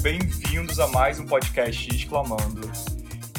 bem-vindos a mais um podcast Exclamando.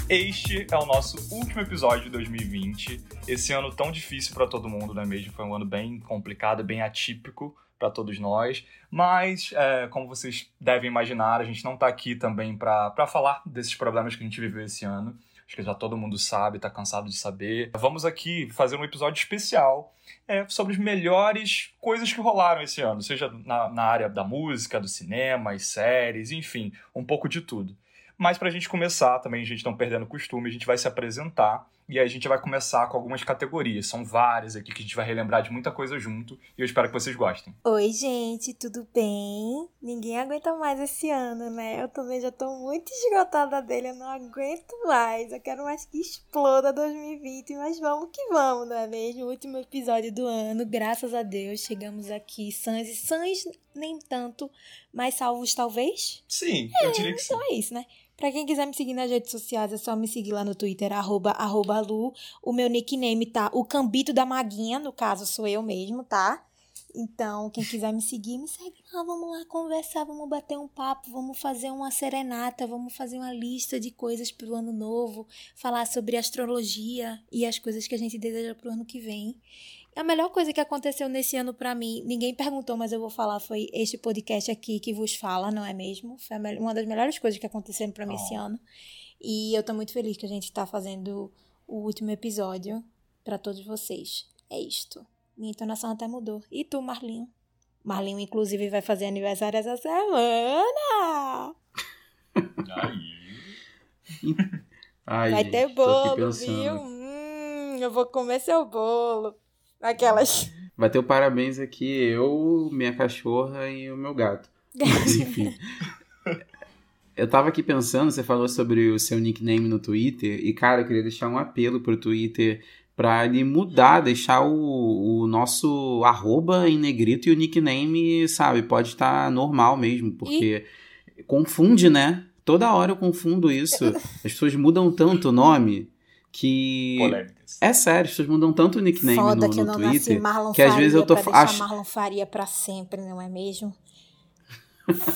Este é o nosso último episódio de 2020. Esse ano tão difícil para todo mundo, não é mesmo? Foi um ano bem complicado, bem atípico para todos nós. Mas, é, como vocês devem imaginar, a gente não está aqui também para falar desses problemas que a gente viveu esse ano. Acho que já todo mundo sabe, está cansado de saber. Vamos aqui fazer um episódio especial é, sobre as melhores coisas que rolaram esse ano, seja na, na área da música, do cinema, as séries, enfim, um pouco de tudo. Mas para a gente começar, também a gente não perdendo costume, a gente vai se apresentar e aí a gente vai começar com algumas categorias. São várias aqui que a gente vai relembrar de muita coisa junto e eu espero que vocês gostem. Oi, gente, tudo bem? Ninguém aguenta mais esse ano, né? Eu também já tô muito esgotada dele, eu não aguento mais. Eu quero mais que exploda 2020, mas vamos que vamos, não é mesmo? O último episódio do ano, graças a Deus, chegamos aqui sãs e sãs nem tanto, mas salvos talvez? Sim, eu diria que então sim. é isso, né? Pra quem quiser me seguir nas redes sociais, é só me seguir lá no Twitter, arroba, arroba Lu. O meu nickname tá o Cambito da Maguinha, no caso sou eu mesmo, tá? Então, quem quiser me seguir, me segue lá, vamos lá conversar, vamos bater um papo, vamos fazer uma serenata, vamos fazer uma lista de coisas pro ano novo, falar sobre astrologia e as coisas que a gente deseja pro ano que vem. A melhor coisa que aconteceu nesse ano para mim, ninguém perguntou, mas eu vou falar, foi este podcast aqui que vos fala, não é mesmo? Foi uma das melhores coisas que aconteceram para mim oh. esse ano. E eu tô muito feliz que a gente tá fazendo o último episódio para todos vocês. É isto. Minha entonação até mudou. E tu, Marlinho? Marlinho, inclusive, vai fazer aniversário essa semana! Aí. Ai, vai gente, ter bolo, viu? Hum, eu vou comer seu bolo. Aquelas. Vai ter o parabéns aqui, eu, minha cachorra e o meu gato. Mas enfim. eu tava aqui pensando, você falou sobre o seu nickname no Twitter, e cara, eu queria deixar um apelo pro Twitter pra ele mudar, deixar o, o nosso arroba em negrito e o nickname, sabe, pode estar tá normal mesmo, porque e... confunde, né? Toda hora eu confundo isso. As pessoas mudam tanto o nome que. Polêmicas. É sério, as pessoas mudam tanto o nickname Foda no, que eu no não Twitter. nasci Marlon que às Faria vezes eu tô pra acho... Marlon Faria pra sempre, não é mesmo?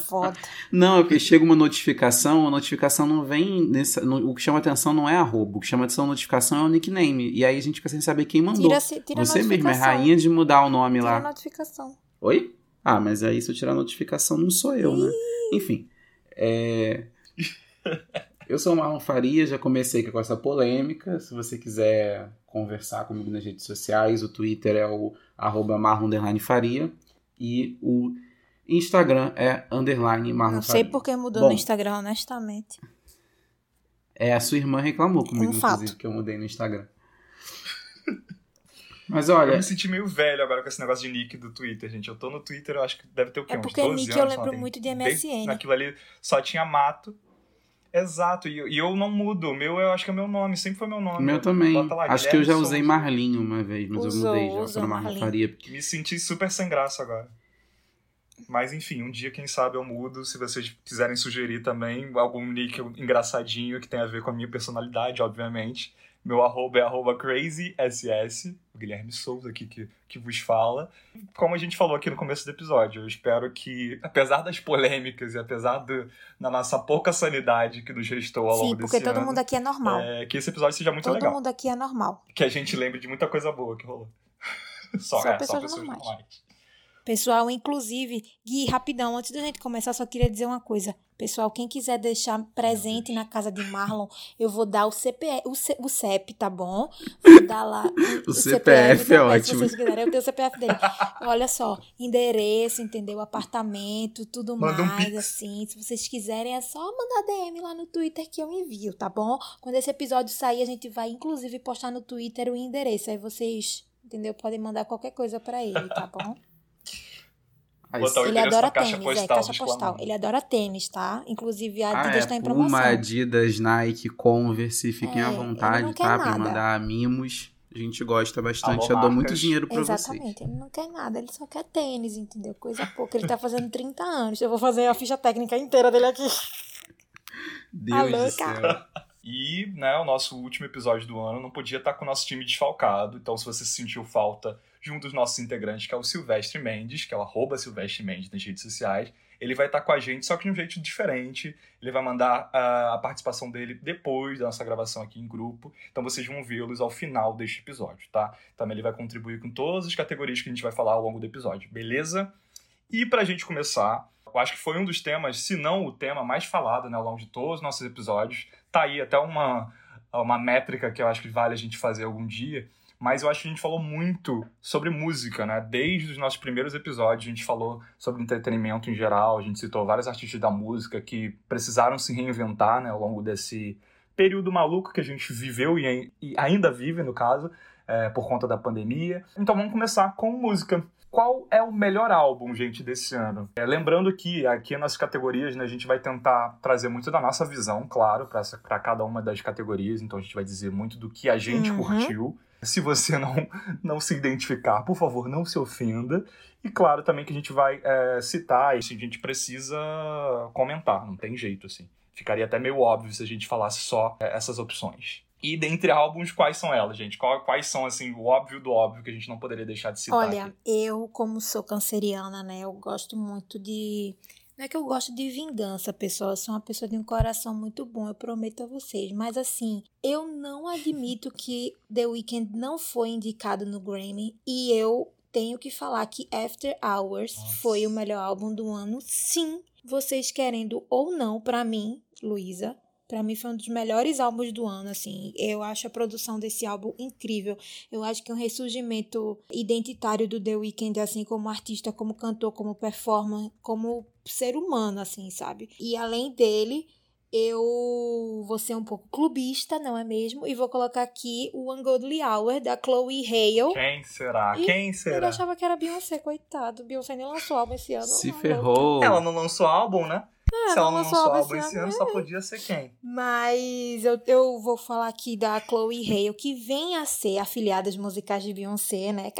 Foda. Não, é porque chega uma notificação, a notificação não vem nessa. No, o que chama atenção não é arroba, o que chama atenção notificação é o nickname. E aí a gente fica sem saber quem mandou. Tira, tira Você mesmo é rainha de mudar o nome tira lá. a notificação. Oi? Ah, mas aí se eu tirar a notificação não sou eu, né? Enfim. É. Eu sou o Marlon Faria, já comecei com essa polêmica. Se você quiser conversar comigo nas redes sociais, o Twitter é o arroba Faria e o Instagram é underline Marlon Não sei por que mudou Bom. no Instagram, honestamente. É, a sua irmã reclamou comigo, Um fato. inclusive, que eu mudei no Instagram. Mas Eu olha, me senti meio velho agora com esse negócio de nick do Twitter, gente. Eu tô no Twitter, eu acho que deve ter o quê? É Uns porque 12 nick eu anos, lembro sei lá, muito de MSN. desde- Naquilo ali só tinha mato. Exato, e, eu- e eu não mudo. O meu eu acho que é meu nome, sempre foi meu nome. o meu também. Bota lá, Acho que eu já usei. Marlinho uma vez, mas Usou, eu mudei já usou para Marlon Marlinho. Faria. Me senti super sem graça agora. Mas enfim, um dia, quem sabe, eu mudo. Se vocês quiserem sugerir também algum nick engraçadinho que tenha a ver com a minha personalidade, obviamente. Meu arroba é arroba crazyss, o Guilherme Souza aqui que, que vos fala. Como a gente falou aqui no começo do episódio, eu espero que, apesar das polêmicas e apesar do, da nossa pouca sanidade que nos restou ao longo Sim, porque desse todo ano, mundo aqui é normal. é, que esse episódio seja muito todo legal. mundo aqui é normal. Que a gente lembre de muita coisa boa que rolou. Só, Só é, só pessoas pessoas normais. normais. Pessoal, inclusive, Gui, rapidão, antes da gente começar, só queria dizer uma coisa. Pessoal, quem quiser deixar presente na casa de Marlon, eu vou dar o CPF, o, C, o CEP, tá bom? Vou dar lá O CPF é também, ótimo. Se vocês quiserem, eu tenho o CPF dele. Olha só, endereço, entendeu? Apartamento, tudo Manda um mais, pix. assim. Se vocês quiserem, é só mandar DM lá no Twitter que eu envio, tá bom? Quando esse episódio sair, a gente vai, inclusive, postar no Twitter o endereço. Aí vocês, entendeu? Podem mandar qualquer coisa pra ele, tá bom? Aí, Botar o Ele adora na caixa tênis, postal é, caixa postal. Ele adora tênis, tá? Inclusive, a Ah, Adidas é, tá em promoção. Puma, Adidas, Nike, Converse, fiquem É, à vontade, tá? Pra nada. mandar mimos. A gente gosta bastante. Alô, Eu dou muito dinheiro pra vocês. Exatamente, ele não quer nada, ele só quer tênis, entendeu? Coisa pouca. Ele tá fazendo 30 anos. Eu vou fazer a ficha técnica inteira dele aqui. Deus Alô, do céu. cara. E, né, o nosso último episódio do ano não podia estar com o nosso time desfalcado. Então, se você sentiu falta de um dos nossos integrantes, que é o Silvestre Mendes, que é o arroba Silvestre Mendes nas redes sociais, ele vai estar com a gente, só que de um jeito diferente. Ele vai mandar a, a participação dele depois da nossa gravação aqui em grupo. Então vocês vão vê-los ao final deste episódio, tá? Também ele vai contribuir com todas as categorias que a gente vai falar ao longo do episódio, beleza? E pra gente começar, eu acho que foi um dos temas, se não o tema mais falado né, ao longo de todos os nossos episódios. Tá aí até uma, uma métrica que eu acho que vale a gente fazer algum dia, mas eu acho que a gente falou muito sobre música, né? Desde os nossos primeiros episódios, a gente falou sobre entretenimento em geral, a gente citou vários artistas da música que precisaram se reinventar, né, ao longo desse período maluco que a gente viveu e, ainda vive, no caso, é, por conta da pandemia. Então vamos começar com música. Qual é o melhor álbum, gente, desse ano? É, lembrando que aqui nas categorias né, a gente vai tentar trazer muito da nossa visão, claro, para cada uma das categorias. Então a gente vai dizer muito do que a gente uhum. curtiu. Se você não, não se identificar, por favor, não se ofenda. E claro também que a gente vai é, citar e a gente precisa comentar, não tem jeito assim. Ficaria até meio óbvio se a gente falasse só é, essas opções. E dentre álbuns, quais são elas, gente? Quais são, assim, o óbvio do óbvio que a gente não poderia deixar de citar? Olha, aqui? eu, como sou canceriana, né, eu gosto muito de não é que eu gosto de vingança, pessoal. Eu sou uma pessoa de um coração muito bom, eu prometo a vocês. Mas assim, eu não admito que The Weeknd não foi indicado no Grammy. E eu tenho que falar que After Hours Nossa. foi o melhor álbum do ano. Sim, vocês querendo ou não, para mim, Luísa, para mim foi um dos melhores álbuns do ano, assim. Eu acho a produção desse álbum incrível. Eu acho que um ressurgimento identitário do The Weeknd, assim, como artista, como cantor, como performer, como ser humano, assim, sabe? E além dele, eu vou ser um pouco clubista, não é mesmo? E vou colocar aqui o Ungodly Hour, da Chloe Hale. Quem será? E Quem será? Eu achava que era Beyoncé, coitado. Beyoncé nem lançou álbum esse ano. Se ferrou. Ela não lançou álbum, né? É, Se ela não lançou álbum esse ano, só podia ser quem? Mas eu, eu vou falar aqui da Chloe Hale, que vem a ser afiliada às musicais de Beyoncé, né?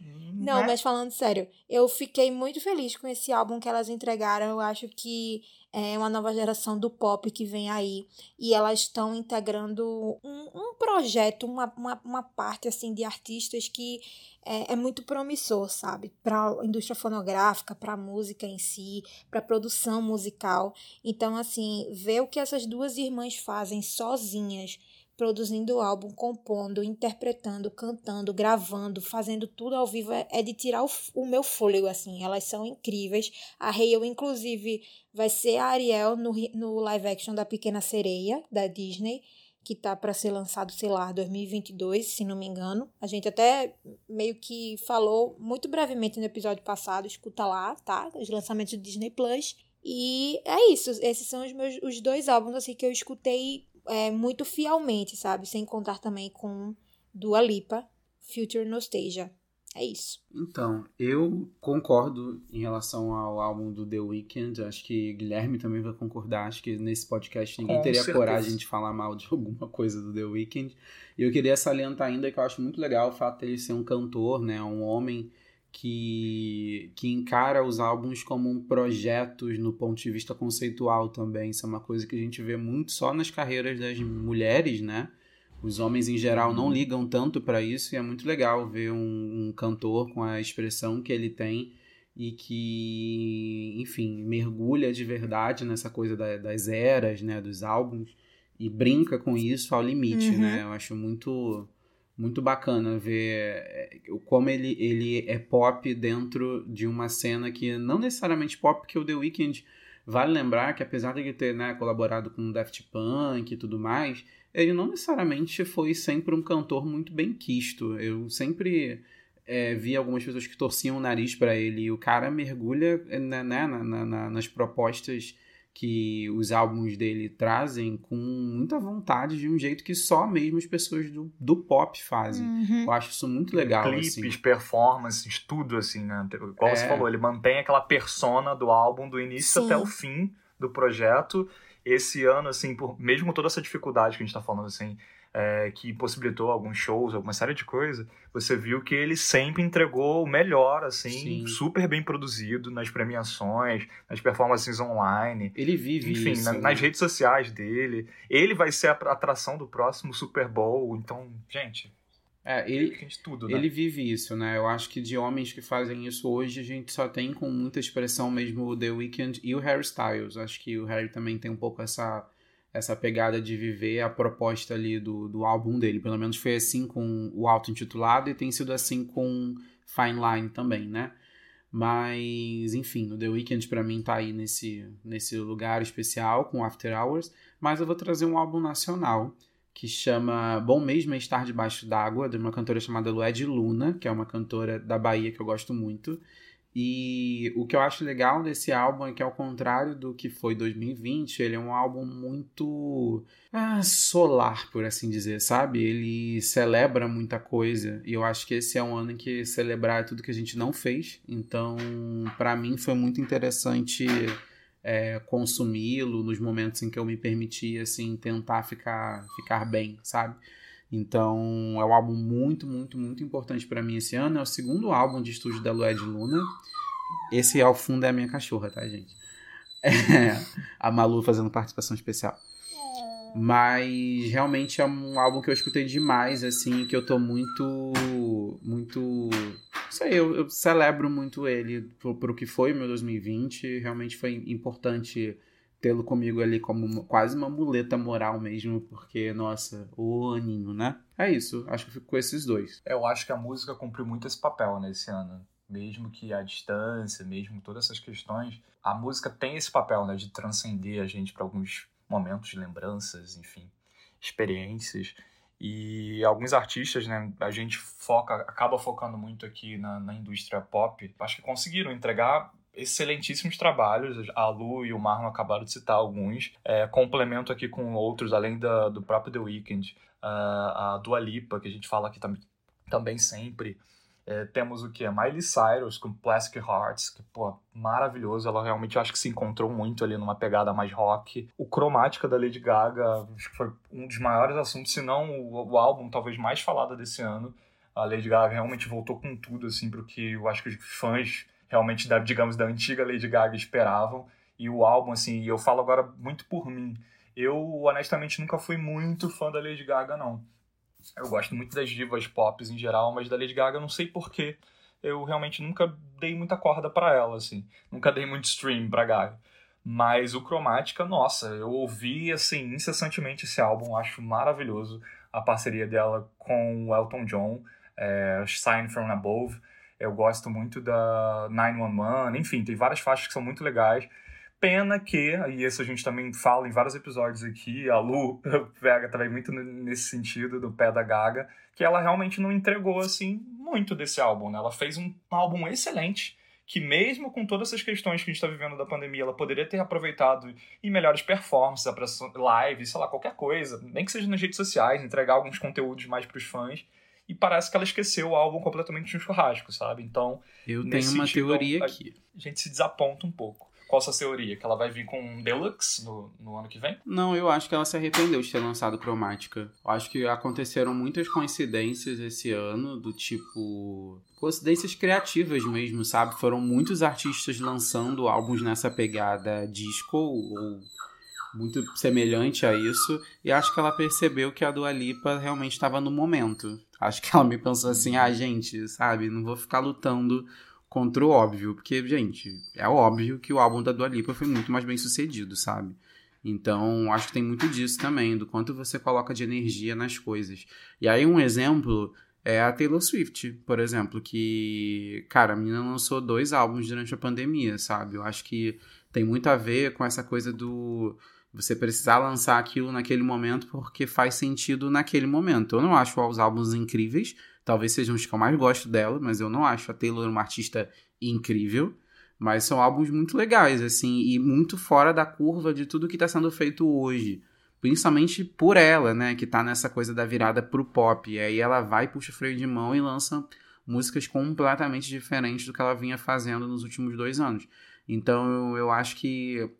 Hum, não, né? mas falando sério, eu fiquei muito feliz com esse álbum que elas entregaram. Eu acho que é uma nova geração do pop que vem aí e elas estão integrando um, um projeto, uma, uma, uma, parte assim de artistas que é, é muito promissor, sabe? Para a indústria fonográfica, para a música em si, para a produção musical. Então, assim, ver o que essas duas irmãs fazem sozinhas produzindo o álbum, compondo, interpretando, cantando, gravando, fazendo tudo ao vivo é, é de tirar o, o, meu fôlego, assim. Elas são incríveis. A Hale, inclusive, vai ser a Ariel no, no live action da Pequena Sereia, da Disney, que tá para ser lançado, sei lá, 2022, se não me engano. A gente até meio que falou muito brevemente no episódio passado, escuta lá, tá? Os lançamentos do Disney Plus. E é isso, esses são os meus os dois álbuns assim que eu escutei é, muito fielmente, sabe? Sem contar também com Dua Lipa, Future Nostalgia. É isso. Então, eu concordo em relação ao álbum do The Weeknd. Acho que Guilherme também vai concordar. Acho que nesse podcast ninguém Com teria certeza. coragem de falar mal de alguma coisa do The Weeknd. E eu queria salientar ainda que eu acho muito legal o fato dele ser um cantor, né? Um homem que, que encara os álbuns como projetos no ponto de vista conceitual também. Isso é uma coisa que a gente vê muito só nas carreiras das mulheres, né? Os homens em geral não ligam tanto para isso e é muito legal ver um, um, cantor com a expressão que ele tem e que, enfim, mergulha de verdade nessa coisa da, das eras, né, dos álbuns e brinca com isso ao limite, uhum. né? Eu acho muito muito bacana ver é, como ele, ele é pop dentro de uma cena que não necessariamente pop, porque o The Weeknd vale lembrar que apesar de ele ter né, colaborado com Daft Punk e tudo mais, ele não necessariamente foi sempre um cantor muito bem quisto. Eu sempre é, vi algumas pessoas que torciam o nariz para ele e o cara mergulha né, né, na, na, nas propostas que os álbuns dele trazem com muita vontade, de um jeito que só mesmo as pessoas do, do pop fazem. Uhum. Eu acho isso muito legal. Clipes, assim. performances, tudo assim, né? Igual é. você falou, ele mantém aquela persona do álbum do início Sim. até o fim do projeto. Esse ano, assim, por, mesmo toda essa dificuldade que a gente tá falando, assim, é, que possibilitou alguns shows, alguma série de coisas, você viu que ele sempre entregou o melhor, assim, Sim. super bem produzido nas premiações, nas performances online. Ele vive Enfim, isso, na, né? nas redes sociais dele. Ele vai ser a atração do próximo Super Bowl, então, gente... É, ele, tudo, né? ele vive isso, né? Eu acho que de homens que fazem isso hoje, a gente só tem com muita expressão mesmo o The Weeknd e o Harry Styles. Acho que o Harry também tem um pouco essa essa pegada de viver a proposta ali do, do álbum dele. Pelo menos foi assim com o auto-intitulado e tem sido assim com Fine Line também, né? Mas, enfim, o The Weeknd para mim tá aí nesse, nesse lugar especial com After Hours. Mas eu vou trazer um álbum nacional que chama Bom Mesmo é Estar Debaixo d'Água, de uma cantora chamada Lued Luna, que é uma cantora da Bahia que eu gosto muito. E o que eu acho legal desse álbum é que, ao contrário do que foi 2020, ele é um álbum muito ah, solar, por assim dizer, sabe? Ele celebra muita coisa. E eu acho que esse é um ano em que celebrar é tudo que a gente não fez. Então, para mim, foi muito interessante é, consumi-lo nos momentos em que eu me permiti, assim, tentar ficar, ficar bem, sabe? Então, é um álbum muito, muito, muito importante para mim esse ano. É o segundo álbum de estúdio da Lued Luna. Esse ao fundo é a minha cachorra, tá, gente? É, a Malu fazendo participação especial. Mas realmente é um álbum que eu escutei demais, assim, que eu tô muito. Muito. Não sei, eu, eu celebro muito ele pro, pro que foi o meu 2020. Realmente foi importante tê-lo comigo ali como quase uma muleta moral mesmo, porque, nossa, o aninho, né? É isso, acho que eu fico com esses dois. Eu acho que a música cumpriu muito esse papel nesse ano. Mesmo que a distância, mesmo todas essas questões, a música tem esse papel, né, de transcender a gente para alguns momentos lembranças, enfim, experiências. E alguns artistas, né, a gente foca, acaba focando muito aqui na, na indústria pop, acho que conseguiram entregar excelentíssimos trabalhos. A Lu e o Marlon acabaram de citar alguns. É, complemento aqui com outros, além da, do próprio The Weeknd, uh, a Dua Lipa, que a gente fala aqui tam também sempre. É, temos o que? Miley Cyrus com Plastic Hearts, que, pô, maravilhoso. Ela realmente acho que se encontrou muito ali numa pegada mais rock. O Cromática da Lady Gaga, acho que foi um dos maiores assuntos, se não o, o álbum talvez mais falado desse ano. A Lady Gaga realmente voltou com tudo, assim, pro que eu acho que os fãs realmente, da, digamos, da antiga Lady Gaga esperavam. E o álbum, assim, eu falo agora muito por mim. Eu, honestamente, nunca fui muito fã da Lady Gaga, não. Eu gosto muito das divas pop em geral, mas da Lady Gaga eu não sei porquê. Eu realmente nunca dei muita corda para ela, assim. Nunca dei muito stream pra Gaga. Mas o Cromática, nossa, eu ouvi, assim, incessantemente esse álbum. Acho maravilhoso a parceria dela com o Elton John, é, Sign From Above. Eu gosto muito da 911, enfim, tem várias faixas que são muito legais. Pena que, e isso a gente também fala em vários episódios aqui, a Lu pega também muito nesse sentido do pé da Gaga, que ela realmente não entregou, assim, muito desse álbum, né? Ela fez um álbum excelente, que mesmo com todas essas questões que a gente está vivendo da pandemia, ela poderia ter aproveitado em melhores performances, live, sei lá, qualquer coisa, nem que seja nas redes sociais, entregar alguns conteúdos mais para os fãs e parece que ela esqueceu o álbum completamente de um churrasco, sabe? Então. Eu tenho uma sentido, teoria aqui. A gente se desaponta um pouco. Qual a sua teoria? Que ela vai vir com um Deluxe no, no ano que vem? Não, eu acho que ela se arrependeu de ter lançado Cromática. Eu acho que aconteceram muitas coincidências esse ano, do tipo. Coincidências criativas mesmo, sabe? Foram muitos artistas lançando álbuns nessa pegada disco ou muito semelhante a isso. E acho que ela percebeu que a Dua Lipa realmente estava no momento. Acho que ela me pensou assim, ah, gente, sabe, não vou ficar lutando contra o óbvio, porque, gente, é óbvio que o álbum da Dua Lipa foi muito mais bem sucedido, sabe? Então, acho que tem muito disso também, do quanto você coloca de energia nas coisas. E aí, um exemplo é a Taylor Swift, por exemplo, que, cara, a menina lançou dois álbuns durante a pandemia, sabe? Eu acho que tem muito a ver com essa coisa do você precisar lançar aquilo naquele momento porque faz sentido naquele momento. Eu não acho os álbuns incríveis, talvez sejam os que eu mais gosto dela, mas eu não acho a Taylor uma artista incrível. Mas são álbuns muito legais, assim, e muito fora da curva de tudo que está sendo feito hoje. Principalmente por ela, né, que tá nessa coisa da virada pro pop. E aí ela vai, puxa o freio de mão e lança músicas completamente diferentes do que ela vinha fazendo nos últimos dois anos. Então eu, eu acho que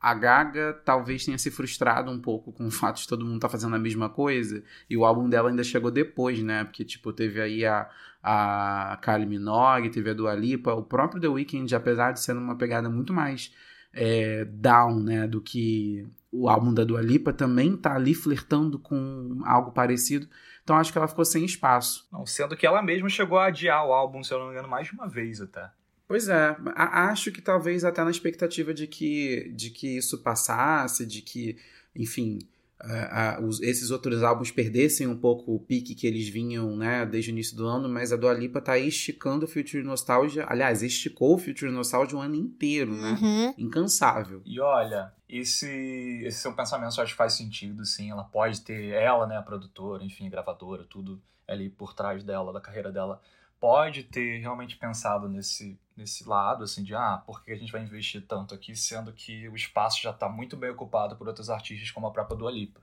a Gaga talvez tenha se frustrado um pouco com o fato de todo mundo estar tá fazendo a mesma coisa. E o álbum dela ainda chegou depois, né? Porque, tipo, teve aí a, a Kylie Minogue, teve a Dua Lipa. O próprio The Weeknd, apesar de ser uma pegada muito mais é, down, né? Do que o álbum da Dua Lipa, também tá ali flertando com algo parecido. Então acho que ela ficou sem espaço. Não, sendo que ela mesma chegou a adiar o álbum, se eu não me engano, mais de uma vez até. Pois é, acho que talvez até na expectativa de que, de que isso passasse, de que, enfim, uh, uh, os, esses outros álbuns perdessem um pouco o pique que eles vinham, né, desde o início do ano, mas a Dua Lipa tá aí esticando o Future Nostalgia, aliás, esticou o Future Nostalgia o ano inteiro, né, uhum. incansável. E olha, esse, esse seu pensamento eu acho que faz sentido, sim, ela pode ter, ela, né, a produtora, enfim, gravadora, tudo ali por trás dela, da carreira dela, pode ter realmente pensado nesse, nesse lado, assim, de ah, por que a gente vai investir tanto aqui, sendo que o espaço já está muito bem ocupado por outros artistas, como a própria Dua Lipa.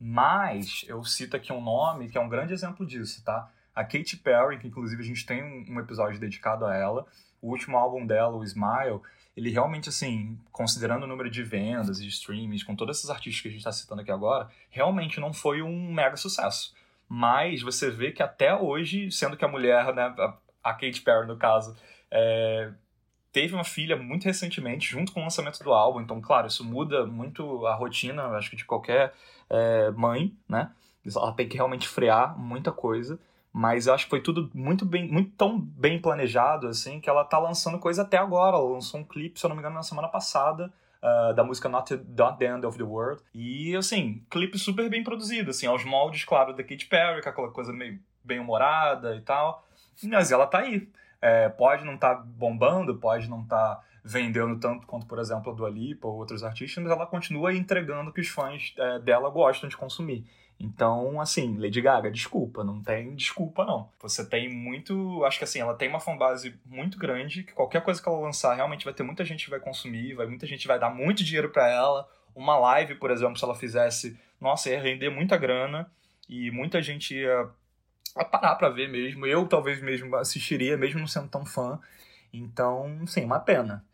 Mas eu cito aqui um nome que é um grande exemplo disso, tá? A Katy Perry, que inclusive a gente tem um, episódio dedicado a ela, o último álbum dela, o Smile, ele realmente, assim, considerando o número de vendas e streams, com todos esses artistas que a gente está citando aqui agora, realmente não foi um mega sucesso. Mas você vê que até hoje, sendo que a mulher, né, a Katy Perry no caso, é, teve uma filha muito recentemente, junto com o lançamento do álbum. Então, claro, isso muda muito a rotina, acho que de qualquer é, mãe, né? Ela tem que realmente frear muita coisa. Mas eu acho que foi tudo muito bem, muito tão bem planejado, assim, que ela tá lançando coisa até agora. Ela lançou um clipe, se eu não me engano, na semana passada, uh, da música Not, Not the End of the World. E, assim, clipe super bem produzido, assim, aos moldes, claro, da Katy Perry, com aquela coisa meio bem humorada e tal. Mas ela tá aí. É, pode não estar tá bombando, pode não estar tá vendendo tanto quanto, por exemplo, a Dua Lipa ou outros artistas, mas ela continua entregando o que os fãs é, dela gostam de consumir. Então, assim, Lady Gaga, desculpa, não tem desculpa não. Você tem muito, acho que assim, ela tem uma fanbase muito grande, que qualquer coisa que ela lançar realmente vai ter muita gente que vai consumir, vai muita gente vai dar muito dinheiro para ela. Uma live, por exemplo, se ela fizesse, nossa, ia render muita grana e muita gente ia parar para ver mesmo. Eu talvez mesmo assistiria, mesmo não sendo tão fã. Então, sim, uma pena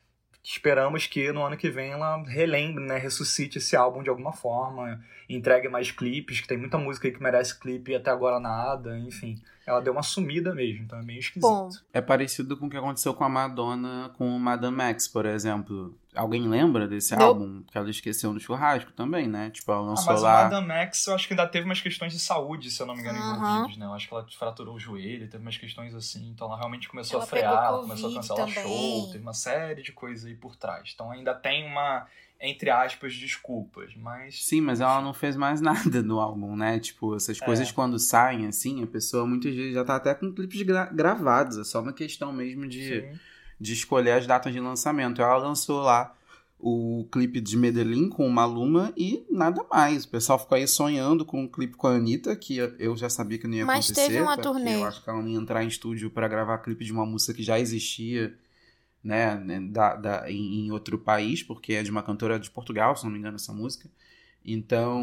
esperamos que no ano que vem ela relembre, né, ressuscite esse álbum de alguma forma, entregue mais clipes, que tem muita música aí que merece clipe e até agora nada, enfim. Ela deu uma sumida mesmo, então é meio esquisito. Bom. É parecido com o que aconteceu com a Madonna com o Madame X, por exemplo. Alguém lembra desse álbum? Que ela esqueceu no churrasco também, né? Tipo, ela lançou ah, mas lá... Mas Madame X, eu acho que ainda teve umas questões de saúde, se eu não me engano, uhum. envolvidos, né? Eu acho que ela fraturou o joelho, teve umas questões assim. Então ela realmente começou ela a frear, ela começou a cancelar também. show, teve uma série de coisas aí por trás. Então ainda tem uma entre aspas, desculpas, mas... Sim, mas ela não fez mais nada no álbum, né? Tipo, essas é. coisas quando saem, assim, a pessoa muitas vezes já tá até com clipes gra gravados, é só uma questão mesmo de, de escolher as datas de lançamento. Ela lançou lá o clipe de Medellín com o Maluma e nada mais. O pessoal ficou aí sonhando com o um clipe com a Anitta, que eu já sabia que não ia Mas acontecer. Mas teve uma turnê. Eu acho que ela não ia entrar em estúdio para gravar clipe de uma música que já existia né, né, da, da, em, em, outro país, porque é de uma cantora de Portugal, se não me engano, essa música. Então,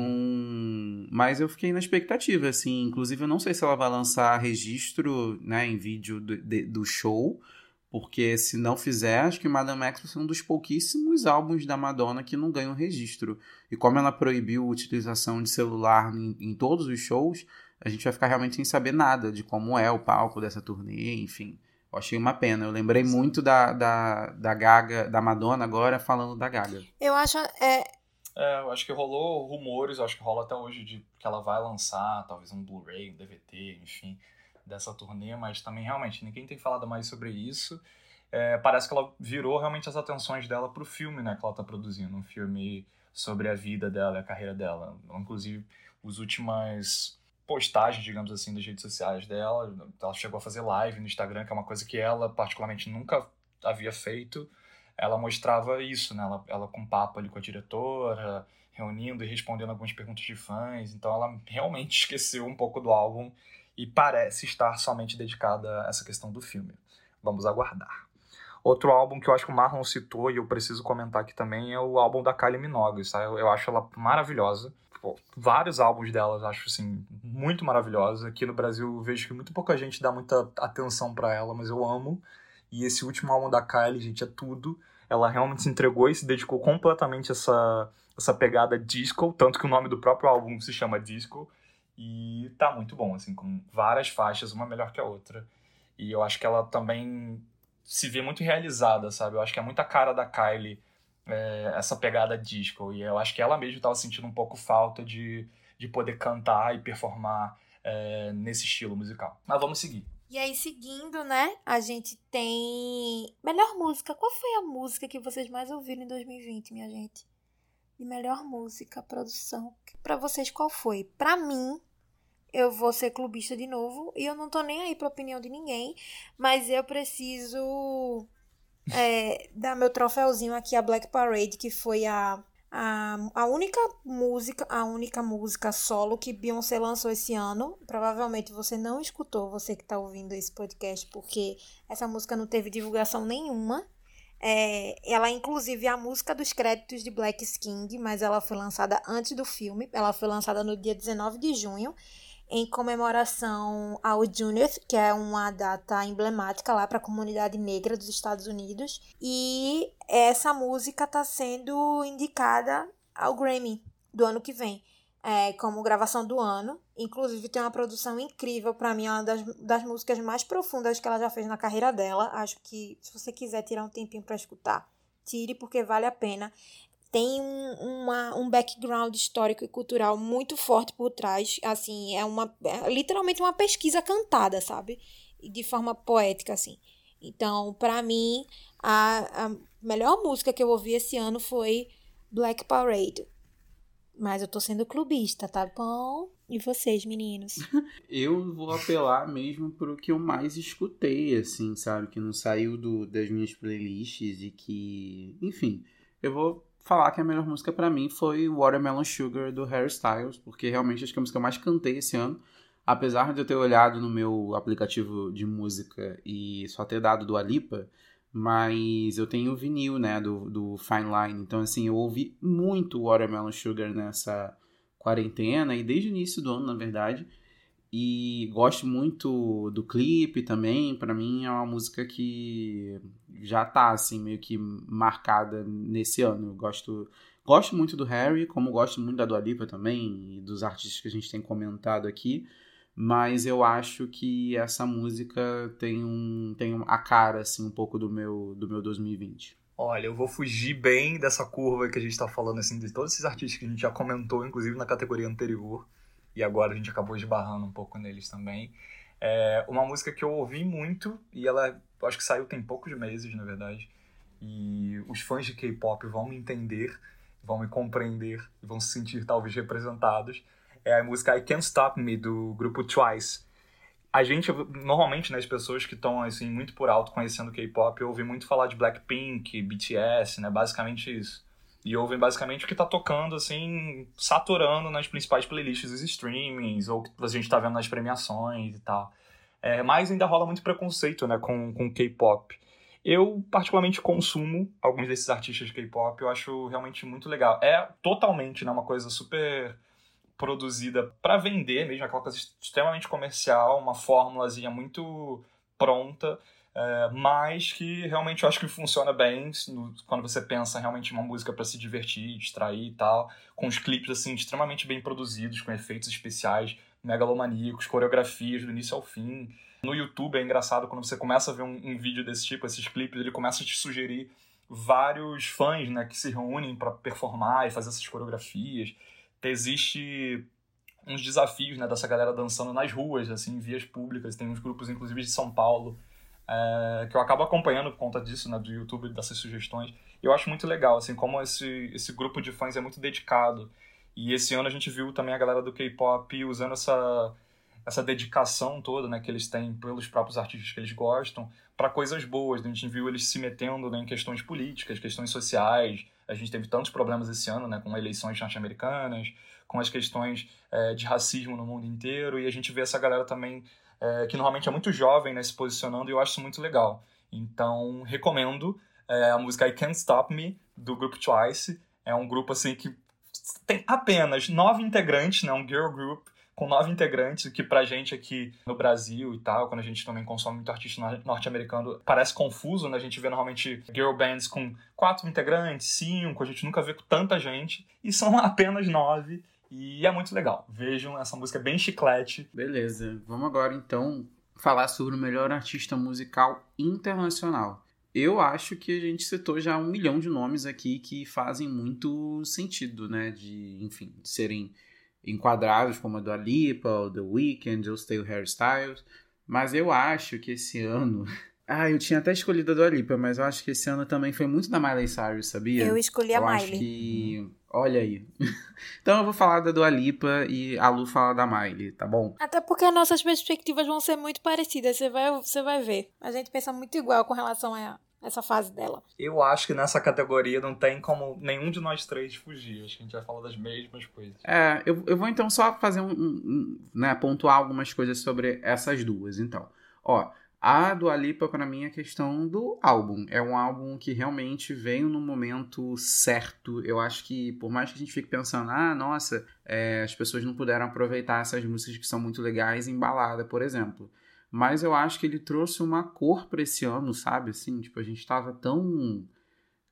mas eu fiquei na expectativa, assim, inclusive eu não sei se ela vai lançar registro, né, em vídeo do, de, do show, porque se não fizer, acho que Madame X vai ser um dos pouquíssimos álbuns da Madonna que não ganham registro. E como ela proibiu a utilização de celular em, em todos os shows, a gente vai ficar realmente sem saber nada de como é o palco dessa turnê, enfim. Eu achei uma pena. Eu lembrei Sim. muito da, da, da Gaga, da Madonna agora falando da Gaga. Eu acho. É... é eu acho que rolou rumores, acho que rola até hoje de que ela vai lançar talvez um Blu-ray, um DVD, enfim, dessa turnê, mas também realmente ninguém tem falado mais sobre isso. É, parece que ela virou realmente as atenções dela pro filme, né, que ela tá produzindo, um filme sobre a vida dela a carreira dela. Inclusive, os últimas postagens, digamos assim, das redes sociais dela. Ela chegou a fazer live no Instagram, que é uma coisa que ela, particularmente, nunca havia feito. Ela mostrava isso, né? Ela, ela com papo ali com a diretora, reunindo e respondendo algumas perguntas de fãs. Então ela realmente esqueceu um pouco do álbum e parece estar somente dedicada a essa questão do filme. Vamos aguardar. Outro álbum que eu acho que o Marlon citou e eu preciso comentar aqui também é o álbum da Kylie Minogue. Sabe? Eu, eu acho ela maravilhosa pô, vários álbuns delas, acho assim, muito maravilhosos. Aqui no Brasil vejo que muito pouca gente dá muita atenção para ela, mas eu amo. E esse último álbum da Kylie, gente, é tudo. ela realmente se entregou e se dedicou completamente a essa, essa pegada disco, tanto que o nome do próprio álbum se chama Disco. E tá muito bom, assim, com várias faixas, uma melhor que a outra. E eu acho que ela também se vê muito realizada, sabe? Eu acho que é muita cara da Kylie é, essa pegada disco. E eu acho que ela mesma estava sentindo um pouco falta de, de poder cantar e performar é, nesse estilo musical. Mas vamos seguir. E aí, seguindo, né, a gente tem. Melhor música. Qual foi a música que vocês mais ouviram em 2020, minha gente? De melhor música, produção. Para vocês, qual foi? Para mim, eu vou ser clubista de novo e eu não tô nem aí pra opinião de ninguém, mas eu preciso é, dar meu troféuzinho aqui a Black Parade, que foi a a, a única música, a única música solo que Beyoncé lançou esse ano, provavelmente você não escutou, você que está ouvindo esse podcast, porque essa música não teve divulgação nenhuma. É, ela é inclusive a música dos créditos de Black King, mas ela foi lançada antes do filme. Ela foi lançada no dia 19 de junho em comemoração ao Juneteenth, que é uma data emblemática lá para a comunidade negra dos Estados Unidos. E essa música está sendo indicada ao Grammy do ano que vem. É, como gravação do ano. Inclusive, tem uma produção incrível. para mim, é uma das, das músicas mais profundas que ela já fez na carreira dela. Acho que, se você quiser tirar um tempinho para escutar, tire, porque vale a pena tem um, uma, um background histórico e cultural muito forte por trás. Assim, é uma é literalmente uma pesquisa cantada, sabe? De forma poética, assim. Então, para mim, a, a melhor música que eu ouvi esse ano foi Black Parade. Mas eu tô sendo clubista, tá bom? E vocês, meninos? eu vou apelar mesmo pro que eu mais escutei, assim, sabe? Que não saiu do, das minhas playlists e que. Enfim, eu vou falar que a melhor música para mim foi Watermelon Sugar do Harry Styles, porque realmente acho que é a música que eu mais cantei esse ano. Apesar de eu ter olhado no meu aplicativo de música e só ter dado do Alipa, mas eu tenho o vinil, né, do, do Fine Line. Então, assim, eu ouvi muito Watermelon Sugar nessa quarentena e desde o início do ano, na verdade. E gosto muito do clipe também. Para mim é uma música que já tá assim meio que marcada nesse ano. Eu gosto gosto muito do Harry, como gosto muito da Dua Lipa também e dos artistas que a gente tem comentado aqui. Mas eu acho que essa música tem um tem a cara assim um pouco do meu do meu 2020. Olha, eu vou fugir bem dessa curva que a gente está falando assim de todos esses artistas que a gente já comentou, inclusive na categoria anterior e agora a gente acabou esbarrando um pouco neles também. É uma música que eu ouvi muito e ela, acho que saiu tem poucos meses, na verdade. E os fãs de K-pop vão me entender, vão me compreender e vão se sentir talvez representados. É a música I Can't Stop Me do grupo Twice. A gente, normalmente, né, as pessoas que estão assim muito por alto conhecendo K-pop, ouvem muito falar de Blackpink, BTS, né, basicamente isso. E ouvem basicamente o que tá tocando, assim, saturando nas principais playlists dos streamings, ou que a gente tá vendo nas premiações e tal. É, mas ainda rola muito preconceito, né, com, com K-pop. Eu, particularmente, consumo alguns desses artistas de K-pop, eu acho realmente muito legal. É totalmente, né, uma coisa super produzida para vender mesmo, aquela coisa extremamente comercial, uma fórmulazinha muito pronta, é, mas que realmente eu acho que funciona bem no, quando você pensa realmente em uma música para se divertir, distrair e tal, com os clipes assim extremamente bem produzidos, com efeitos especiais megalomaníacos, coreografias do início ao fim. No YouTube é engraçado quando você começa a ver um, um vídeo desse tipo, esses clipes, ele começa a te sugerir vários fãs né, que se reúnem para performar e fazer essas coreografias. Existe uns desafios né, dessa galera dançando nas ruas, assim, em vias públicas. Tem uns grupos, inclusive, de São Paulo, é, que eu acabo acompanhando por conta disso, né, do YouTube, dessas sugestões. E eu acho muito legal, assim, como esse, esse grupo de fãs é muito dedicado. E esse ano a gente viu também a galera do K-pop usando essa, essa dedicação toda, né, que eles têm pelos próprios artistas que eles gostam, para coisas boas. A gente viu eles se metendo né, em questões políticas, questões sociais. A gente teve tantos problemas esse ano, né, com eleições norte-americanas, com as questões é, de racismo no mundo inteiro, e a gente vê essa galera também é, que normalmente é muito jovem, né, se posicionando, e eu acho isso muito legal. Então, recomendo é, a música I Can't Stop Me, do grupo Twice. É um grupo, assim, que tem apenas nove integrantes, né, um girl group, com nove integrantes, o que pra gente aqui no Brasil e tal, quando a gente também consome muito artista norte-americano, parece confuso, né? A gente vê normalmente girl bands com quatro integrantes, cinco, a gente nunca vê com tanta gente, e são apenas nove. E é muito legal. Vejam, essa música é bem chiclete. Beleza. Vamos agora então falar sobre o melhor artista musical internacional. Eu acho que a gente citou já um milhão de nomes aqui que fazem muito sentido, né? De, enfim, serem enquadrados como a Dua Lipa, o The Weeknd, ou Stale Hairstyles. Mas eu acho que esse ano Ah, eu tinha até escolhido a Dua Lipa, mas eu acho que esse ano também foi muito da Miley Cyrus, sabia? Eu escolhi a eu Miley. Acho que... Olha aí. então eu vou falar da Dua Lipa e a Lu fala da Miley, tá bom? Até porque as nossas perspectivas vão ser muito parecidas, você vai, você vai ver. A gente pensa muito igual com relação a essa fase dela. Eu acho que nessa categoria não tem como nenhum de nós três fugir. Acho que a gente vai falar das mesmas coisas. É, eu, eu vou então só fazer um, um, um né, pontuar algumas coisas sobre essas duas, então. Ó, a Dua Lipa, para mim, é questão do álbum. É um álbum que realmente veio no momento certo. Eu acho que, por mais que a gente fique pensando, ah, nossa, é, as pessoas não puderam aproveitar essas músicas que são muito legais em balada, por exemplo. Mas eu acho que ele trouxe uma cor para esse ano, sabe? Assim, tipo, a gente tava tão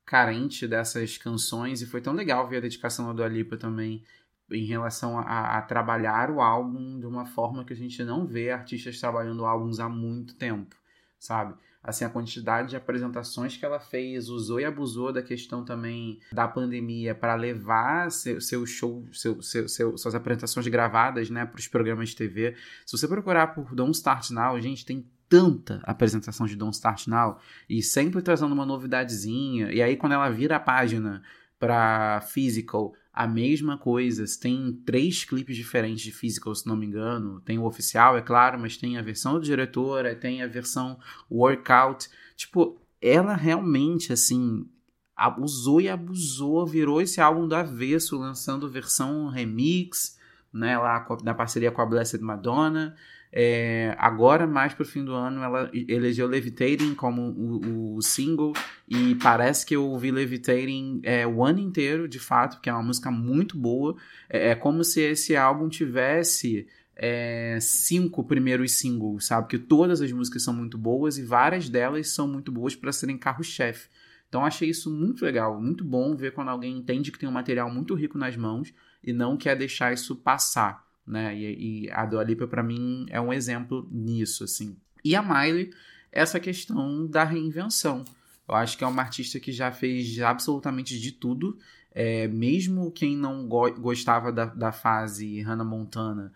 carente dessas canções e foi tão legal ver a dedicação da Dua Lipa também em relação a, a, trabalhar o álbum de uma forma que a gente não vê artistas trabalhando álbuns há muito tempo, sabe? Assim, a quantidade de apresentações que ela fez, usou e abusou da questão também da pandemia para levar seu, seu show, seu, seu, seu, suas apresentações gravadas, né, para os programas de TV. Se você procurar por Don't Start Now, gente, tem tanta apresentação de Don't Start Now e sempre trazendo uma novidadezinha. E aí, quando ela vira a página para Physical, a mesma coisa. Tem três clipes diferentes de Physical, se não me engano. Tem o oficial, é claro, mas tem a versão do diretor, tem a versão workout. Tipo, ela realmente, assim, abusou e abusou, virou esse álbum do avesso, lançando versão remix, né, lá na parceria com a Blessed Madonna. É, agora, mais pro fim do ano, ela elegeu Levitating como o, o single. E parece que eu ouvi Levitating é, o ano inteiro, de fato, porque é uma música muito boa. É, é como se esse álbum tivesse é, cinco primeiros singles, sabe? Que todas as músicas são muito boas e várias delas são muito boas para serem carro-chefe. Então achei isso muito legal, muito bom ver quando alguém entende que tem um material muito rico nas mãos e não quer deixar isso passar né? E, e a Dua Lipa para mim é um exemplo nisso, assim. E a Miley, essa questão da reinvenção. Eu acho que é uma artista que já fez absolutamente de tudo. É, mesmo quem não go gostava da, da fase Hannah Montana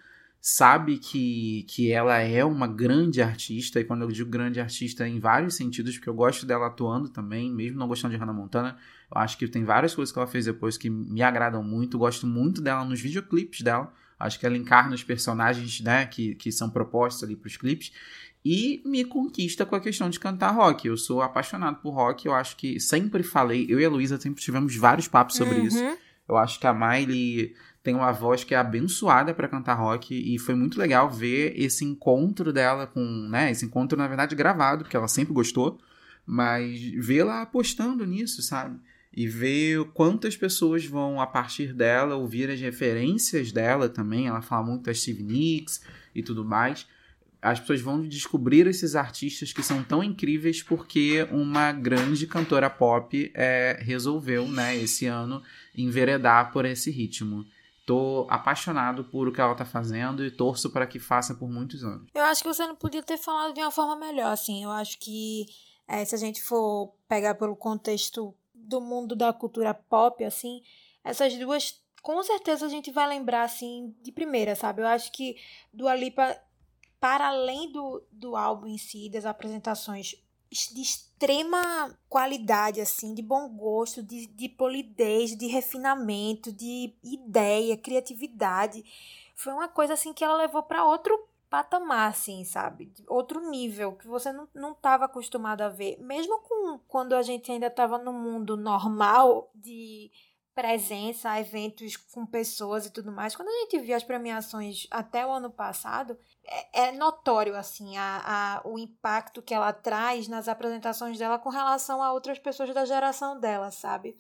sabe que, que ela é uma grande artista, e quando eu digo grande artista em vários sentidos, porque eu gosto dela atuando também, mesmo não gostando de Hannah Montana, eu acho que tem várias coisas que ela fez depois que me agradam muito, gosto muito dela nos videoclipes dela, Acho que ela encarna os personagens né, que, que são propostos ali para os clipes. E me conquista com a questão de cantar rock. Eu sou apaixonado por rock. Eu acho que sempre falei. Eu e a Luísa sempre tivemos vários papos sobre uhum. isso. Eu acho que a Miley tem uma voz que é abençoada para cantar rock e foi muito legal ver esse encontro dela com, né, esse encontro na verdade gravado, porque ela sempre gostou, mas vê-la apostando nisso, sabe? E ver quantas pessoas vão, a partir dela, ouvir as referências dela também. Ela fala muito da Steve Nicks e tudo mais. As pessoas vão descobrir esses artistas que são tão incríveis porque uma grande cantora pop é, resolveu, né, esse ano, enveredar por esse ritmo. Tô apaixonado por o que ela tá fazendo e torço para que faça por muitos anos. Eu acho que você não podia ter falado de uma forma melhor, assim. Eu acho que é, se a gente for pegar pelo contexto do mundo da cultura pop, assim, essas duas, com certeza a gente vai lembrar, assim, de primeira, sabe? Eu acho que Dua Lipa, para além do, do álbum em si, das apresentações de extrema qualidade, assim, de bom gosto, de, de polidez, de refinamento, de ideia, criatividade. Foi uma coisa, assim, que ela levou para outro patamar, assim, sabe? Outro nível que você não, não tava acostumado a ver. Mesmo com quando a gente ainda estava no mundo normal de presença eventos com pessoas e tudo mais. Quando a gente via as premiações até o ano passado, é, é notório assim a, a, o impacto que ela traz nas apresentações dela com relação a outras pessoas da geração dela, sabe?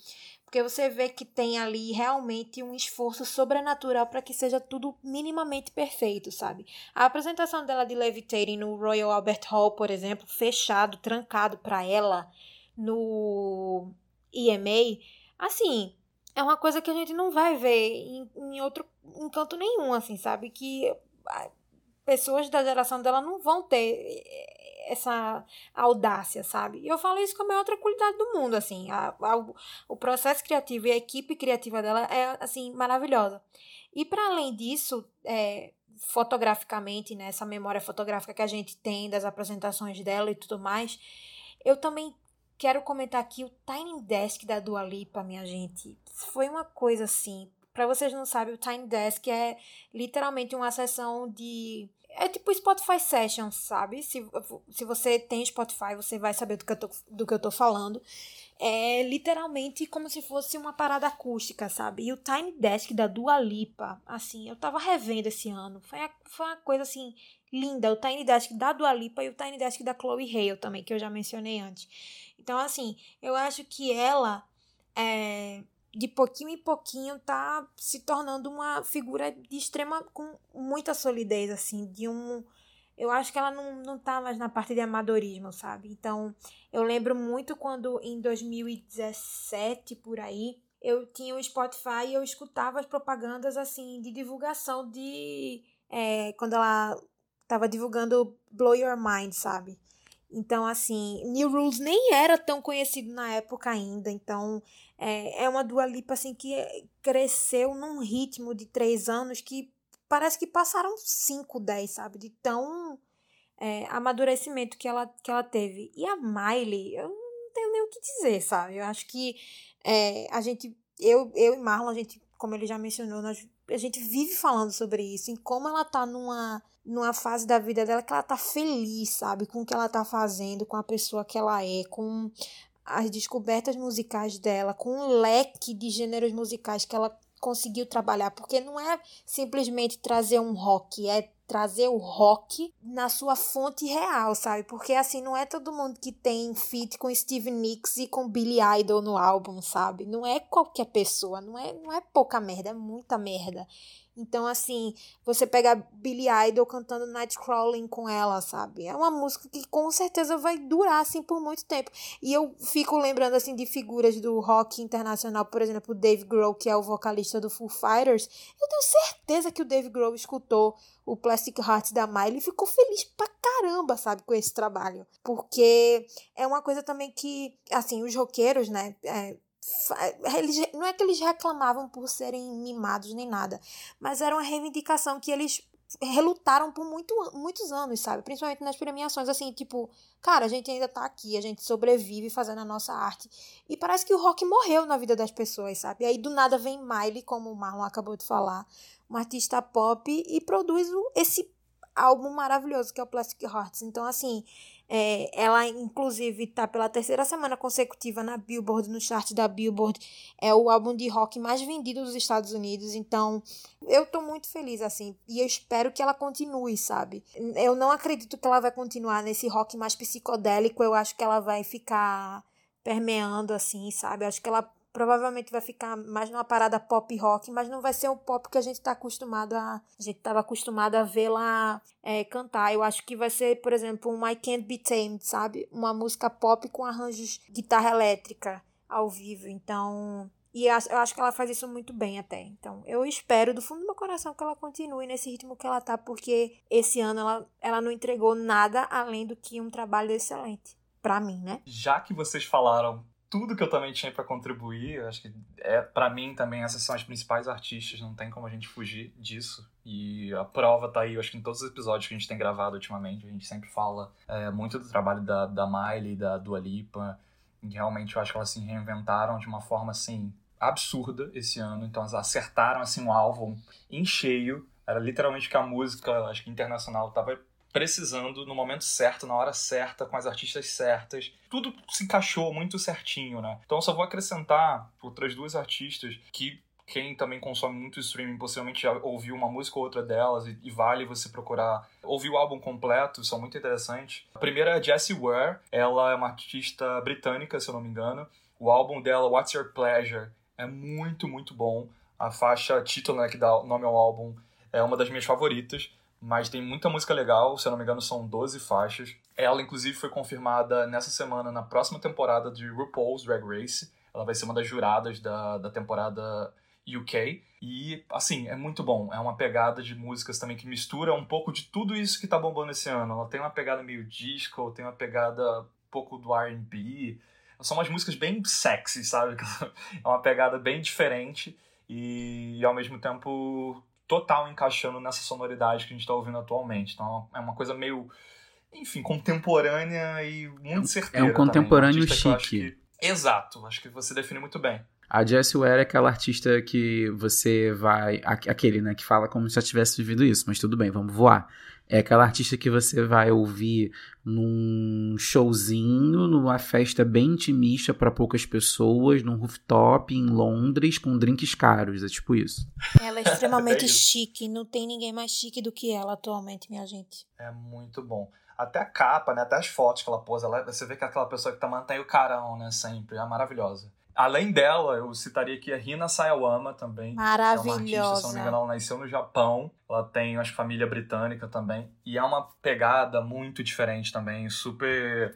Porque você vê que tem ali realmente um esforço sobrenatural para que seja tudo minimamente perfeito, sabe? A apresentação dela de Levitating no Royal Albert Hall, por exemplo, fechado, trancado para ela no EMA, assim, é uma coisa que a gente não vai ver em, em outro em canto nenhum, assim, sabe? Que pessoas da geração dela não vão ter essa audácia, sabe? E eu falo isso com a maior tranquilidade do mundo, assim. A, a, o processo criativo e a equipe criativa dela é, assim, maravilhosa. E para além disso, é, fotograficamente, né, essa memória fotográfica que a gente tem das apresentações dela e tudo mais, eu também quero comentar aqui o Tiny Desk da Dua Lipa, minha gente. Foi uma coisa assim. Para vocês não sabem, o Tiny Desk é literalmente uma sessão de é tipo Spotify Sessions, sabe? Se, se você tem Spotify, você vai saber do que, eu tô, do que eu tô falando. É literalmente como se fosse uma parada acústica, sabe? E o Tiny Desk da Dua Lipa, assim, eu tava revendo esse ano. Foi, foi uma coisa, assim, linda. O Tiny Desk da Dua Lipa e o Tiny Desk da Chloe Hale também, que eu já mencionei antes. Então, assim, eu acho que ela... É, de pouquinho em pouquinho tá se tornando uma figura de extrema com muita solidez assim, de um eu acho que ela não, não tá mais na parte de amadorismo, sabe? Então, eu lembro muito quando em 2017 por aí, eu tinha o Spotify e eu escutava as propagandas assim de divulgação de é, quando ela tava divulgando Blow Your Mind, sabe? Então, assim, New Rules nem era tão conhecido na época ainda. Então, é, é uma Dua Lipa, assim, que cresceu num ritmo de três anos que parece que passaram cinco, dez, sabe? De tão é, amadurecimento que ela, que ela teve. E a Miley, eu não tenho nem o que dizer, sabe? Eu acho que é, a gente, eu, eu e Marlon, a gente, como ele já mencionou, nós, a gente vive falando sobre isso, em como ela tá numa numa fase da vida dela que ela tá feliz, sabe? Com o que ela tá fazendo, com a pessoa que ela é, com as descobertas musicais dela, com o leque de gêneros musicais que ela conseguiu trabalhar, porque não é simplesmente trazer um rock, é trazer o rock na sua fonte real, sabe? Porque assim, não é todo mundo que tem feat com Steve Nicks e com Billy Idol no álbum, sabe? Não é qualquer pessoa, não é, não é pouca merda, é muita merda. Então, assim, você pega Billy Idol cantando Nightcrawling com ela, sabe? É uma música que com certeza vai durar, assim, por muito tempo. E eu fico lembrando, assim, de figuras do rock internacional, por exemplo, o Dave Grohl, que é o vocalista do Foo Fighters. Eu tenho certeza que o Dave Grohl escutou o Plastic Hearts da Miley e ficou feliz pra caramba, sabe, com esse trabalho. Porque é uma coisa também que, assim, os roqueiros, né, é, eles, não é que eles reclamavam por serem mimados nem nada, mas era uma reivindicação que eles relutaram por muito, muitos anos, sabe? Principalmente nas premiações, assim, tipo, cara, a gente ainda tá aqui, a gente sobrevive fazendo a nossa arte. E parece que o rock morreu na vida das pessoas, sabe? E aí do nada vem Miley, como o Marlon acabou de falar, uma artista pop, e produz esse álbum maravilhoso que é o Plastic Hearts. Então, assim, é, ela, inclusive, está pela terceira semana consecutiva na Billboard, no chart da Billboard. É o álbum de rock mais vendido dos Estados Unidos. Então, eu tô muito feliz, assim. E eu espero que ela continue, sabe? Eu não acredito que ela vai continuar nesse rock mais psicodélico. Eu acho que ela vai ficar permeando, assim, sabe? Eu acho que ela provavelmente vai ficar mais numa parada pop rock, mas não vai ser o pop que a gente está acostumado a. A gente estava acostumado a vê-la é, cantar. Eu acho que vai ser, por exemplo, um I Can't Be Tamed, sabe? Uma música pop com arranjos de guitarra elétrica ao vivo. Então. E eu acho que ela faz isso muito bem até. Então, eu espero do fundo do meu coração que ela continue nesse ritmo que ela tá, porque esse ano ela, ela não entregou nada além do que um trabalho excelente. Pra mim, né? Já que vocês falaram tudo que eu também tinha para contribuir. Acho que é para mim também essas são as principais artistas, não tem como a gente fugir disso. E a prova tá aí, eu acho que em todos os episódios que a gente tem gravado ultimamente, a gente sempre fala é, muito do trabalho da, da Miley, da Dua Lipa. E realmente eu acho que elas se reinventaram de uma forma assim absurda esse ano. Então elas acertaram assim um álbum em cheio. Era literalmente que a música, acho que internacional, tava precisando no momento certo, na hora certa, com as artistas certas. Tudo se encaixou muito certinho, né? Então só vou acrescentar outras duas artistas que quem também consome muito streaming possivelmente já ouviu uma música ou outra delas e, e, vale você procurar ouvir o álbum completo, são muito interessantes. A primeira é Jessie Ware, ela é uma artista britânica, se eu não me engano. O álbum dela, What's Your Pleasure, é muito, muito bom. A faixa título, né, que dá nome ao álbum, é uma das minhas favoritas, mas tem muita música legal, se eu não me engano são 12 faixas. Ela, inclusive, foi confirmada nessa semana na próxima temporada de RuPaul's Drag Race. Ela vai ser uma das juradas da, da temporada UK. E, assim, é muito bom. É uma pegada de músicas também que mistura um pouco de tudo isso que tá bombando esse ano. Ela tem uma pegada meio disco, tem uma pegada um pouco do R&B. São umas músicas bem sexy, sabe? É uma pegada bem diferente e, ao mesmo tempo, total encaixando nessa sonoridade que a gente tá ouvindo atualmente. Então, é uma coisa meio, enfim, contemporânea e muito certeira É um contemporâneo chique. Acho que... Exato, acho que você define muito bem. A Jessie Ware é aquela artista que você vai. Aquele, né? Que fala como se já tivesse vivido isso, mas tudo bem, vamos voar. É aquela artista que você vai ouvir num showzinho, numa festa bem intimista para poucas pessoas, num rooftop em Londres com drinks caros. É tipo isso. Ela é extremamente é chique. Não tem ninguém mais chique do que ela atualmente, minha gente. É muito bom. Até a capa, né? Até as fotos que ela posa. Ela, você vê que é aquela pessoa que tá mantém o carão, né? Sempre. É maravilhosa. Além dela, eu citaria aqui a Rina Sayawama também. Maravilhosa. É uma artista, se não me engano, ela nasceu no Japão. Ela tem, acho família britânica também. E é uma pegada muito diferente também, super,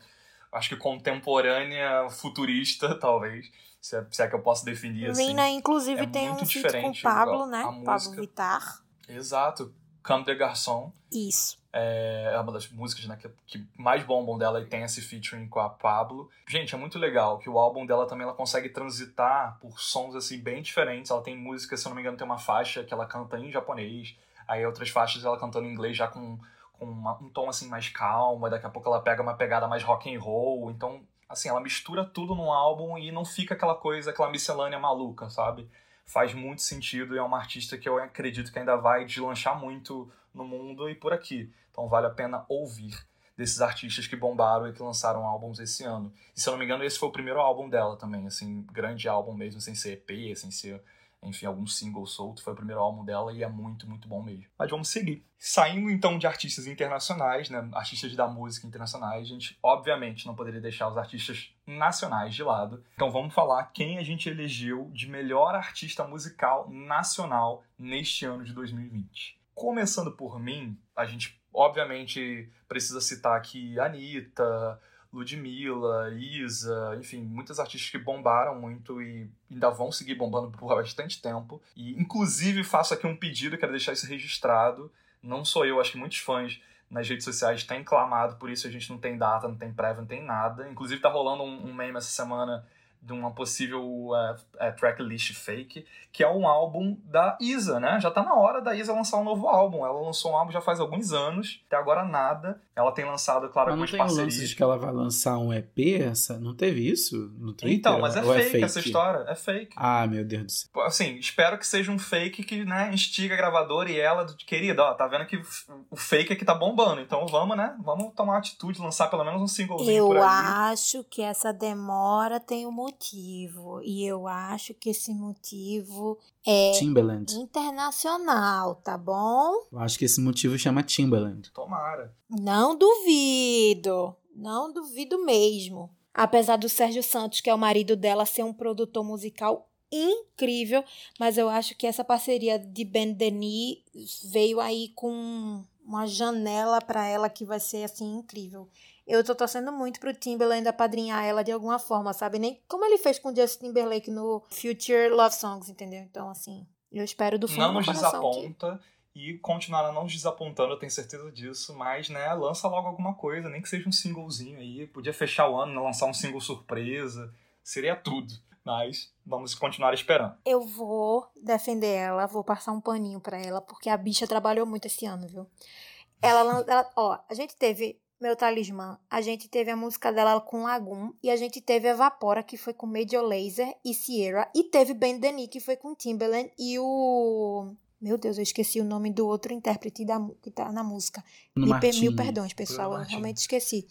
acho que contemporânea, futurista, talvez. Se é, se é que eu posso definir assim. Rina, inclusive, é tem um feat com o Pablo, né? Pablo Vittar. Exato. Comme de Garçon. Isso. É, é uma das músicas né, que, que, mais bombam dela e tem esse featuring com a Pablo. Gente, é muito legal que o álbum dela também ela consegue transitar por sons assim bem diferentes. Ela tem música, se eu não me engano, tem uma faixa que ela canta em japonês, aí outras faixas ela cantando em inglês já com, com uma, um tom assim mais calmo, daqui a pouco ela pega uma pegada mais rock and roll. Então, assim, ela mistura tudo num álbum e não fica aquela coisa, aquela miscelânea maluca, sabe? Faz muito sentido e é uma artista que eu acredito que ainda vai deslanchar muito no mundo e por aqui. Então vale a pena ouvir desses artistas que bombaram e que lançaram álbuns esse ano. E se eu não me engano, esse foi o primeiro álbum dela também, assim, grande álbum mesmo, sem ser EP, sem ser, enfim, algum single solto. Foi o primeiro álbum dela e é muito, muito bom mesmo. Mas vamos seguir. Saindo então de artistas internacionais, né, artistas da música internacionais, a gente obviamente não poderia deixar os artistas nacionais de lado. Então vamos falar quem a gente elegeu de melhor artista musical nacional neste ano de 2020. Começando por mim, a gente obviamente precisa citar aqui Anitta, Ludmilla, Isa, enfim, muitas artistas que bombaram muito e ainda vão seguir bombando por bastante tempo. E inclusive faço aqui um pedido, quero deixar isso registrado. Não sou eu, acho que muitos fãs nas redes sociais têm clamado por isso, a gente não tem data, não tem prévia, não tem nada. Inclusive tá rolando um, um meme essa semana de uma possível uh, uh, tracklist fake, que é um álbum da Isa, né? Já tá na hora da Isa lançar um novo álbum. Ela lançou um álbum já faz alguns anos, até agora nada. Ela tem lançado, claro, mas algumas não tem parcerias. lance de que ela vai lançar um EP? Essa? Não teve isso no Twitter? Então, mas é fake, é fake, essa história. É fake. Ah, meu Deus do céu. Assim, espero que seja um fake que, né, instiga a gravadora e ela, querida, ó, tá vendo que o fake aqui tá bombando. Então vamos, né? Vamos tomar atitude, lançar pelo menos um singlezinho Eu por aí. acho que essa demora tem um motivo. E eu acho que esse motivo é Timbaland. internacional, tá bom? Eu acho que esse motivo chama Timbaland. Tomara. Não duvido. Não duvido mesmo. Apesar do Sérgio Santos, que é o marido dela, ser um produtor musical incrível, mas eu acho que essa parceria de Ben Denis veio aí com uma janela para ela que vai ser assim incrível. Eu tô torcendo muito pro Timberland apadrinhar ela de alguma forma, sabe? Nem como ele fez com o Justin Timberlake no Future Love Songs, entendeu? Então, assim, eu espero do fundo Não nos coração que- desaponta e continuará não nos desapontando, eu tenho certeza disso, mas, né, lança logo alguma coisa, nem que seja um singlezinho aí. Podia fechar o ano, né, lançar um single surpresa, seria tudo. Mas vamos continuar esperando. Eu vou defender ela, vou passar um paninho pra ela, porque a bicha trabalhou muito esse ano, viu? Ela, ela ó, a gente teve Meu Talismã, a gente teve a música dela com Lagoon, e a gente teve Evapora, que foi com Major Lazer e Sierra, e teve Ben Denis, que foi com Timbaland e o Meu Deus, eu esqueci o nome do outro intérprete da, que tá na música. No Martini. mil perdões, pessoal. Eu realmente esqueci.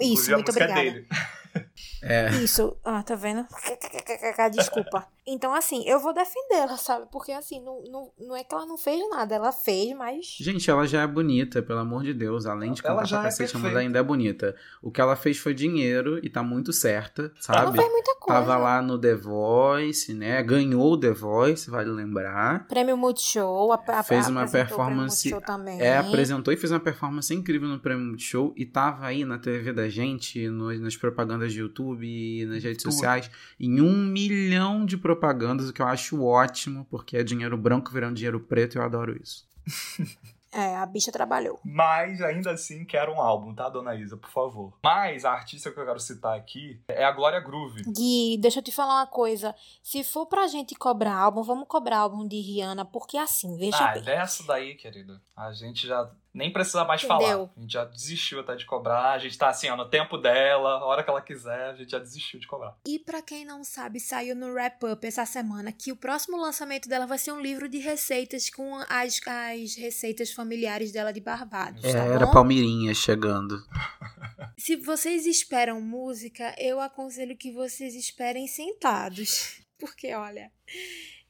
Isso, muito é obrigada. É. Isso. Ah, tá vendo? Desculpa. Então, assim, eu vou defendê-la, sabe? Porque, assim, não, não, não é que ela não fez nada. Ela fez, mas. Gente, ela já é bonita, pelo amor de Deus. Além de Ela cantar já pra é cacete, perfeita. mulher ainda é bonita. O que ela fez foi dinheiro e tá muito certa, Ela sabe? fez muita coisa. Tava lá no The Voice, né? Ganhou o The Voice, vale lembrar. Prêmio Multishow. A, a, Fez uma performance- Multishow também. É, apresentou e fez uma performance incrível no Prêmio Multishow e tava aí na TV da gente, no- nas propagandas de YouTube e nas redes Tudo. sociais, em um milhão de propagandas, o que eu acho ótimo, porque é dinheiro branco virando dinheiro preto e eu adoro isso. É, a bicha trabalhou. Mas ainda assim quero um álbum, tá, dona Isa, por favor. Mas a artista que eu quero citar aqui é a Glória Groove. Gui, deixa eu te falar uma coisa. Se for pra gente cobrar álbum, vamos cobrar álbum de Rihanna, porque assim, veja Ah, bem. dessa daí, querida. A gente já nem precisa mais Entendeu? falar. A gente já desistiu até de cobrar. A gente tá assim, ó, no tempo dela, a hora que ela quiser, a gente já desistiu de cobrar. E pra quem não sabe, saiu no Wrap Up essa semana que o próximo lançamento dela vai ser um livro de receitas com as, as receitas familiares dela de Barbados, É, tá Era bom? Palmeirinha chegando. Se vocês esperam música, eu aconselho que vocês esperem sentados. Porque, olha,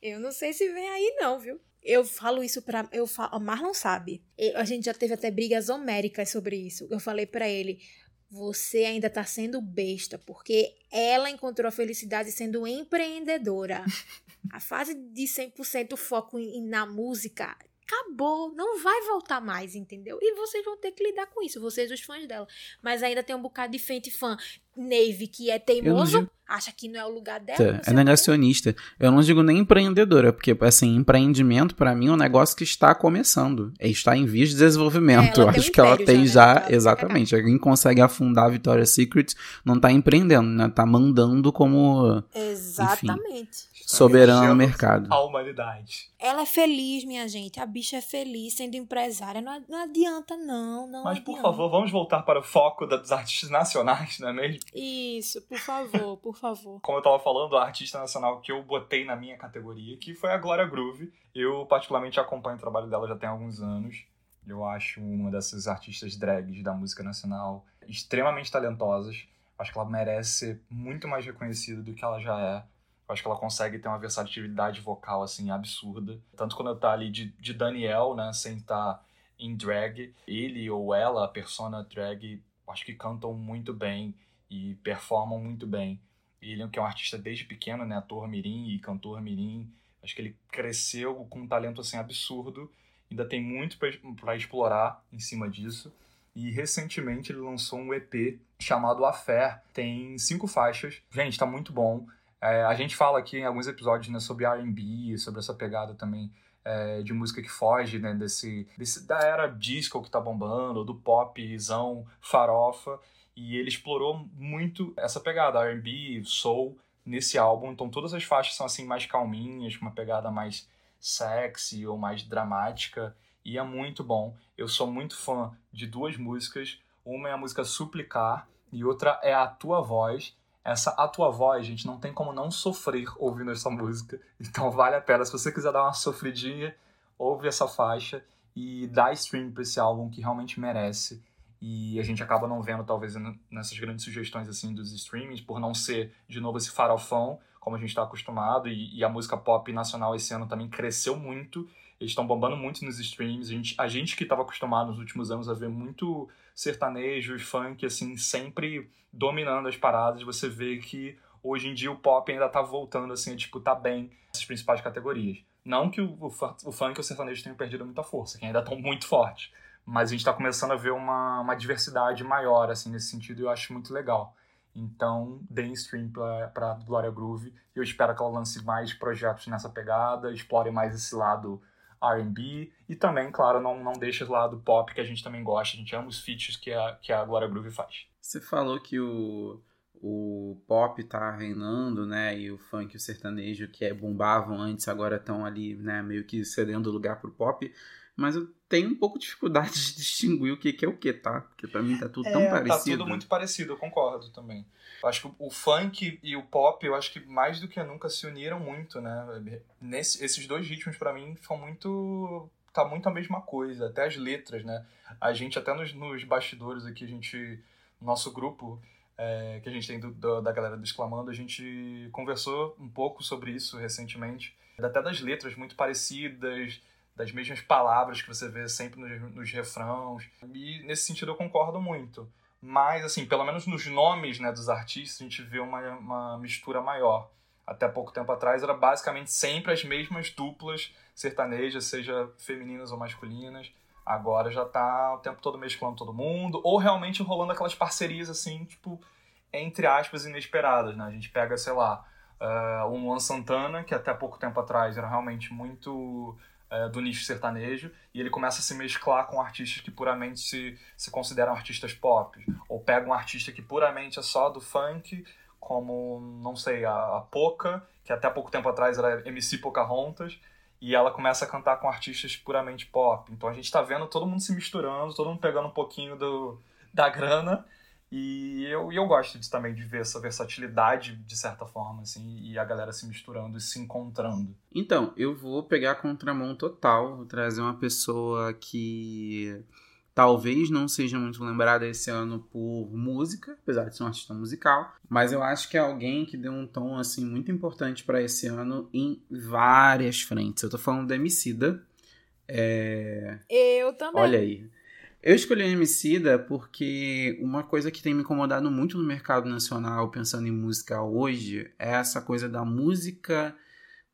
eu não sei se vem aí não, viu? Eu falo isso pra. Eu falo, Marlon sabe. Eu- a gente já teve até brigas homéricas sobre isso. Eu falei pra ele: você ainda tá sendo besta, porque ela encontrou a felicidade sendo empreendedora. a fase de 100% foco em- na música acabou, não vai voltar mais, entendeu? E vocês vão ter que lidar com isso, vocês os fãs dela. Mas ainda tem um bocado de frente fã. Navy, que é teimoso, digo- acha que não é o lugar dela. É negacionista. Eu não digo nem empreendedora, porque, assim, empreendimento pra mim é um negócio que está começando. É, Está em vias de desenvolvimento. É, Eu acho um que ela tem já, já, né? Exatamente. Quem consegue afundar a Victoria's Secret não tá empreendendo, né? Tá mandando como Exatamente. Soberano no mercado. A humanidade. Ela é feliz, minha gente. A bicha é feliz sendo empresária. Não, não adianta, não. não Mas, por adianta. favor, vamos voltar para o foco da- dos artistas nacionais, não é mesmo? Isso, por favor, por favor. Como eu tava falando, a artista nacional que eu botei na minha categoria, que foi a Glória Groove. Eu, particularmente, acompanho o trabalho dela já tem alguns anos. Eu acho uma dessas artistas drags da música nacional extremamente talentosas. Acho que ela merece ser muito mais reconhecida do que ela já é. Acho que ela consegue ter uma versatilidade vocal, assim, absurda. Tanto quando tá ali de, de Daniel, né, sem estar em drag. Ele ou ela, a persona drag, acho que cantam muito bem e performam muito bem. Ele que é um artista desde pequeno, né, ator mirim e cantor mirim. Acho que ele cresceu com um talento assim absurdo. Ainda tem muito para explorar em cima disso. E recentemente ele lançou um EP chamado A Fé. Tem cinco faixas. Gente, tá muito bom. É, a gente fala aqui em alguns episódios né, sobre R&B, sobre essa pegada também é, de música que foge né, desse, desse da era disco que tá bombando, do popzão, farofa. E ele explorou muito essa pegada, R&B, soul, nesse álbum. Então todas as faixas são assim mais calminhas, com uma pegada mais sexy ou mais dramática. E é muito bom. Eu sou muito fã de duas músicas. Uma é a música Suplicar e outra é A Tua Voz. Essa A Tua Voz, gente, não tem como não sofrer ouvindo essa música. Então vale a pena. Se você quiser dar uma sofridinha, ouve essa faixa e dá stream pra esse álbum que realmente merece. E a gente acaba não vendo, talvez, nessas grandes sugestões assim dos streamings, por não ser, de novo, esse farofão, como a gente está acostumado. E, e a música pop nacional esse ano também cresceu muito. Eles estão bombando muito nos streams. A gente, a gente que estava acostumado nos últimos anos a ver muito sertanejo e funk, assim, sempre dominando as paradas, você vê que hoje em dia o pop ainda tá voltando, assim, a disputar bem essas principais categorias. Não que o, o, o funk e o sertanejo tenham perdido muita força, que ainda estão muito fortes. Mas a gente tá começando a ver uma, uma diversidade maior, assim, nesse sentido, e eu acho muito legal. Então, deem stream pra Glória Groove. Eu espero que ela lance mais projetos nessa pegada, explore mais esse lado R&B. E também, claro, não, não deixe o lado pop, que a gente também gosta. A gente ama os features que a, que a Glória Groove faz. Você falou que o, o pop tá reinando, né? E o funk e o sertanejo que é, bombavam antes agora estão ali, né? Meio que cedendo lugar pro pop. Mas eu tenho um pouco de dificuldade de distinguir o que, que é o que, tá? Porque pra mim tá tudo é, tão parecido. Tá tudo muito parecido, eu concordo também. Eu acho que o funk e o pop, eu acho que mais do que nunca se uniram muito, né? Nesse, esses dois ritmos, para mim, são muito. tá muito a mesma coisa, até as letras, né? A gente, até nos, nos bastidores aqui, a gente. Nosso grupo, é, que a gente tem do, do, da galera do Exclamando, a gente conversou um pouco sobre isso recentemente. Até das letras muito parecidas, das mesmas palavras que você vê sempre nos, nos refrãos. E nesse sentido eu concordo muito. Mas, assim, pelo menos nos nomes né, dos artistas, a gente vê uma, uma mistura maior. Até pouco tempo atrás era basicamente sempre as mesmas duplas sertanejas, seja femininas ou masculinas. Agora já tá o tempo todo mesclando todo mundo, ou realmente rolando aquelas parcerias assim, tipo, entre aspas, inesperadas, né? A gente pega, sei lá, uh, o Luan Santana, que até pouco tempo atrás era realmente muito uh, do nicho sertanejo, e ele começa a se mesclar com artistas que puramente se, se consideram artistas pop. Ou pega um artista que puramente é só do funk, como, não sei, a, a Poca, que até pouco tempo atrás era MC Pocahontas, e ela começa a cantar com artistas puramente pop. Então a gente está vendo todo mundo se misturando, todo mundo pegando um pouquinho do, da grana. E eu, eu gosto de, também de ver essa versatilidade, de certa forma, assim, e a galera se misturando e se encontrando. Então, eu vou pegar a contramão total, vou trazer uma pessoa que talvez não seja muito lembrada esse ano por música, apesar de ser um artista musical, mas eu acho que é alguém que deu um tom assim muito importante para esse ano em várias frentes. Eu tô falando da Emicida. É... Eu também. Olha aí. Eu escolhi Emicida porque uma coisa que tem me incomodado muito no mercado nacional, pensando em música hoje, é essa coisa da música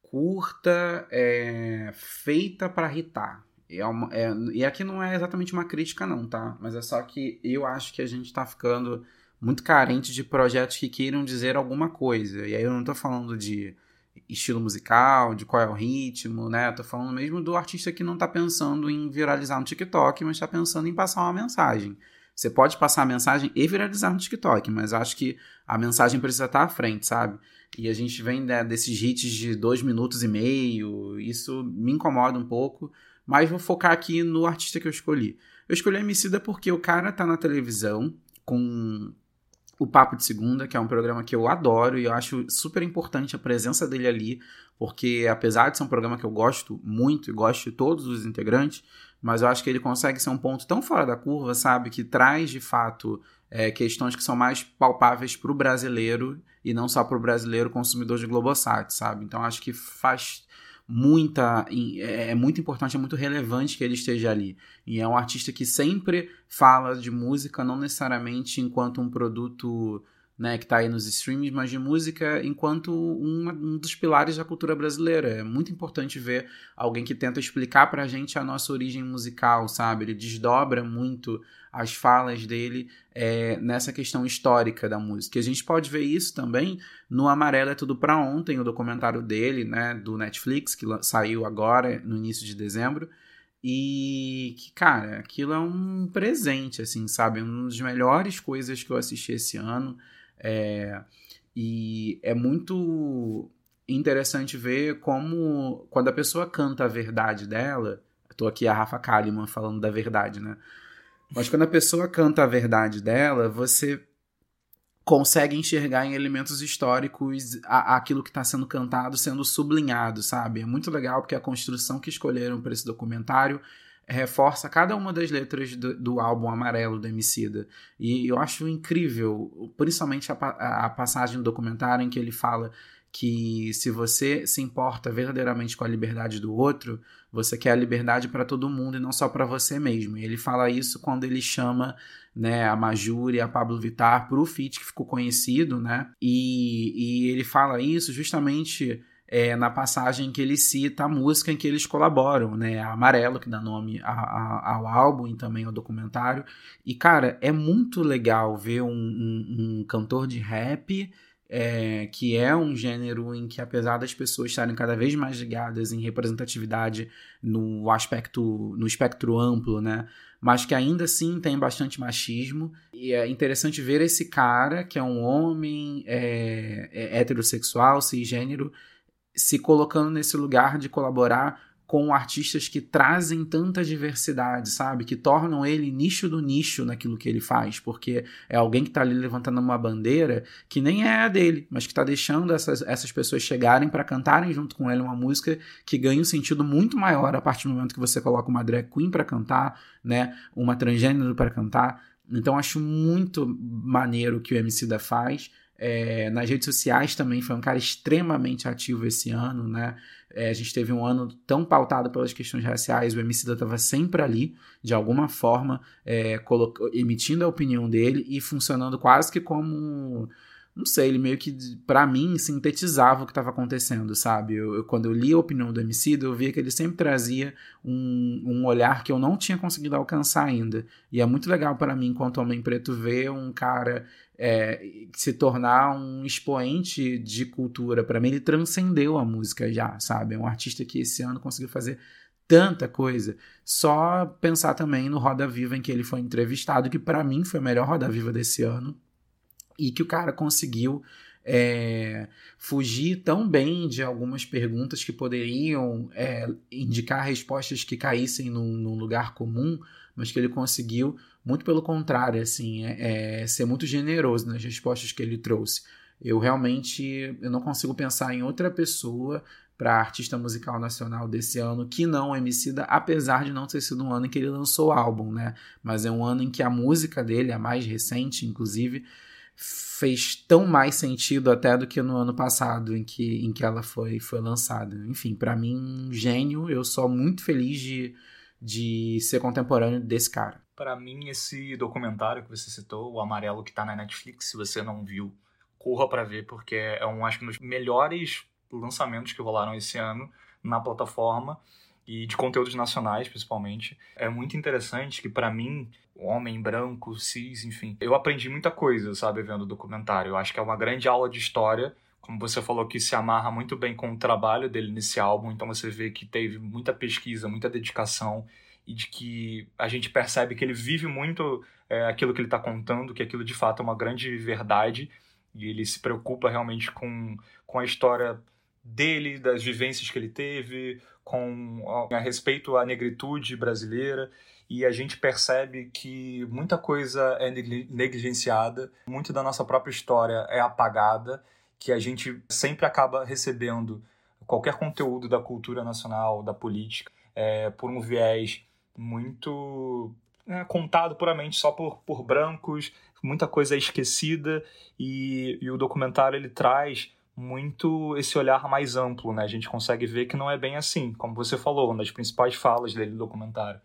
curta, é, feita para irritar. É uma, é, e aqui não é exatamente uma crítica, não, tá? Mas é só que eu acho que a gente tá ficando muito carente de projetos que queiram dizer alguma coisa. E aí eu não tô falando de estilo musical, de qual é o ritmo, né? Eu tô falando mesmo do artista que não tá pensando em viralizar no TikTok, mas tá pensando em passar uma mensagem. Você pode passar a mensagem e viralizar no TikTok, mas acho que a mensagem precisa estar à frente, sabe? E a gente vem né, desses hits de dois minutos e meio, isso me incomoda um pouco. Mas vou focar aqui no artista que eu escolhi. Eu escolhi a Emicida porque o cara tá na televisão com o Papo de Segunda, que é um programa que eu adoro e eu acho super importante a presença dele ali, porque apesar de ser um programa que eu gosto muito e gosto de todos os integrantes, mas eu acho que ele consegue ser um ponto tão fora da curva, sabe, que traz de fato é, questões que são mais palpáveis para o brasileiro e não só para o brasileiro consumidor de Globosat, sabe? Então acho que faz muita é, é muito importante, é muito relevante que ele esteja ali. E é um artista que sempre fala de música, não necessariamente enquanto um produto né, que está aí nos streams, mas de música enquanto um, dos pilares da cultura brasileira. É muito importante ver alguém que tenta explicar para a gente a nossa origem musical, sabe? Ele desdobra muito as falas dele é, nessa questão histórica da música. A gente pode ver isso também no Amarelo é Tudo Pra Ontem, o documentário dele, né, do Netflix, que saiu agora, no início de dezembro. E que, cara, aquilo é um presente, assim, sabe? Uma das melhores coisas que eu assisti esse ano. É, e é muito interessante ver como, quando a pessoa canta a verdade dela, estou aqui a Rafa Kalimann falando da verdade, né? Mas quando a pessoa canta a verdade dela, você consegue enxergar em elementos históricos aquilo que está sendo cantado sendo sublinhado, sabe? É muito legal porque a construção que escolheram para esse documentário reforça cada uma das letras do, do álbum Amarelo do Emicida. E eu acho incrível, principalmente a, a, passagem do documentário em que ele fala que se você se importa verdadeiramente com a liberdade do outro, você quer a liberdade para todo mundo e não só para você mesmo. E ele fala isso quando ele chama né, a Majuri e a Pablo Vittar para o feat que ficou conhecido, né? E, e ele fala isso justamente é, na passagem que ele cita a música em que eles colaboram, né? A Amarelo, que dá nome a, a, ao álbum e também ao documentário. E, cara, é muito legal ver um, um, um cantor de rap. É, que é um gênero em que, apesar das pessoas estarem cada vez mais ligadas em representatividade no aspecto, no espectro amplo, né? Mas que ainda assim tem bastante machismo. E é interessante ver esse cara, que é um homem é, é heterossexual, cisgênero, se colocando nesse lugar de colaborar com artistas que trazem tanta diversidade, sabe? Que tornam ele nicho do nicho naquilo que ele faz, porque é alguém que está ali levantando uma bandeira que nem é a dele, mas que está deixando essas, essas pessoas chegarem para cantarem junto com ele uma música que ganha um sentido muito maior a partir do momento que você coloca uma drag queen para cantar, né? Uma transgênero para cantar. Então acho muito maneiro o que o MC da faz. É, nas redes sociais também foi um cara extremamente ativo esse ano, né? É, a gente teve um ano tão pautado pelas questões raciais, o Emicida estava sempre ali, de alguma forma, é, emitindo a opinião dele e funcionando quase que como não sei, ele meio que, para mim, sintetizava o que estava acontecendo, sabe? Eu, eu, quando eu li a opinião do Emicida, eu via que ele sempre trazia um, um olhar que eu não tinha conseguido alcançar ainda. E é muito legal para mim, enquanto homem preto, ver um cara é, se tornar um expoente de cultura. Para mim, ele transcendeu a música já, sabe? É um artista que esse ano conseguiu fazer tanta coisa. Só pensar também no Roda Viva em que ele foi entrevistado, que para mim foi a melhor Roda Viva desse ano e que o cara conseguiu é, fugir tão bem de algumas perguntas que poderiam é, indicar respostas que caíssem num, num, lugar comum, mas que ele conseguiu, muito pelo contrário, assim, é, é ser muito generoso nas respostas que ele trouxe. Eu realmente eu não consigo pensar em outra pessoa para artista musical nacional desse ano que não Emicida, apesar de não ter sido um ano em que ele lançou o álbum, né? Mas é um ano em que a música dele, a mais recente, inclusive, fez tão mais sentido até do que no ano passado em que, em que ela foi, foi lançada. Enfim, para mim, um gênio. Eu sou muito feliz de, de ser contemporâneo desse cara. Para mim, esse documentário que você citou, o Amarelo, que tá na Netflix, se você não viu, corra para ver, porque é um, acho que, um dos melhores lançamentos que rolaram esse ano na plataforma e de conteúdos nacionais, principalmente. É muito interessante que, para mim, homem branco, cis, enfim. Eu aprendi muita coisa, sabe, vendo o documentário. Eu acho que é uma grande aula de história, como você falou, que se amarra muito bem com o trabalho dele nesse álbum. Então você vê que teve muita pesquisa, muita dedicação e de que a gente percebe que ele vive muito é, aquilo que ele está contando, que aquilo de fato é uma grande verdade e ele se preocupa realmente com, com a história dele, das vivências que ele teve, com a, a respeito à negritude brasileira e a gente percebe que muita coisa é negligenciada, muito da nossa própria história é apagada, que a gente sempre acaba recebendo qualquer conteúdo da cultura nacional, da política, é, por um viés muito é, contado puramente só por, por brancos, muita coisa é esquecida e, e o documentário ele traz muito esse olhar mais amplo, né? A gente consegue ver que não é bem assim, como você falou, uma das principais falas dele no documentário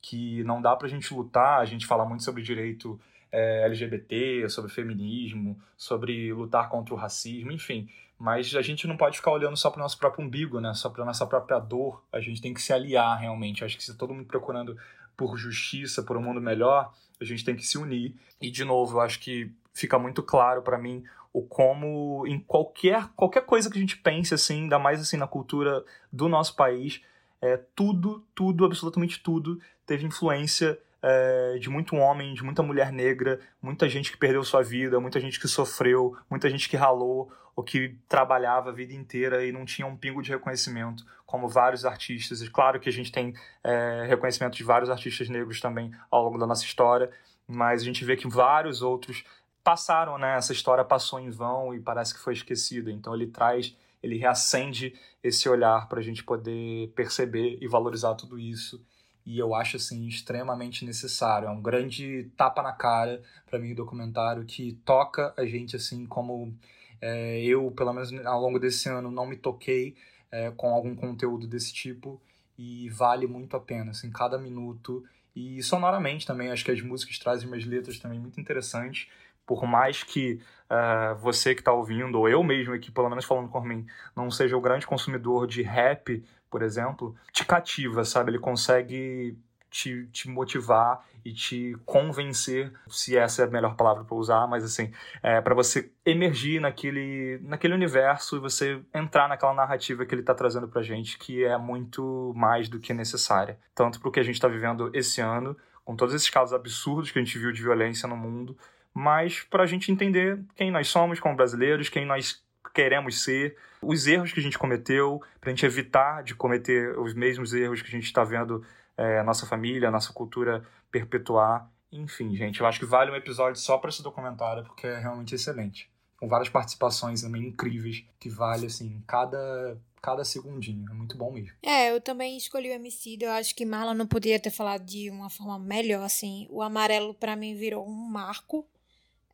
que não dá para a gente lutar, a gente fala muito sobre direito é, LGBT, sobre feminismo, sobre lutar contra o racismo, enfim. Mas a gente não pode ficar olhando só para o nosso próprio umbigo, né? só para nossa própria dor. A gente tem que se aliar realmente. Acho que se todo mundo procurando por justiça, por um mundo melhor, a gente tem que se unir. E, de novo, eu acho que fica muito claro para mim o como em qualquer, qualquer coisa que a gente pense, assim, ainda mais assim na cultura do nosso país, é, tudo, tudo, absolutamente tudo, teve influência é, de muito homem, de muita mulher negra, muita gente que perdeu sua vida, muita gente que sofreu, muita gente que ralou ou que trabalhava a vida inteira e não tinha um pingo de reconhecimento, como vários artistas. E claro que a gente tem é, reconhecimento de vários artistas negros também ao longo da nossa história, mas a gente vê que vários outros passaram, né? Essa história passou em vão e parece que foi esquecida. Então ele traz ele reacende esse olhar para a gente poder perceber e valorizar tudo isso. E eu acho assim extremamente necessário. É um grande tapa na cara para mim o documentário que toca a gente assim como é, eu, pelo menos ao longo desse ano, não me toquei é, com algum conteúdo desse tipo e vale muito a pena, assim, cada minuto. E sonoramente também, acho que as músicas trazem umas letras também muito interessantes por mais que uh, você que está ouvindo, ou eu mesmo aqui, pelo menos falando por mim, não seja o grande consumidor de rap, por exemplo, te cativa, sabe? Ele consegue te, te motivar e te convencer, se essa é a melhor palavra para usar, mas assim, é, para você emergir naquele, naquele universo e você entrar naquela narrativa que ele está trazendo para gente, que é muito mais do que necessária. Tanto para o que a gente está vivendo esse ano, com todos esses casos absurdos que a gente viu de violência no mundo, mas para a gente entender quem nós somos como brasileiros, quem nós queremos ser, os erros que a gente cometeu, para a gente evitar de cometer os mesmos erros que a gente está vendo é, a nossa família, a nossa cultura perpetuar. Enfim, gente, eu acho que vale um episódio só para esse documentário, porque é realmente excelente. Com várias participações também incríveis, que vale, assim, cada, cada segundinho. É muito bom mesmo. É, eu também escolhi o MC. Eu acho que Marlon não poderia ter falado de uma forma melhor, assim. O amarelo, para mim, virou um marco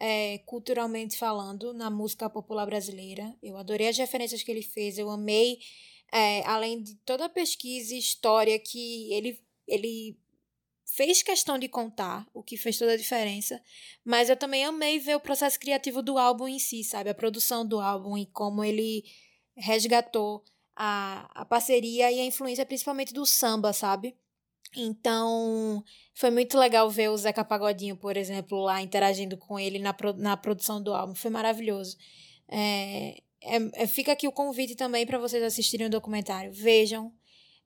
é, culturalmente falando, na música popular brasileira. Eu adorei as referências que ele fez, eu amei, é, além de toda a pesquisa e história que ele, ele fez questão de contar, o que fez toda a diferença. Mas eu também amei ver o processo criativo do álbum em si, sabe? A produção do álbum e como ele resgatou a, a parceria e a influência principalmente do samba, sabe? Então, foi muito legal ver o Zeca Pagodinho, por exemplo, lá interagindo com ele na, na produção do álbum. Foi maravilhoso. É, é, é fica aqui o convite também para vocês assistirem o documentário. Vejam,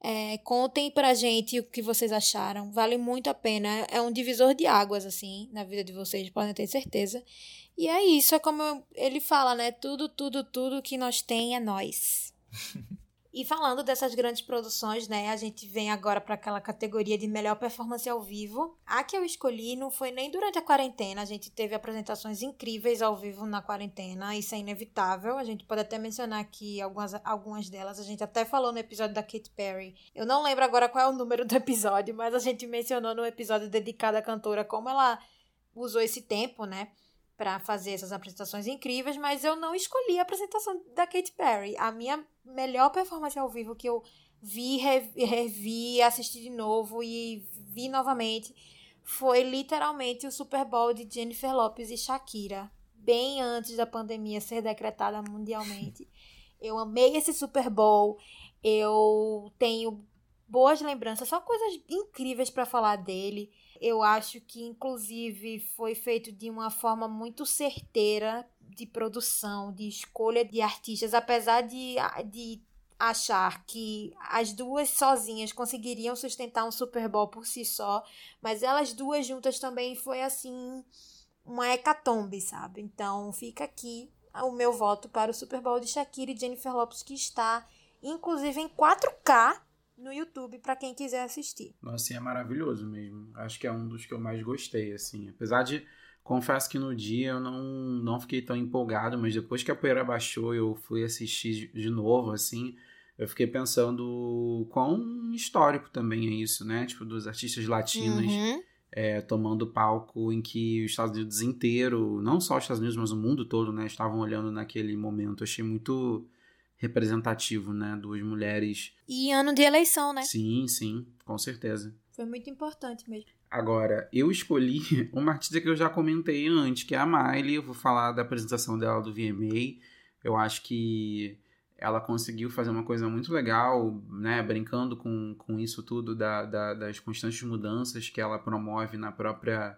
é, contem pra gente o que vocês acharam. Vale muito a pena. É um divisor de águas, assim, na vida de vocês, podem ter certeza. E é isso, é como ele fala, né? Tudo, tudo, tudo que nós tem é nós. E falando dessas grandes produções, né, a gente vem agora para aquela categoria de melhor performance ao vivo. A que eu escolhi não foi nem durante a quarentena, a gente teve apresentações incríveis ao vivo na quarentena, isso é inevitável. A gente pode até mencionar aqui algumas, algumas delas, a gente até falou no episódio da Katy Perry. Eu não lembro agora qual é o número do episódio, mas a gente mencionou no episódio dedicado à cantora como ela usou esse tempo, né? Para fazer essas apresentações incríveis, mas eu não escolhi a apresentação da Katy Perry. A minha melhor performance ao vivo que eu vi, revi, assisti de novo e vi novamente foi literalmente o Super Bowl de Jennifer Lopez e Shakira, bem antes da pandemia ser decretada mundialmente. Eu amei esse Super Bowl. Eu tenho boas lembranças, só coisas incríveis para falar dele. Eu acho que, inclusive, foi feito de uma forma muito certeira de produção, de escolha de artistas, apesar de, de achar que as duas sozinhas conseguiriam sustentar um Super Bowl por si só, mas elas duas juntas também foi assim uma hecatombe, sabe? Então fica aqui o meu voto para o Super Bowl de Shakira e Jennifer Lopez que está inclusive em 4K no YouTube para quem quiser assistir. Nossa, é maravilhoso mesmo. Acho que é um dos que eu mais gostei, assim. Apesar de confesso que no dia eu não, não fiquei tão empolgado, mas depois que a poeira baixou, eu fui assistir de novo, assim, eu fiquei pensando quão histórico também é isso, né? Tipo, dos artistas latinos uhum. é, tomando palco em que os Estados Unidos inteiro, não só os Estados Unidos, mas o mundo todo, né? Estavam olhando naquele momento. Eu achei muito representativo, né? Duas mulheres. E ano de eleição, né? Sim, sim, com certeza. Foi muito importante mesmo. Agora, eu escolhi uma artista que eu já comentei antes, que é a Miley. Eu vou falar da apresentação dela do VMA. Eu acho que ela conseguiu fazer uma coisa muito legal, né? Brincando com, com isso tudo da, da, das constantes mudanças que ela promove na própria,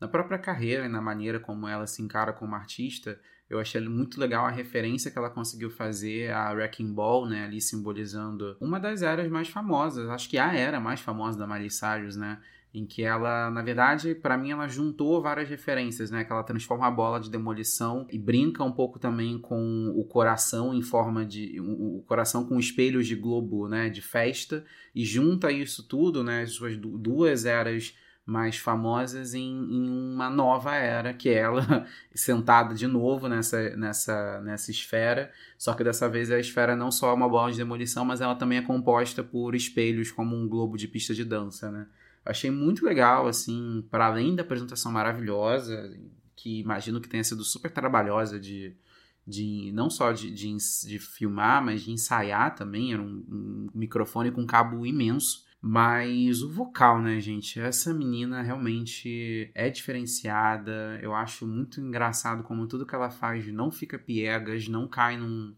na própria carreira e na maneira como ela se encara como artista. Eu achei muito legal a referência que ela conseguiu fazer a Wrecking Ball, né? Ali simbolizando uma das eras mais famosas, acho que a era mais famosa da Miley Cyrus, né? Em que ela, na verdade, para mim, ela juntou várias referências, né? Que ela transforma a bola de demolição e brinca um pouco também com o coração em forma de. o coração com espelhos de globo, né? De festa, e junta isso tudo, né? As suas duas eras mais famosas em, em, uma nova era, que é ela sentada de novo nessa, nessa, nessa esfera, só que dessa vez a esfera não só é uma bola de demolição, mas ela também é composta por espelhos como um globo de pista de dança, né? Achei muito legal, assim, para além da apresentação maravilhosa, que imagino que tenha sido super trabalhosa de, de não só de, de, de filmar, mas de ensaiar também, era um, um microfone com cabo imenso, mas o vocal, né, gente? Essa menina realmente é diferenciada. Eu acho muito engraçado como tudo que ela faz não fica piegas, não cai num,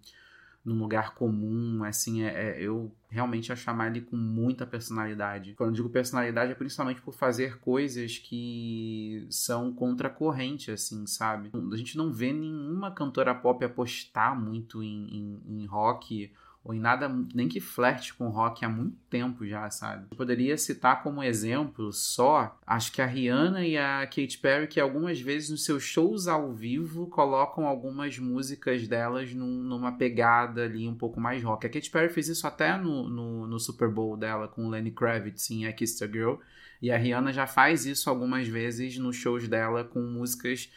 num lugar comum. Assim, é, é, eu realmente acho a Miley com muita personalidade. Quando digo personalidade, é principalmente por fazer coisas que são contracorrente, assim, sabe? A gente não vê nenhuma cantora pop apostar muito em, em, em rock ou em nada nem que flerte com rock há muito tempo já, sabe? Eu poderia citar como exemplo só, acho que a Rihanna e a Katy Perry, que algumas vezes nos seus shows ao vivo colocam algumas músicas delas num, numa pegada ali um pouco mais rock. A Katy Perry fez isso até no, no, no Super Bowl dela com Lenny Kravitz em I Kissed a Girl, e a Rihanna já faz isso algumas vezes nos shows dela com músicas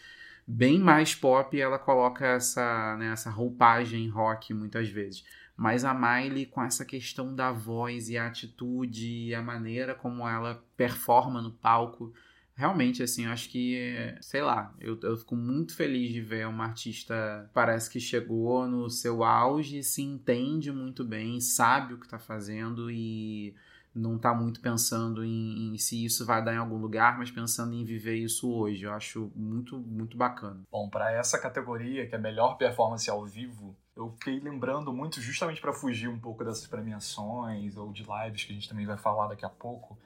bem mais pop, ela coloca essa, né, essa roupagem rock muitas vezes. Mas a Miley, com essa questão da voz e a atitude e a maneira como ela performa no palco, realmente, assim, eu acho que, sei lá, eu, eu fico muito feliz de ver uma artista parece que chegou no seu auge, se entende muito bem, sabe o que está fazendo e não está muito pensando em, em, se isso vai dar em algum lugar, mas pensando em viver isso hoje. Eu acho muito, muito bacana. Bom, para essa categoria, que é melhor performance ao vivo, eu fiquei lembrando muito, justamente para fugir um pouco dessas premiações ou de lives que a gente também vai falar daqui a pouco,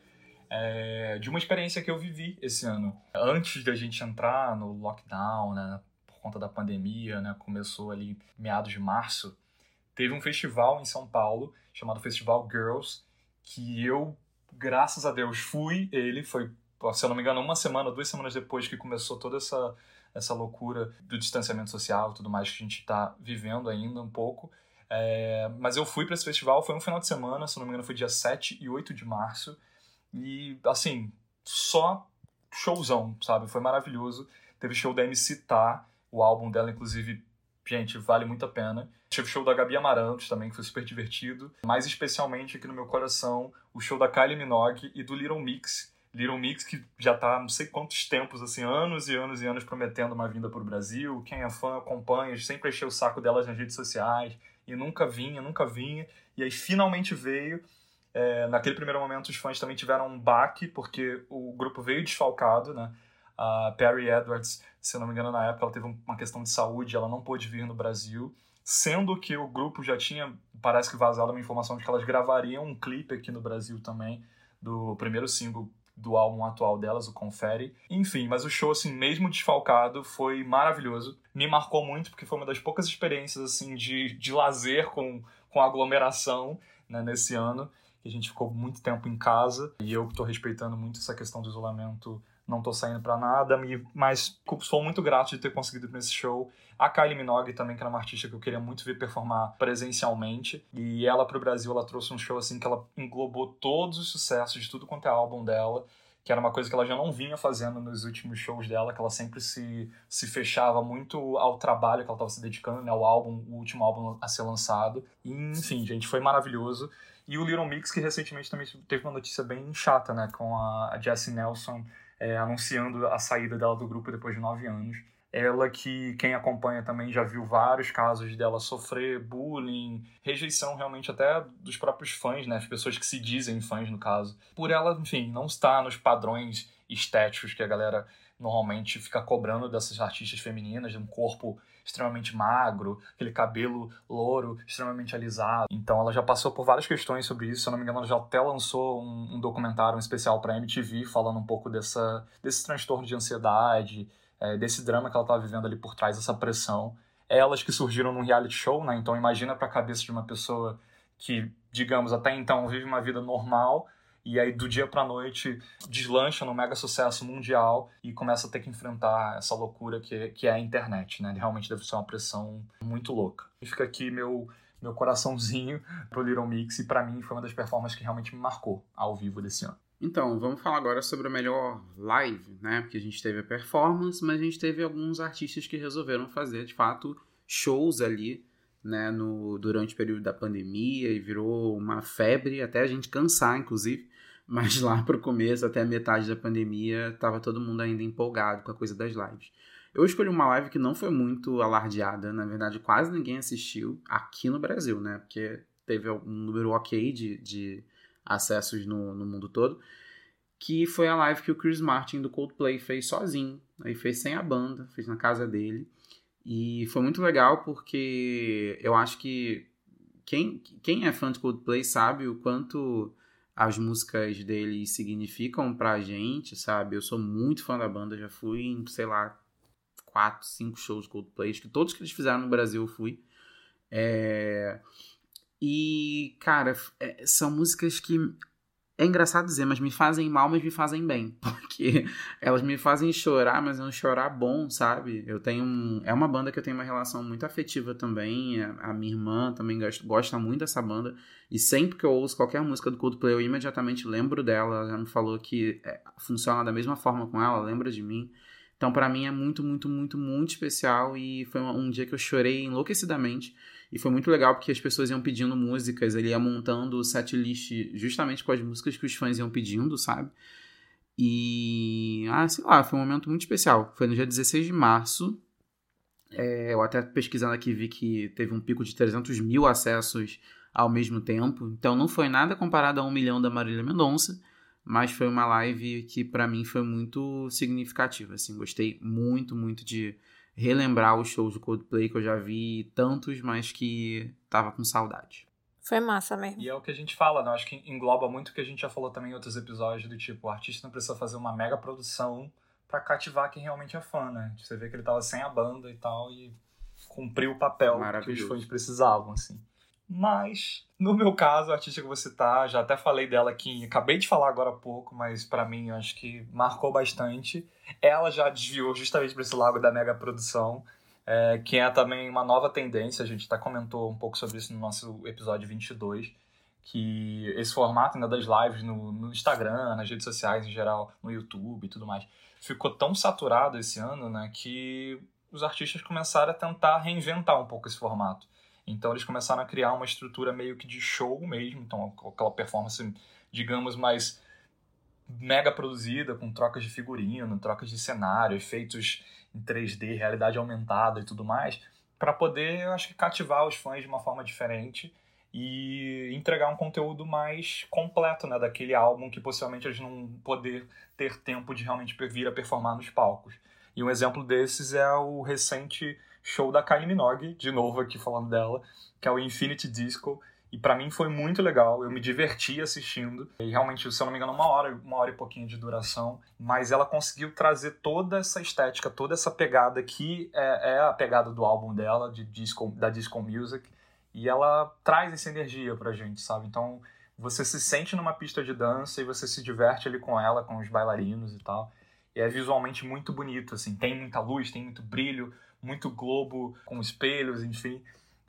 é, de uma experiência que eu vivi esse ano. Antes da gente entrar no lockdown, né, por conta da pandemia, né, começou ali meados de março, teve um festival em São Paulo chamado Festival Girls, que eu, graças a Deus, fui. Ele foi, se eu não me engano, uma semana, duas semanas depois que começou toda essa essa loucura do distanciamento social e tudo mais que a gente está vivendo ainda um pouco. É, mas eu fui para esse festival, foi um final de semana, se não me engano foi dia 7 e 8 de março. E, assim, só showzão, sabe? Foi maravilhoso. Teve show da MC Tá, o álbum dela, inclusive, gente, vale muito a pena. Teve show da Gabi Amarantos também, que foi super divertido. Mais especialmente aqui no meu coração, o show da Kylie Minogue e do Little Mix, Little Mix, que já está não sei quantos tempos, assim, anos e anos e anos prometendo uma vinda para o Brasil. Quem é fã acompanha, sempre encheu o saco delas nas redes sociais e nunca vinha, nunca vinha. E aí finalmente veio. É, naquele primeiro momento, os fãs também tiveram um baque, porque o grupo veio desfalcado, né? A Perry Edwards, se não me engano, na época ela teve uma questão de saúde, ela não pôde vir no Brasil, sendo que o grupo já tinha, parece que vazado uma informação de que elas gravariam um clipe aqui no Brasil também, do primeiro single do álbum atual delas, o Confere. Enfim, mas o show, assim, mesmo desfalcado, foi maravilhoso. Me marcou muito porque foi uma das poucas experiências, assim, de, de lazer com, com aglomeração, né, nesse ano. Que a gente ficou muito tempo em casa e eu estou respeitando muito essa questão do isolamento não tô saindo para nada, mas sou muito grato de ter conseguido ir nesse show. A Kylie Minogue também, que era uma artista que eu queria muito ver performar presencialmente. E ela pro Brasil, ela trouxe um show assim que ela englobou todos os sucessos de tudo quanto é álbum dela que era uma coisa que ela já não vinha fazendo nos últimos shows dela, que ela sempre se, se fechava muito ao trabalho que ela estava se dedicando, né, ao álbum, o último álbum a ser lançado. E, enfim, gente, foi maravilhoso. E o Little Mix, que recentemente também teve uma notícia bem chata, né, com a Jessie Nelson é, anunciando a saída dela do grupo depois de nove anos. Ela que quem acompanha também já viu vários casos dela sofrer bullying, rejeição realmente até dos próprios fãs, né? As pessoas que se dizem fãs, no caso. Por ela, enfim, não estar nos padrões estéticos que a galera normalmente fica cobrando dessas artistas femininas, de um corpo extremamente magro, aquele cabelo louro, extremamente alisado. Então ela já passou por várias questões sobre isso. Se eu não me engano, ela já até lançou um, um documentário um especial para MTV falando um pouco dessa, desse transtorno de ansiedade, é, desse drama que ela estava vivendo ali por trás, essa pressão. Elas que surgiram num reality show, né? Então imagina para a cabeça de uma pessoa que, digamos, até então vive uma vida normal e aí do dia para noite deslancha no mega sucesso mundial e começa a ter que enfrentar essa loucura que, que é a internet, né? Realmente deve ser uma pressão muito louca. E fica aqui meu meu coraçãozinho pro Little Mix e para mim foi uma das performances que realmente me marcou ao vivo desse ano. Então, vamos falar agora sobre a melhor live, né? Porque a gente teve a performance, mas a gente teve alguns artistas que resolveram fazer, de fato, shows ali, né, no, durante o período da pandemia e virou uma febre até a gente cansar, inclusive. Mas lá pro começo, até a metade da pandemia, tava todo mundo ainda empolgado com a coisa das lives. Eu escolhi uma live que não foi muito alardeada, na verdade, quase ninguém assistiu aqui no Brasil, né? Porque teve um número ok de, de acessos no, no mundo todo, que foi a live que o Chris Martin do Coldplay fez sozinho, aí fez sem a banda, fez na casa dele. E foi muito legal porque eu acho que quem, quem é fã de Coldplay sabe o quanto as músicas dele significam pra gente, sabe? Eu sou muito fã da banda, já fui em, sei lá, quatro, cinco shows Coldplay, que todos que eles fizeram no Brasil eu fui. É... E, cara, é, são músicas que é engraçado dizer, mas me fazem mal, mas me fazem bem. Porque elas me fazem chorar, mas é um chorar bom, sabe? Eu tenho um, É uma banda que eu tenho uma relação muito afetiva também. A, a minha irmã também gosta, gosta, muito dessa banda. E sempre que eu ouço qualquer música do Coldplay, eu imediatamente lembro dela. Ela já me falou que é, funciona da mesma forma com ela, lembra de mim. Então, para mim, é muito, muito, muito, muito especial. E foi um, um dia que eu chorei enlouquecidamente. E foi muito legal porque as pessoas iam pedindo músicas, ele ia montando o setlist justamente com as músicas que os fãs iam pedindo, sabe? E, ah, sei lá, foi um momento muito especial. Foi no dia 16 de março. É, eu até pesquisando aqui vi que teve um pico de 300 mil acessos ao mesmo tempo. Então não foi nada comparado a um milhão da Marília Mendonça, mas foi uma live que para mim foi muito significativa. Assim, gostei muito, muito de relembrar os shows do Coldplay que eu já vi tantos, mas que tava com saudade. Foi massa mesmo. E é o que a gente fala, né? Acho que engloba muito o que a gente já falou também em outros episódios, do tipo, o artista não precisa fazer uma mega produção para cativar quem realmente é fã, né? Você vê que ele tava sem a banda e tal, e cumpriu o papel que os fãs precisavam, assim. Mas, no meu caso, a artista que você tá, já até falei dela aqui, acabei de falar agora há pouco, mas para mim eu acho que marcou bastante. Ela já desviou justamente para esse lado da mega produção, é, que é também uma nova tendência, a gente até comentou um pouco sobre isso no nosso episódio 22, que esse formato ainda das lives no, no Instagram, nas redes sociais em geral, no YouTube e tudo mais, ficou tão saturado esse ano, né, que os artistas começaram a tentar reinventar um pouco esse formato. Então eles começaram a criar uma estrutura meio que de show mesmo, então aquela performance, digamos, mais mega produzida, com trocas de figurino, trocas de cenário, efeitos em 3D, realidade aumentada e tudo mais, para poder, eu acho que, cativar os fãs de uma forma diferente e entregar um conteúdo mais completo, né, daquele álbum que possivelmente eles não poder ter tempo de realmente vir a performar nos palcos. E um exemplo desses é o recente show da Kylie Minogue, de novo aqui falando dela, que é o Infinity Disco. E para mim foi muito legal, eu me diverti assistindo. E realmente, se eu não me engano, uma hora, uma hora e pouquinho de duração. Mas ela conseguiu trazer toda essa estética, toda essa pegada que é, é a pegada do álbum dela, de disco, da Disco Music. E ela traz essa energia pra gente, sabe? Então você se sente numa pista de dança e você se diverte ali com ela, com os bailarinos e tal. E é visualmente muito bonito, assim. Tem muita luz, tem muito brilho muito globo com espelhos, enfim.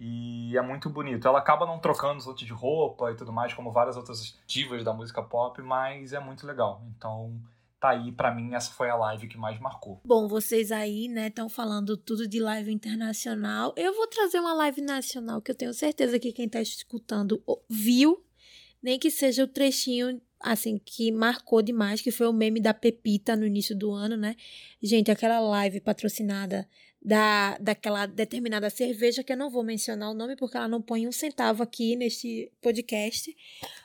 E é muito bonito. Ela acaba não trocando os outros de roupa e tudo mais, como várias outras divas da música pop, mas é muito legal. Então, tá aí, para mim, essa foi a live que mais marcou. Bom, vocês aí, né, estão falando tudo de live internacional. Eu vou trazer uma live nacional que eu tenho certeza que quem tá escutando viu, nem que seja o trechinho assim, que marcou demais, que foi o meme da Pepita no início do ano, né? Gente, aquela live patrocinada da, daquela determinada cerveja, que eu não vou mencionar o nome porque ela não põe um centavo aqui neste podcast,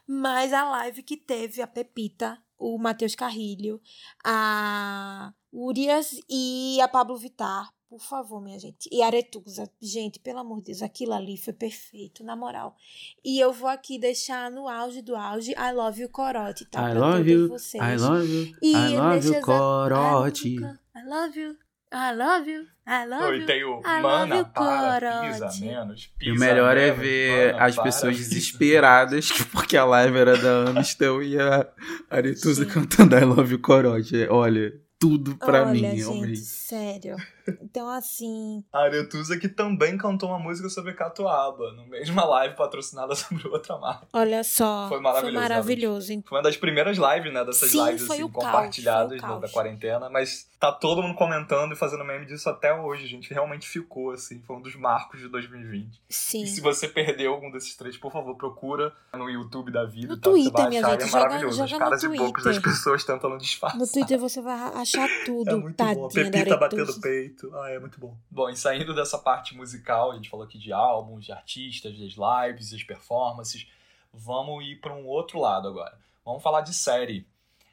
mas a live que teve a Pepita, o Matheus Carrilho, a Urias e a Pablo Vitar, por favor, minha gente. E Aretusa, gente, pelo amor de Deus, aquilo ali foi perfeito, na moral. E eu vou aqui deixar no auge do auge I Love You Corote, tá? I love you, vocês. I love you, e I love you, Corote. I love you, I love you. I love you. E tem o I mana, para, pisa menos, pisa E o melhor é menos, é ver mana, as para, pessoas pisa. desesperadas porque a live era da Amistel e a Aretusa cantando I love you, Corote. Olha, tudo pra Olha, mim, gente, realmente. sério. Então, assim. A Aretusa que também cantou uma música sobre Catuaba, no mesma live patrocinada sobre outra marca. Olha só. Foi maravilhoso. Foi maravilhoso. Foi uma das primeiras lives, né? Dessas Sim, lives assim, compartilhadas da, da quarentena. Mas tá todo mundo comentando e fazendo meme disso até hoje. A gente realmente ficou, assim. Foi um dos marcos de 2020. Sim. E se você perdeu algum desses três, por favor, procura no YouTube da vida. No tá? Twitter, minha gente. É joga, maravilhoso. joga Os caras no e bocos das pessoas tentando disfarçar. No Twitter você vai achar tudo. É muito Tadinha bom. Pepita batendo peito. Ah, é muito bom. Bom, e saindo dessa parte musical, a gente falou aqui de álbuns, de artistas, das lives, das performances, vamos ir para um outro lado agora. Vamos falar de série,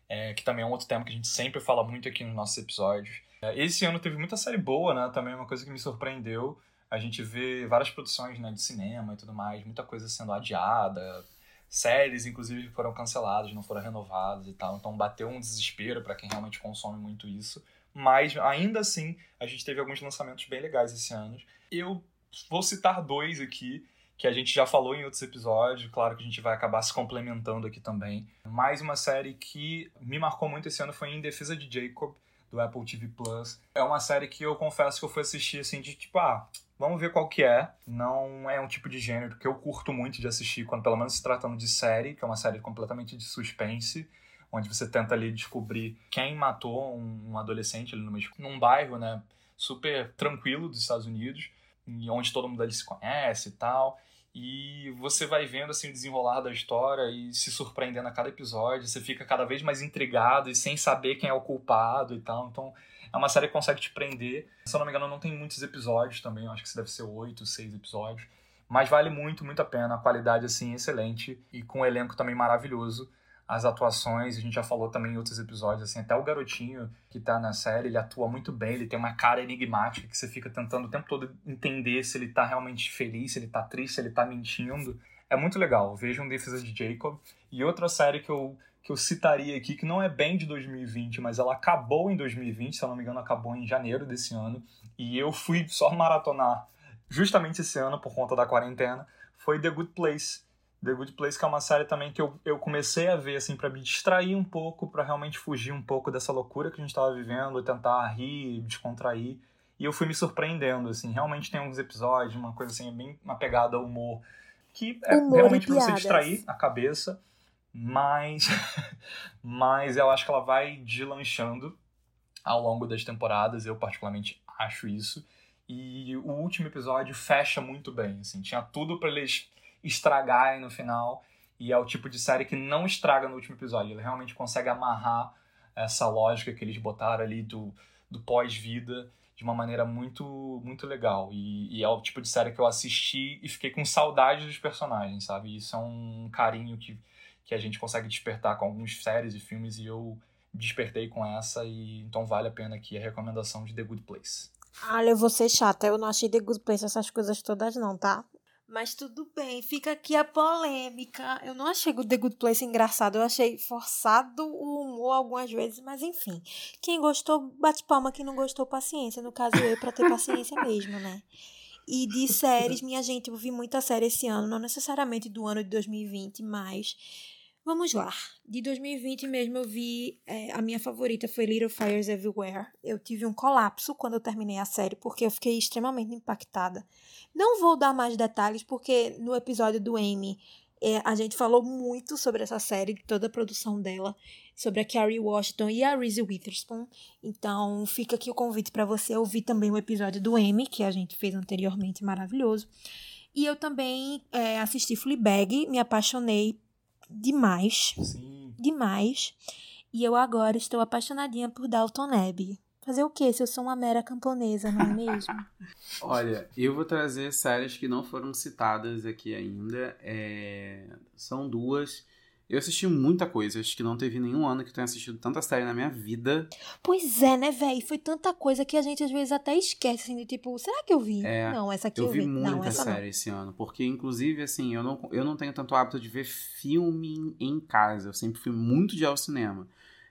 é, que também é um outro tema que a gente sempre fala muito aqui nos nossos episódios. É, esse ano teve muita série boa, né? Também é uma coisa que me surpreendeu. A gente vê várias produções né, de cinema e tudo mais, muita coisa sendo adiada, séries, inclusive, foram canceladas, não foram renovadas e tal. Então bateu um desespero para quem realmente consome muito isso. Mas ainda assim, a gente teve alguns lançamentos bem legais esse ano. Eu vou citar dois aqui que a gente já falou em outros episódios, claro que a gente vai acabar se complementando aqui também. Mais uma série que me marcou muito esse ano foi Em Defesa de Jacob, do Apple TV Plus. É uma série que eu confesso que eu fui assistir assim de tipo, ah, vamos ver qual que é. Não é um tipo de gênero que eu curto muito de assistir, quando pelo menos se tratando de série, que é uma série completamente de suspense, onde você tenta ali descobrir quem matou um adolescente ali numa, num bairro, né, super tranquilo dos Estados Unidos, onde todo mundo ali se conhece e tal e você vai vendo assim o desenrolar da história e se surpreendendo a cada episódio, você fica cada vez mais intrigado e sem saber quem é o culpado e tal. Então, é uma série que consegue te prender. Se eu não me engano, não tem muitos episódios também, eu acho que deve ser oito, seis episódios. Mas vale muito, muito a pena. A qualidade, assim, excelente e com um elenco também maravilhoso as atuações, a gente já falou também em outros episódios, assim, até o garotinho que tá na série, ele atua muito bem, ele tem uma cara enigmática que você fica tentando o tempo todo entender se ele tá realmente feliz, se ele tá triste, se ele tá mentindo. É muito legal. Vejam Defesa de Jacob. E outra série que eu, que eu citaria aqui, que não é bem de 2020, mas ela acabou em 2020, se eu não me engano, acabou em janeiro desse ano. E eu fui só maratonar justamente esse ano por conta da quarentena, foi The Good Place The Good Place, que é uma série também que eu, eu comecei a ver, assim, para me distrair um pouco, para realmente fugir um pouco dessa loucura que a gente estava vivendo, tentar rir, descontrair. E eu fui me surpreendendo, assim, realmente tem alguns episódios, uma coisa assim, bem uma pegada humor, que é humor realmente para você distrair a cabeça, mas, mas eu acho que ela vai deslanchando ao longo das temporadas, eu particularmente acho isso. E o último episódio fecha muito bem, assim, tinha tudo para eles estragar no final. E é o tipo de série que não estraga no último episódio. Ele realmente consegue amarrar essa lógica que eles botaram ali do, do pós-vida de uma maneira muito muito legal. E, e, é o tipo de série que eu assisti e fiquei com saudade dos personagens, sabe? Isso é um carinho que, que a gente consegue despertar com algumas séries e filmes e eu despertei com essa e então vale a pena aqui a recomendação de The Good Place. Olha, eu vou ser chata, eu não achei The Good Place essas coisas todas não, tá? Mas tudo bem, fica aqui a polêmica. Eu não achei o The Good Place engraçado, eu achei forçado o humor algumas vezes, mas enfim. Quem gostou, bate palma, quem não gostou, paciência. No caso, eu, pra ter paciência mesmo, né? E de séries, minha gente, eu vi muita série esse ano, não necessariamente do ano de 2020, mas Vamos lá. De 2020 mesmo eu vi. É, a minha favorita foi Little Fires Everywhere. Eu tive um colapso quando eu terminei a série, porque eu fiquei extremamente impactada. Não vou dar mais detalhes, porque no episódio do Amy é, a gente falou muito sobre essa série, toda a produção dela, sobre a Carrie Washington e a Reese Witherspoon. Então fica aqui o convite para você ouvir também o episódio do Amy, que a gente fez anteriormente, maravilhoso. E eu também é, assisti Fleabag, me apaixonei demais. Sim. Demais. E eu agora estou apaixonadinha por Dalton Neb. Fazer o quê se eu sou uma mera camponesa, não é mesmo? Olha, eu vou trazer séries que não foram citadas aqui ainda. É... São duas. Eu assisti muita coisa, acho que não teve nenhum ano que eu tenha assistido tanta série na minha vida. Pois é, né, velho? Foi tanta coisa que a gente às vezes até esquece, assim, de tipo, será que eu vi? É, não, essa aqui eu, eu vi. vi muita não, série não. esse ano, porque inclusive, assim, eu não, eu não tenho tanto hábito de ver filme em casa, eu sempre fui muito de ao cinema.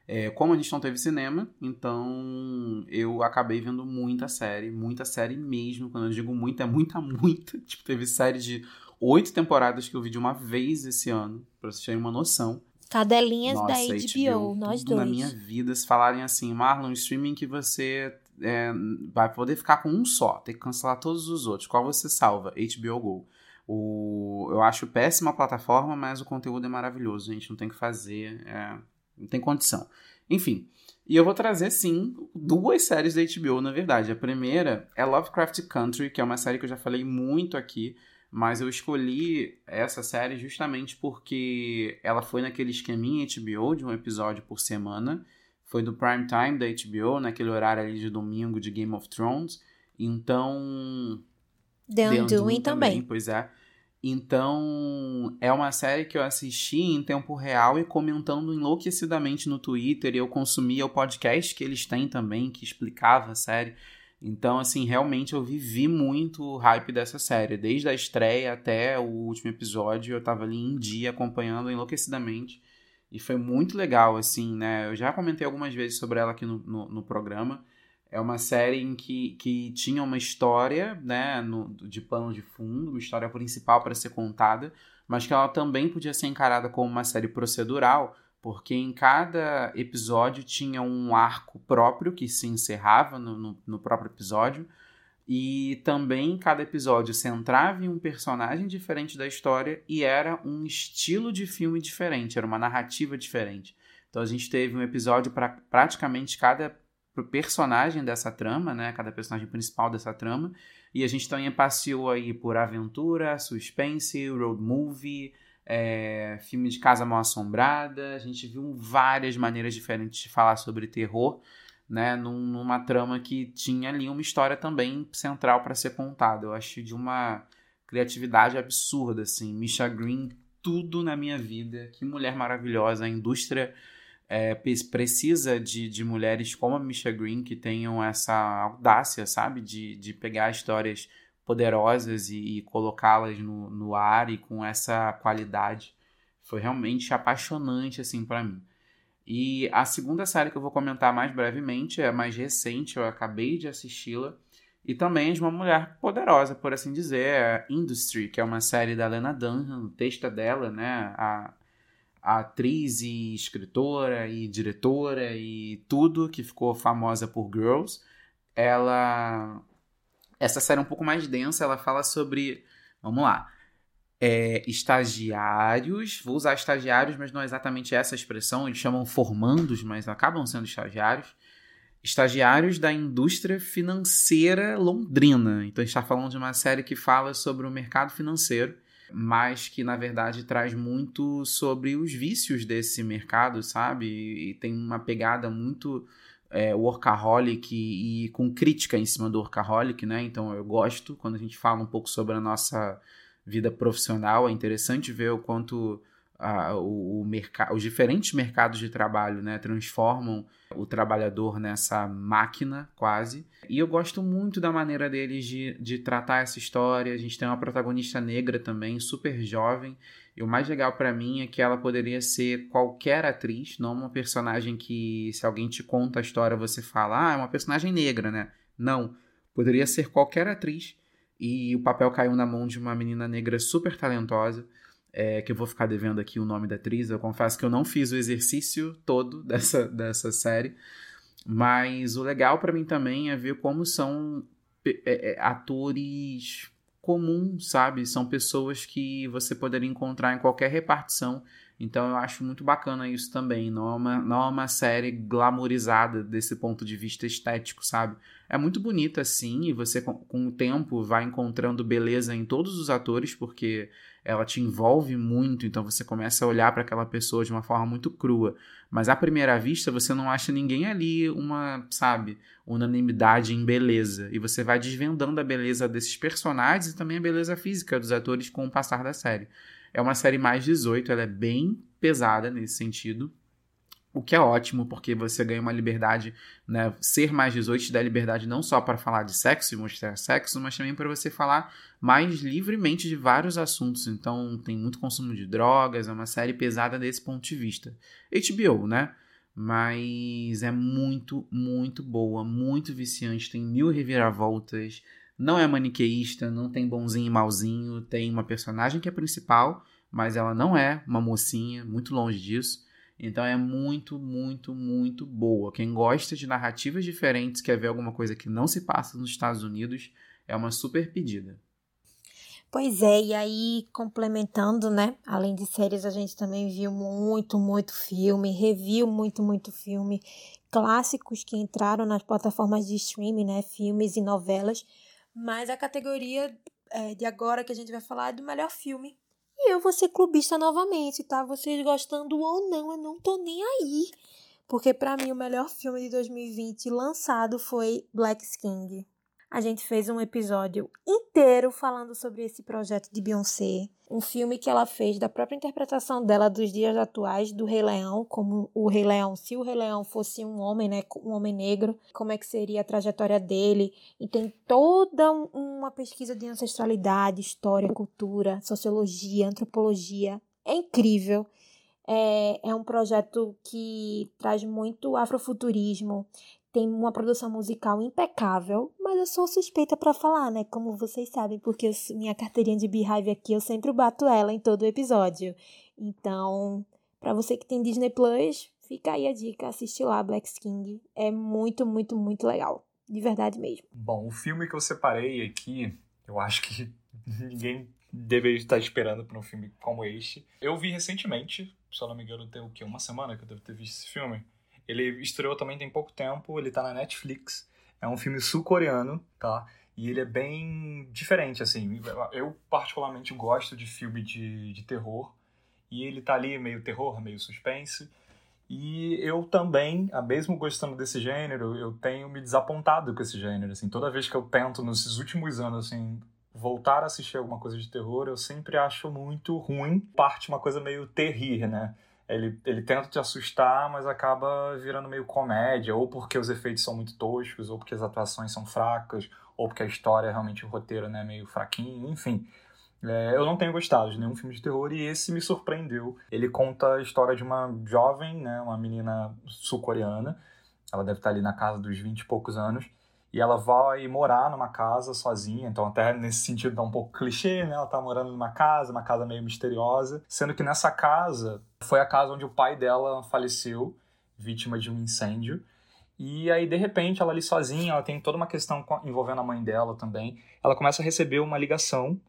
É, como a gente não teve cinema, então eu acabei vendo muita série, muita série mesmo. Quando eu digo muita, é muita, muita. Tipo, teve série de oito temporadas que eu vi de uma vez esse ano, pra vocês terem uma noção. Cadelinhas Nossa, da HBO, nós tudo dois. na minha vida, se falarem assim, Marlon, streaming que você é, vai poder ficar com um só, tem que cancelar todos os outros. Qual você salva? HBO Go. O, eu acho péssima a plataforma, mas o conteúdo é maravilhoso. A gente não tem que fazer, é, não tem condição. Enfim, e eu vou trazer, sim, duas séries da HBO, na verdade. A primeira é Lovecraft Country, que é uma série que eu já falei muito aqui, mas eu escolhi essa série justamente porque ela foi naquele esqueminha HBO de um episódio por semana. Foi do prime time da HBO, naquele horário ali de domingo de Game of Thrones. Então. The Undoing também. Pois é. Então, é uma série que eu assisti em tempo real e comentando enlouquecidamente no Twitter. E eu consumia o podcast que eles têm também, que explicava a série. Então, assim, realmente eu vivi muito o hype dessa série. Desde a estreia até o último episódio, eu tava ali em dia acompanhando enlouquecidamente. E foi muito legal, assim, né? Eu já comentei algumas vezes sobre ela aqui no, no, no programa. É uma série em que, que tinha uma história, né, no, de pano de fundo, uma história principal para ser contada, mas que ela também podia ser encarada como uma série procedural, porque em cada episódio tinha um arco próprio que se encerrava no, no, no próprio episódio, e também cada episódio centrava em um personagem diferente da história e era um estilo de filme diferente, era uma narrativa diferente. Então a gente teve um episódio para praticamente cada personagem dessa trama, né? Cada personagem principal dessa trama. E a gente também passeou aí por aventura, suspense, road movie, é, filme de casa mal assombrada. A gente viu várias maneiras diferentes de falar sobre terror, né? Num, numa trama que tinha ali uma história também central para ser contada. Eu acho de uma criatividade absurda, assim. Misha Green, tudo na minha vida. Que mulher maravilhosa. A indústria é, precisa de, de mulheres como a Misha Green que tenham essa audácia, sabe? De, de pegar histórias poderosas e, e colocá-las no, no ar e com essa qualidade. Foi realmente apaixonante, assim, para mim. E a segunda série que eu vou comentar mais brevemente é a mais recente, eu acabei de assisti-la. E também é de uma mulher poderosa, por assim dizer, é Industry, que é uma série da Lena Dunham, o texto é dela, né? A, atriz e escritora e diretora e tudo que ficou famosa por Girls. Ela. Essa série é um pouco mais densa, ela fala sobre. Vamos lá. É, estagiários, vou usar estagiários, mas não é exatamente essa expressão, eles chamam formandos, mas acabam sendo estagiários. Estagiários da indústria financeira londrina. Então, a gente está falando de uma série que fala sobre o mercado financeiro mas que na verdade traz muito sobre os vícios desse mercado, sabe? E tem uma pegada muito é, workaholic e, e, com crítica em cima do workaholic, né? Então eu gosto quando a gente fala um pouco sobre a nossa vida profissional, é interessante ver o quanto o, o os diferentes mercados de trabalho né, transformam o trabalhador nessa máquina quase. E eu gosto muito da maneira deles de, de tratar essa história. A gente tem uma protagonista negra também, super jovem. E o mais legal para mim é que ela poderia ser qualquer atriz, não uma personagem que, se alguém te conta a história, você fala, ah, é uma personagem negra, né? Não. Poderia ser qualquer atriz. E o papel caiu na mão de uma menina negra super talentosa é, que eu vou ficar devendo aqui o nome da atriz. Eu confesso que eu não fiz o exercício todo dessa, dessa série. Mas o legal para mim também é ver como são é, é, atores comuns, sabe? São pessoas que você poderia encontrar em qualquer repartição. Então eu acho muito bacana isso também. Não é uma, não é uma série glamourizada desse ponto de vista estético, sabe? É muito bonita assim, e você com, com o tempo vai encontrando beleza em todos os atores, porque ela te envolve muito, então você começa a olhar para aquela pessoa de uma forma muito crua. Mas à primeira vista você não acha ninguém ali uma, sabe, unanimidade em beleza. E você vai desvendando a beleza desses personagens e também a beleza física dos atores com o passar da série. É uma série mais 18, ela é bem pesada nesse sentido. O que é ótimo, porque você ganha uma liberdade, né? Ser mais 18 te dá liberdade não só para falar de sexo e mostrar sexo, mas também para você falar mais livremente de vários assuntos. Então, tem muito consumo de drogas, é uma série pesada desse ponto de vista. HBO, né? Mas é muito, muito boa, muito viciante, tem mil reviravoltas, não é maniqueísta, não tem bonzinho e malzinho, tem uma personagem que é principal, mas ela não é uma mocinha, muito longe disso. Então é muito, muito, muito boa. Quem gosta de narrativas diferentes, quer ver alguma coisa que não se passa nos Estados Unidos, é uma super pedida. Pois é, e aí complementando, né? Além de séries, a gente também viu muito, muito filme, reviu muito, muito filme, clássicos que entraram nas plataformas de streaming, né? Filmes e novelas. Mas a categoria é, de agora que a gente vai falar é do melhor filme. E eu vou ser clubista novamente, tá? Vocês gostando ou não, eu não tô nem aí. Porque para mim o melhor filme de 2020 lançado foi Black King a gente fez um episódio inteiro falando sobre esse projeto de Beyoncé, um filme que ela fez da própria interpretação dela dos dias atuais do Rei Leão, como o Rei Leão, se o Rei Leão fosse um homem, né, um homem negro, como é que seria a trajetória dele, e tem toda uma pesquisa de ancestralidade, história, cultura, sociologia, antropologia, é incrível. É, é um projeto que traz muito afrofuturismo, tem uma produção musical impecável, mas eu sou suspeita para falar, né? Como vocês sabem, porque eu, minha carteirinha de Beehive aqui, eu sempre bato ela em todo episódio. Então, para você que tem Disney Plus, fica aí a dica, assiste lá Black King. É muito, muito, muito legal. De verdade mesmo. Bom, o filme que eu separei aqui, eu acho que ninguém deveria estar esperando para um filme como este. Eu vi recentemente, se eu não me engano, tem o quê? Uma semana que eu devo ter visto esse filme. Ele estreou também tem pouco tempo, ele tá na Netflix. É um filme sul-coreano, tá? E ele é bem diferente, assim. Eu, particularmente, gosto de filme de, de terror. E ele tá ali meio terror, meio suspense. E eu também, mesmo gostando desse gênero, eu tenho me desapontado com esse gênero, assim. Toda vez que eu tento, nesses últimos anos, assim, voltar a assistir alguma coisa de terror, eu sempre acho muito ruim. Parte uma coisa meio terrir, né? Ele, ele tenta te assustar, mas acaba virando meio comédia, ou porque os efeitos são muito toscos, ou porque as atuações são fracas, ou porque a história, realmente, o roteiro né, meio fraquinho, enfim. É, eu não tenho gostado de nenhum filme de terror e esse me surpreendeu. Ele conta a história de uma jovem, né, uma menina sul-coreana, ela deve estar ali na casa dos 20 e poucos anos, e ela vai morar numa casa sozinha, então até nesse sentido dá um pouco clichê, né? Ela tá morando numa casa, uma casa meio misteriosa, sendo que nessa casa foi a casa onde o pai dela faleceu, vítima de um incêndio. E aí, de repente, ela ali sozinha, ela tem toda uma questão envolvendo a mãe dela também. Ela começa a receber uma ligação,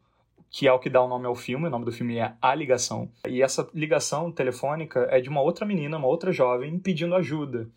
que é o que dá o nome ao filme. O nome do filme é A Ligação. E essa ligação telefônica é de uma outra menina, uma outra jovem, pedindo ajuda.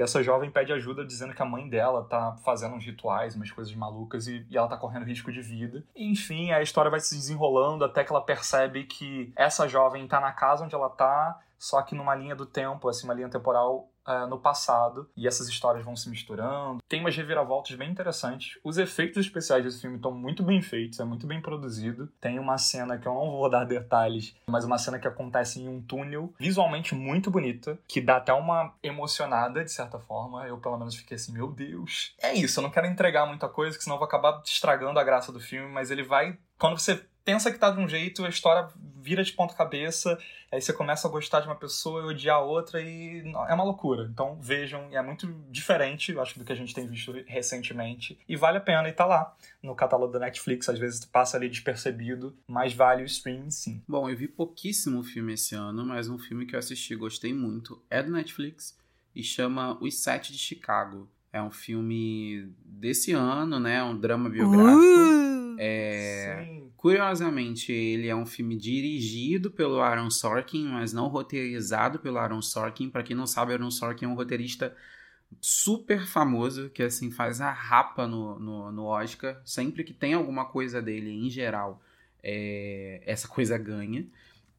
E essa jovem pede ajuda dizendo que a mãe dela tá fazendo uns rituais, umas coisas malucas e, e ela tá correndo risco de vida. enfim, a história vai se desenrolando até que ela percebe que essa jovem tá na casa onde ela tá, só que numa linha do tempo, assim, uma linha temporal uh, no passado, e essas histórias vão se misturando. Tem umas reviravoltas bem interessantes. Os efeitos especiais desse filme estão muito bem feitos, é muito bem produzido. Tem uma cena que eu não vou dar detalhes, mas uma cena que acontece em um túnel, visualmente muito bonita, que dá até uma emocionada, de certa forma. Eu, pelo menos, fiquei assim, meu Deus. É isso, eu não quero entregar muita coisa, que senão eu vou acabar estragando a graça do filme, mas ele vai. Quando você pensa que tá de um jeito, a história vira de ponta cabeça, aí você começa a gostar de uma pessoa e odiar a outra e é uma loucura. Então vejam, é muito diferente, acho, do que a gente tem visto recentemente e vale a pena e tá lá no catálogo da Netflix, às vezes passa ali despercebido, mas vale o streaming sim. Bom, eu vi pouquíssimo filme esse ano, mas um filme que eu assisti gostei muito é do Netflix e chama Os Sete de Chicago. É um filme desse ano, né? Um drama biográfico. Uh, é... Sim Curiosamente, ele é um filme dirigido pelo Aaron Sorkin, mas não roteirizado pelo Aaron Sorkin. Para quem não sabe, Aaron Sorkin é um roteirista super famoso, que assim faz a rapa no, no, no Oscar. Sempre que tem alguma coisa dele, em geral, é, essa coisa ganha.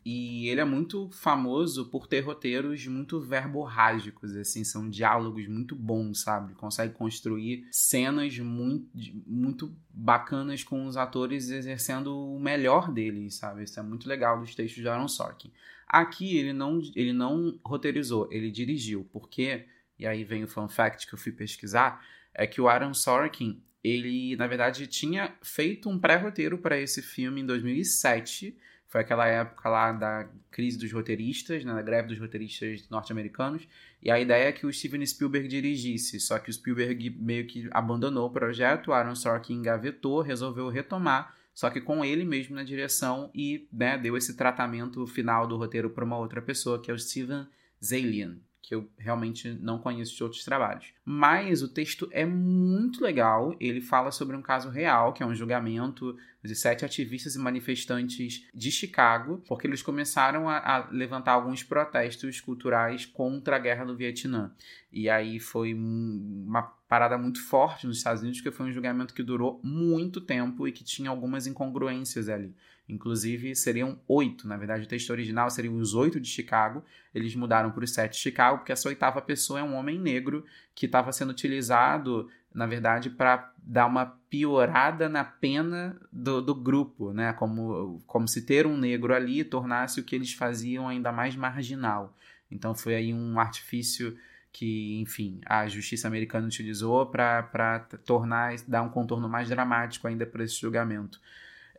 E ele é muito famoso por ter roteiros muito verborrágicos, assim, são diálogos muito bons, sabe? Consegue construir cenas muito, muito bacanas com os atores exercendo o melhor deles, sabe? Isso é muito legal dos textos de Aaron Sorkin. Aqui ele não, ele não roteirizou, ele dirigiu, porque, e aí vem o fun fact que eu fui pesquisar, é que o Aaron Sorkin, ele, na verdade, tinha feito um pré-roteiro para esse filme em 2007 foi aquela época lá da crise dos roteiristas, né, da greve dos roteiristas norte-americanos. E a ideia é que o Steven Spielberg dirigisse, só que o Spielberg meio que abandonou o projeto, Aaron Sorkin engavetou, resolveu retomar, só que com ele mesmo na direção e né, deu esse tratamento final do roteiro para uma outra pessoa, que é o Steven Zalian que eu realmente não conheço de outros trabalhos. Mas o texto é muito legal. Ele fala sobre um caso real, que é um julgamento de sete ativistas e manifestantes de Chicago, porque eles começaram a, a levantar alguns protestos culturais contra a guerra do Vietnã. E aí foi uma parada muito forte nos Estados Unidos, porque foi um julgamento que durou muito tempo e que tinha algumas incongruências ali. Inclusive, seriam oito. Na verdade, o texto original seriam os oito de Chicago. Eles mudaram para os sete de Chicago, porque essa oitava pessoa é um homem negro que estava sendo utilizado, na verdade, para dar uma piorada na pena do, do grupo, né? Como, como se ter um negro ali tornasse o que eles faziam ainda mais marginal. Então, foi aí um artifício que, enfim, a justiça americana utilizou para tornar, dar um contorno mais dramático ainda para esse julgamento.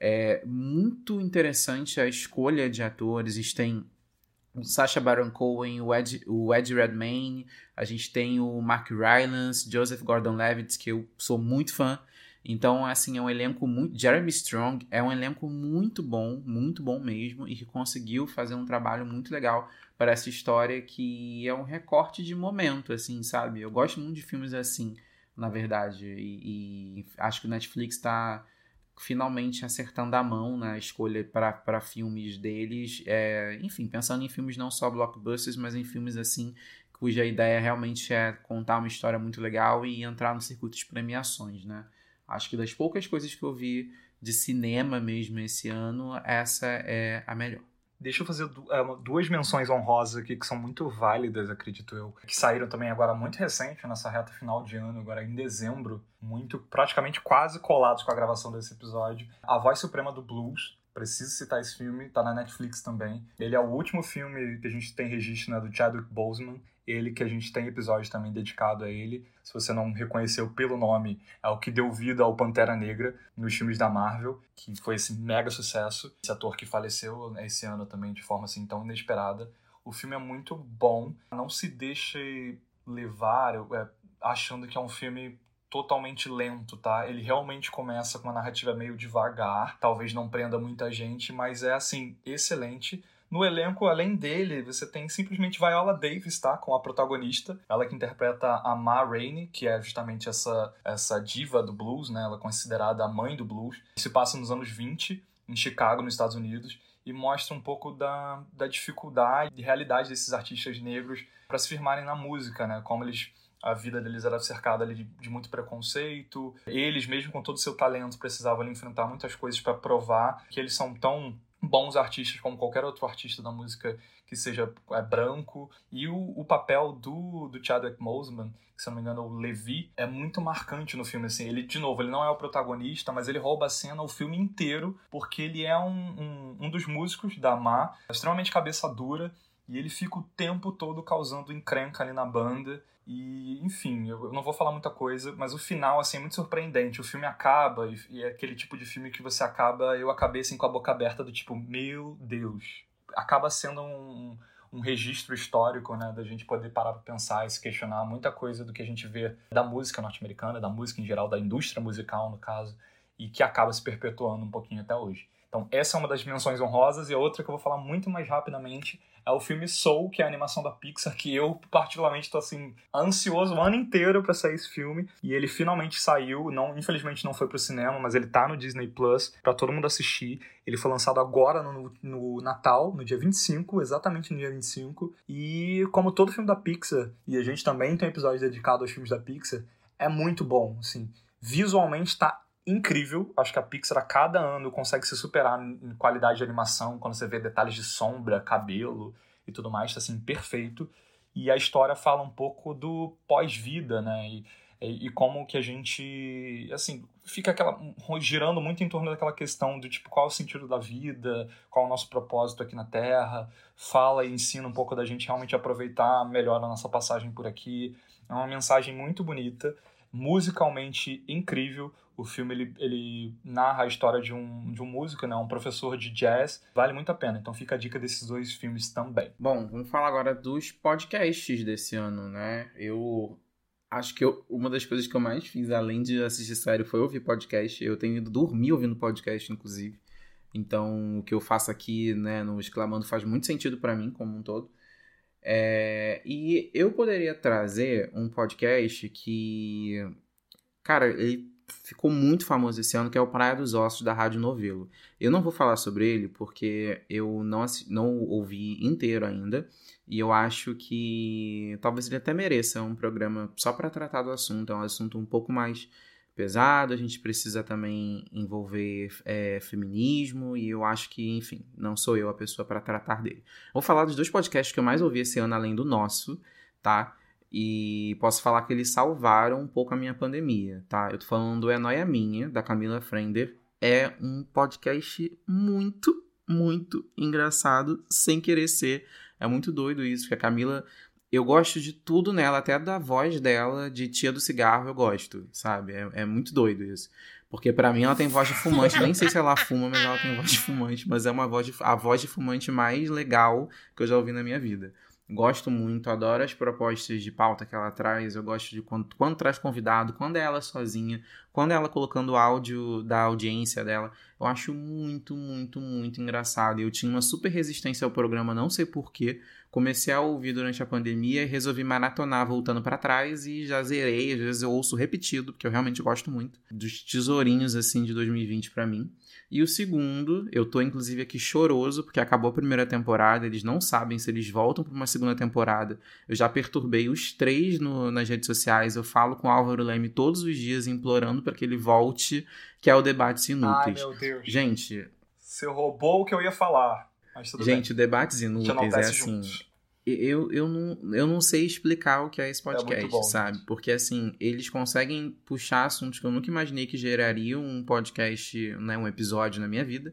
É muito interessante a escolha de atores. Tem o Sacha Baron Cohen, o Ed, o Ed Redmayne, a gente tem o Mark Rylance, Joseph Gordon-Levitt, que eu sou muito fã. Então, assim, é um elenco muito. Jeremy Strong é um elenco muito bom, muito bom mesmo, e que conseguiu fazer um trabalho muito legal para essa história que é um recorte de momento, assim, sabe? Eu gosto muito de filmes assim, na verdade, e, e acho que o Netflix está finalmente acertando a mão na escolha para filmes deles. É, enfim, pensando em filmes não só blockbusters, mas em filmes assim cuja ideia realmente é contar uma história muito legal e entrar no circuito de premiações, né? Acho que das poucas coisas que eu vi de cinema mesmo esse ano, essa é a melhor. Deixa eu fazer é, duas menções honrosas aqui que são muito válidas, acredito eu, que saíram também agora muito recente, nessa reta final de ano, agora em dezembro, muito praticamente quase colados com a gravação desse episódio. A Voz Suprema do Blues, preciso citar esse filme, tá na Netflix também. Ele é o último filme que a gente tem registro né, do Chadwick Boseman. Ele que a gente tem episódio também dedicado a ele. Se você não reconheceu pelo nome, é o que deu vida ao Pantera Negra nos filmes da Marvel, que foi esse mega sucesso. Esse ator que faleceu esse ano também de forma assim tão inesperada. O filme é muito bom. Não se deixe levar é, achando que é um filme totalmente lento, tá? Ele realmente começa com uma narrativa meio devagar, talvez não prenda muita gente, mas é assim, excelente. No elenco, além dele, você tem simplesmente Viola Davis, tá? Com a protagonista. Ela que interpreta a Ma Rainey, que é justamente essa, essa diva do blues, né? Ela é considerada a mãe do blues. Se passa nos anos 20, em Chicago, nos Estados Unidos, e mostra um pouco da, da dificuldade e realidade desses artistas negros para se firmarem na música, né? Como eles a vida deles era cercada ali de, de, muito preconceito. Eles, mesmo com todo o seu talento, precisavam ali, enfrentar muitas coisas para provar que eles são tão bons artistas como qualquer outro artista da música que seja é, branco. E o, o papel do, do Chadwick Boseman, que se não me engano é o Levi, é muito marcante no filme. Assim. Ele, de novo, ele não é o protagonista, mas ele rouba a cena o filme inteiro, porque ele é um, um, um dos músicos da Ma, extremamente cabeça dura, e ele fica o tempo todo causando encrenca ali na banda. E, enfim, eu não vou falar muita coisa, mas o final, assim, é muito surpreendente. O filme acaba, e é aquele tipo de filme que você acaba, eu acabei, assim, com a boca aberta do tipo, meu Deus. Acaba sendo um, um registro histórico, né, da gente poder parar para pensar e se questionar muita coisa do que a gente vê da música norte-americana, da música em geral, da indústria musical, no caso, e que acaba se perpetuando um pouquinho até hoje. Então, essa é uma das dimensões honrosas, e a outra que eu vou falar muito mais rapidamente é o filme Soul, que é a animação da Pixar, que eu particularmente estou assim ansioso o ano inteiro para sair esse filme, e ele finalmente saiu, não, infelizmente não foi pro cinema, mas ele tá no Disney Plus para todo mundo assistir. Ele foi lançado agora no, no Natal, no dia 25, exatamente no dia 25, e como todo filme da Pixar, e a gente também tem um episódio dedicado aos filmes da Pixar, é muito bom, assim. Visualmente tá incrível. Acho que a Pixar a cada ano consegue se superar em qualidade de animação, quando você vê detalhes de sombra, cabelo e tudo mais, tá assim, perfeito. E a história fala um pouco do pós-vida, né? E, e, e, como que a gente, assim, fica aquela girando muito em torno daquela questão do tipo qual é o sentido da vida, qual é o nosso propósito aqui na Terra, fala e ensina um pouco da gente realmente aproveitar melhor a nossa passagem por aqui. É uma mensagem muito bonita, musicalmente incrível. O filme ele, ele narra a história de um, de um músico, né, um professor de jazz. Vale muito a pena. Então fica a dica desses dois filmes também. Bom, vamos falar agora dos podcasts desse ano, né? Eu acho que eu, uma das coisas que eu mais fiz, além de assistir série, foi ouvir podcast. Eu tenho ido dormir ouvindo podcast, inclusive. Então, o que eu faço aqui, né, no Exclamando faz muito sentido para mim, como um todo. É, e eu poderia trazer um podcast que, cara, ele ficou muito famoso esse ano, que é o Praia dos Ossos da Rádio Novelo. Eu não vou falar sobre ele porque eu não, não ouvi inteiro ainda e eu acho que talvez ele até mereça um programa só para tratar do assunto. É um assunto um pouco mais pesado, a gente precisa também envolver é, feminismo e eu acho que, enfim, não sou eu a pessoa para tratar dele. Vou falar dos dois podcasts que eu mais ouvi esse ano, além do nosso, tá? E posso falar que eles salvaram um pouco a minha pandemia, tá? Eu tô falando É Noia Minha, da Camila Frender. É um podcast muito, muito engraçado, sem querer ser. É muito doido isso, que a Camila. Eu gosto de tudo nela, até da voz dela, de tia do cigarro, eu gosto, sabe? É, é muito doido isso. Porque para mim ela tem voz de fumante. Nem sei se ela fuma, mas ela tem voz de fumante. Mas é uma voz de, a voz de fumante mais legal que eu já ouvi na minha vida. Gosto muito, adoro as propostas de pauta que ela traz. Eu gosto de quando, quando traz convidado, quando é ela sozinha, quando é ela colocando o áudio da audiência dela. Eu acho muito, muito, muito engraçado. Eu tinha uma super resistência ao programa, não sei porquê comecei a ouvir durante a pandemia e resolvi maratonar voltando para trás e já zerei. Às vezes eu ouço repetido, porque eu realmente gosto muito dos tesourinhos assim de 2020 para mim. E o segundo, eu tô inclusive aqui choroso, porque acabou a primeira temporada, eles não sabem se eles voltam para uma segunda temporada. Eu já perturbei os três no, nas redes sociais, eu falo com o Álvaro Leme todos os dias, implorando para que ele volte, que é o Debates Inúteis. Ai, meu Deus. Gente. Você roubou o que eu ia falar. Gente, bem. debates inúteis é assim. Eu, eu, não, eu não sei explicar o que é esse é podcast, é bom, sabe? Gente. Porque, assim, eles conseguem puxar assuntos que eu nunca imaginei que gerariam um podcast, né, um episódio na minha vida,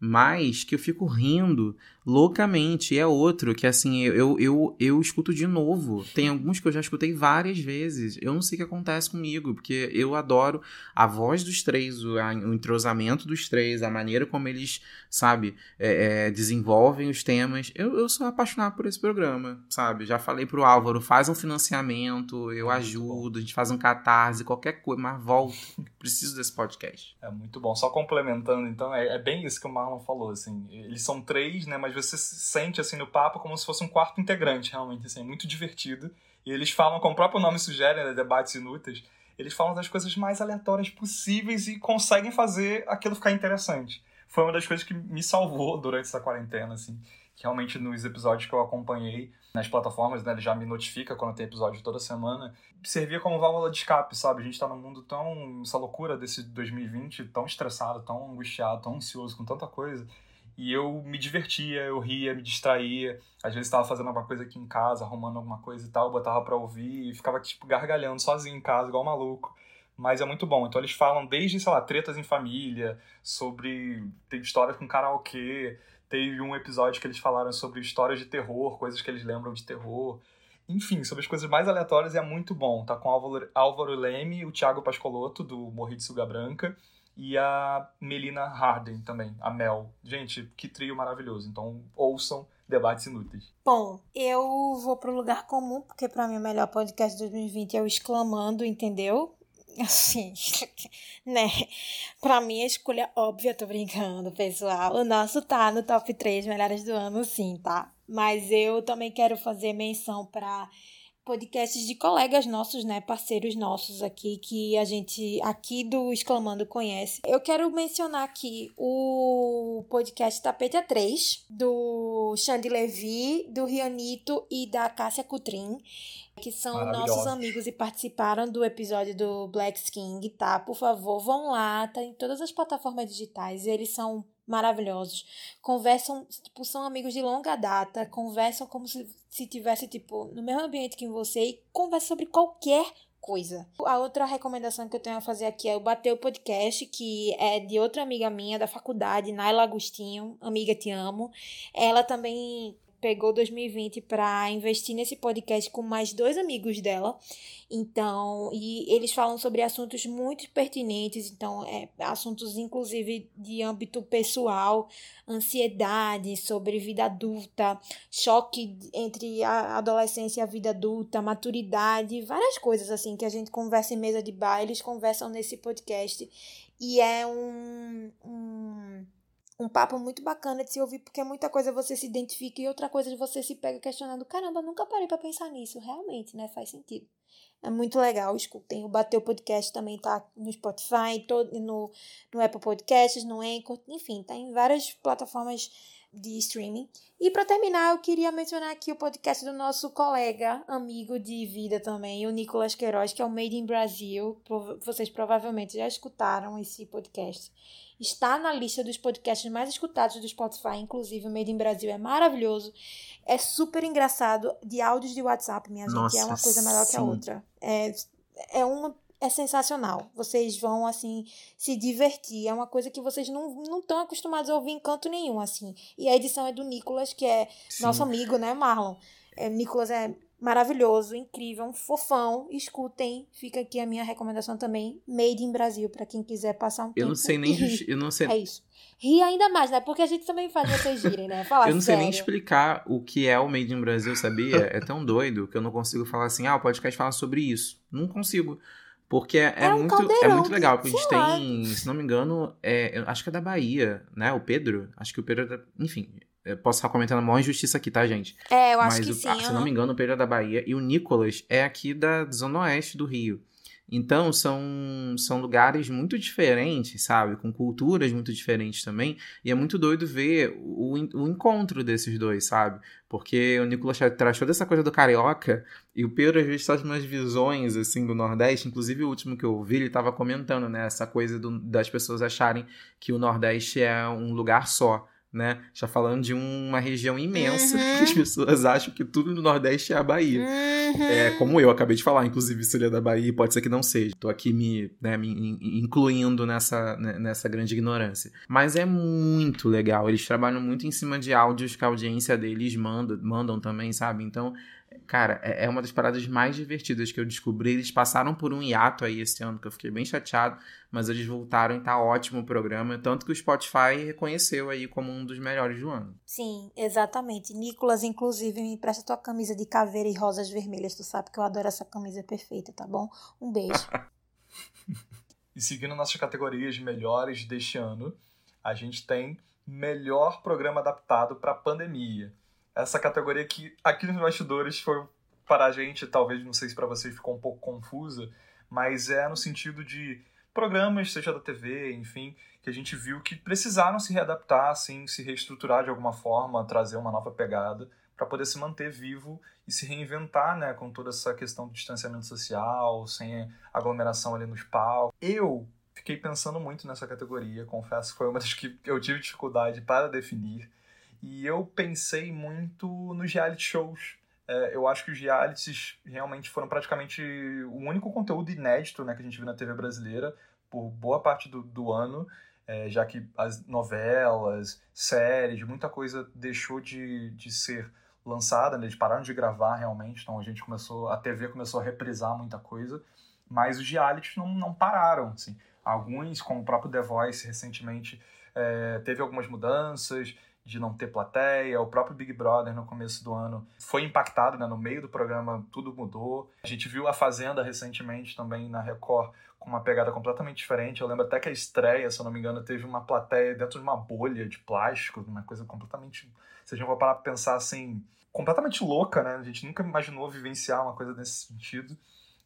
mas que eu fico rindo loucamente. E é outro que, assim, eu, eu, eu escuto de novo. Tem alguns que eu já escutei várias vezes. Eu não sei o que acontece comigo, porque eu adoro a voz dos três, o, a, o entrosamento dos três, a maneira como eles, sabe, é, é, desenvolvem os temas. Eu, eu sou apaixonado por esse programa, sabe? Já falei pro Álvaro, faz um financiamento, eu é ajudo, a gente faz um catarse, qualquer coisa, mas volta. Preciso desse podcast. É muito bom. Só complementando, então, é, é bem isso que o Marlon falou, assim. Eles são três, né, mas você se sente assim no papo como se fosse um quarto integrante, realmente, assim, é muito divertido. E eles falam, como o próprio nome sugere, né, debates inúteis, eles falam das coisas mais aleatórias possíveis e conseguem fazer aquilo ficar interessante. Foi uma das coisas que me salvou durante essa quarentena, assim, que realmente nos episódios que eu acompanhei nas plataformas, né, ele já me notifica quando tem episódio toda semana, servia como válvula de escape, sabe? A gente tá num mundo tão, essa loucura desse 2020, tão estressado, tão angustiado, tão ansioso com tanta coisa, e eu me divertia, eu ria, me distraía. Às vezes estava fazendo alguma coisa aqui em casa, arrumando alguma coisa e tal, botava para ouvir e ficava tipo gargalhando sozinho em casa, igual maluco. Mas é muito bom. Então eles falam desde, sei lá, tretas em família, sobre. Teve histórias com karaokê, teve um episódio que eles falaram sobre histórias de terror, coisas que eles lembram de terror. Enfim, sobre as coisas mais aleatórias é muito bom. Tá com Álvaro, Álvaro Leme, o Thiago Pascoloto, do Morri de Suga Branca e a Melina Harden também, a Mel. Gente, que trio maravilhoso. Então, ouçam Debates Inúteis. Bom, eu vou pro lugar comum, porque para mim o melhor podcast de 2020 é o Exclamando, entendeu? Assim, né? Pra mim a escolha óbvia, tô brincando, pessoal. O nosso tá no top 3 melhores do ano, sim, tá? Mas eu também quero fazer menção para podcasts de colegas nossos, né, parceiros nossos aqui, que a gente aqui do Exclamando conhece. Eu quero mencionar aqui o podcast Tapete A3, do Xande Levi, do Rianito e da Cássia Cutrim que são nossos amigos e participaram do episódio do Black King, tá? Por favor, vão lá, tá em todas as plataformas digitais. Eles são maravilhosos. Conversam, tipo, são amigos de longa data, conversam como se, se tivesse, tipo, no mesmo ambiente que você e conversam sobre qualquer coisa. A outra recomendação que eu tenho a fazer aqui é o Bateu Podcast, que é de outra amiga minha da faculdade, Naila Agostinho. Amiga, te amo. Ela também pegou 2020 para investir nesse podcast com mais dois amigos dela. Então, e eles falam sobre assuntos muito pertinentes, então, é, assuntos inclusive de âmbito pessoal, ansiedade, sobre vida adulta, choque entre a adolescência e a vida adulta, maturidade, várias coisas assim que a gente conversa em mesa de bar, eles conversam nesse podcast. E é um, um um papo muito bacana de se ouvir, porque muita coisa você se identifica e outra coisa você se pega questionando. Caramba, nunca parei para pensar nisso. Realmente, né? Faz sentido. É muito legal, escutem. O Bateu Podcast também tá no Spotify, todo, no, no Apple Podcasts, no Anchor, enfim, tá em várias plataformas de streaming. E para terminar, eu queria mencionar aqui o podcast do nosso colega, amigo de vida também, o Nicolas Queiroz, que é o Made in Brasil. Vocês provavelmente já escutaram esse podcast está na lista dos podcasts mais escutados do Spotify, inclusive o Made in Brasil é maravilhoso. É super engraçado, de áudios de WhatsApp, minha Nossa, gente, é uma coisa melhor sim. que a outra. É, é uma é sensacional. Vocês vão, assim, se divertir. É uma coisa que vocês não estão acostumados a ouvir em canto nenhum, assim. E a edição é do Nicolas, que é Sim. nosso amigo, né, Marlon? É, Nicolas é maravilhoso, incrível, um fofão. Escutem, fica aqui a minha recomendação também, Made in Brasil, para quem quiser passar um eu tempo. Eu não sei nem, eu não sei. É isso. Ri ainda mais, né? Porque a gente também faz vocês girem, né? Falar eu não sério. sei nem explicar o que é o Made in Brasil, sabia? É tão doido que eu não consigo falar assim, ah, o podcast fala sobre isso. Não consigo. Porque é, é, é um muito, é muito legal, porque a gente tem, se não me engano, é, acho que é da Bahia, né? O Pedro. Acho que o Pedro é da, Enfim, posso estar comentando a maior injustiça aqui, tá, gente? É, eu acho Mas que o, sim. Se não me engano, o Pedro é da Bahia e o Nicolas é aqui da Zona Oeste do Rio. Então, são, são lugares muito diferentes, sabe? Com culturas muito diferentes também. E é muito doido ver o, o encontro desses dois, sabe? Porque o Nicolas traz toda essa coisa do carioca e o Pedro às vezes traz umas visões, assim, do Nordeste. Inclusive, o último que eu ouvi, ele estava comentando, né? Essa coisa do, das pessoas acharem que o Nordeste é um lugar só né? Já falando de uma região imensa, uhum. que as pessoas acham que tudo no Nordeste é a Bahia. Uhum. É, como eu acabei de falar, inclusive, se ele é da Bahia, pode ser que não seja. Tô aqui me, né, me incluindo nessa, né, nessa grande ignorância. Mas é muito legal. Eles trabalham muito em cima de áudios que a audiência deles manda, mandam também, sabe? Então, Cara, é, é uma das paradas mais divertidas que eu descobri. Eles passaram por um hiato aí esse ano, que eu fiquei bem chateado, mas eles voltaram e tá ótimo o programa. Tanto que o Spotify reconheceu aí como um dos melhores do ano. Sim, exatamente. Nicolas, inclusive, me empresta tua camisa de caveira e rosas vermelhas. Tu sabe que eu adoro essa camisa perfeita, tá bom? Um beijo. e seguindo nossas categorias de melhores deste ano, a gente tem melhor programa adaptado para pandemia essa categoria que aqui nos bastidores foi para a gente, talvez, não sei se para vocês ficou um pouco confusa, mas é no sentido de programas, seja da TV, enfim, que a gente viu que precisaram se readaptar, assim, se reestruturar de alguma forma, trazer uma nova pegada para poder se manter vivo e se reinventar, né, com toda essa questão do distanciamento social, sem aglomeração ali nos palcos. Eu fiquei pensando muito nessa categoria, confesso que foi uma das que eu tive dificuldade para definir. E eu pensei muito nos reality shows. É, eu acho que os realities realmente foram praticamente o único conteúdo inédito né, que a gente viu na TV brasileira por boa parte do, do ano, é, já que as novelas, séries, muita coisa deixou de, de ser lançada, né, eles pararam de gravar realmente, então a gente começou, a TV começou a reprisar muita coisa, mas os realities não, não pararam, assim. Alguns, como o próprio The Voice recentemente, é, teve algumas mudanças, de não ter plateia, o próprio Big Brother no começo do ano foi impactado, né? no meio do programa tudo mudou. A gente viu a Fazenda recentemente também na Record com uma pegada completamente diferente. Eu lembro até que a estreia, se eu não me engano, teve uma plateia dentro de uma bolha de plástico, uma coisa completamente, se a gente for parar pra pensar assim, completamente louca, né? A gente nunca imaginou vivenciar uma coisa nesse sentido.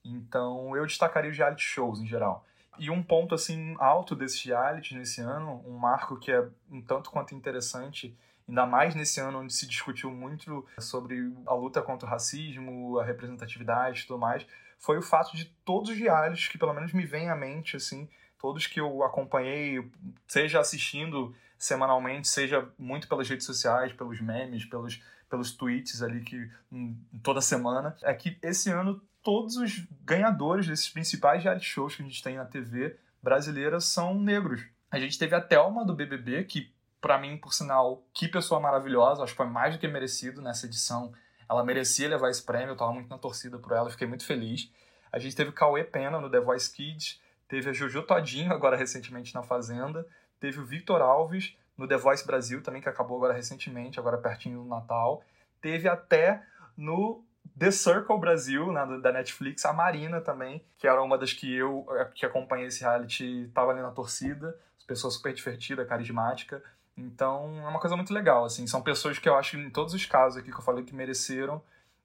Então, eu destacaria os reality shows em geral. E um ponto assim alto desse reality nesse ano, um marco que é um tanto quanto interessante, ainda mais nesse ano onde se discutiu muito sobre a luta contra o racismo, a representatividade e tudo mais, foi o fato de todos os realities que pelo menos me vem à mente assim, todos que eu acompanhei, seja assistindo semanalmente, seja muito pelas redes sociais, pelos memes, pelos pelos tweets ali que hum, toda semana, é que esse ano todos os ganhadores desses principais reality shows que a gente tem na TV brasileira são negros. A gente teve a Thelma do BBB, que para mim, por sinal, que pessoa maravilhosa, acho que foi mais do que merecido nessa edição. Ela merecia levar esse prêmio, eu tava muito na torcida por ela, fiquei muito feliz. A gente teve o Cauê Pena no The Voice Kids, teve a Jojo Todinho agora recentemente na Fazenda, teve o Victor Alves no The Voice Brasil também, que acabou agora recentemente, agora pertinho do Natal. Teve até no The Circle Brasil, da Netflix, a Marina também, que era uma das que eu, que acompanhei esse reality, estava ali na torcida, pessoa super divertida, carismática. Então é uma coisa muito legal, assim. São pessoas que eu acho em todos os casos aqui que eu falei que mereceram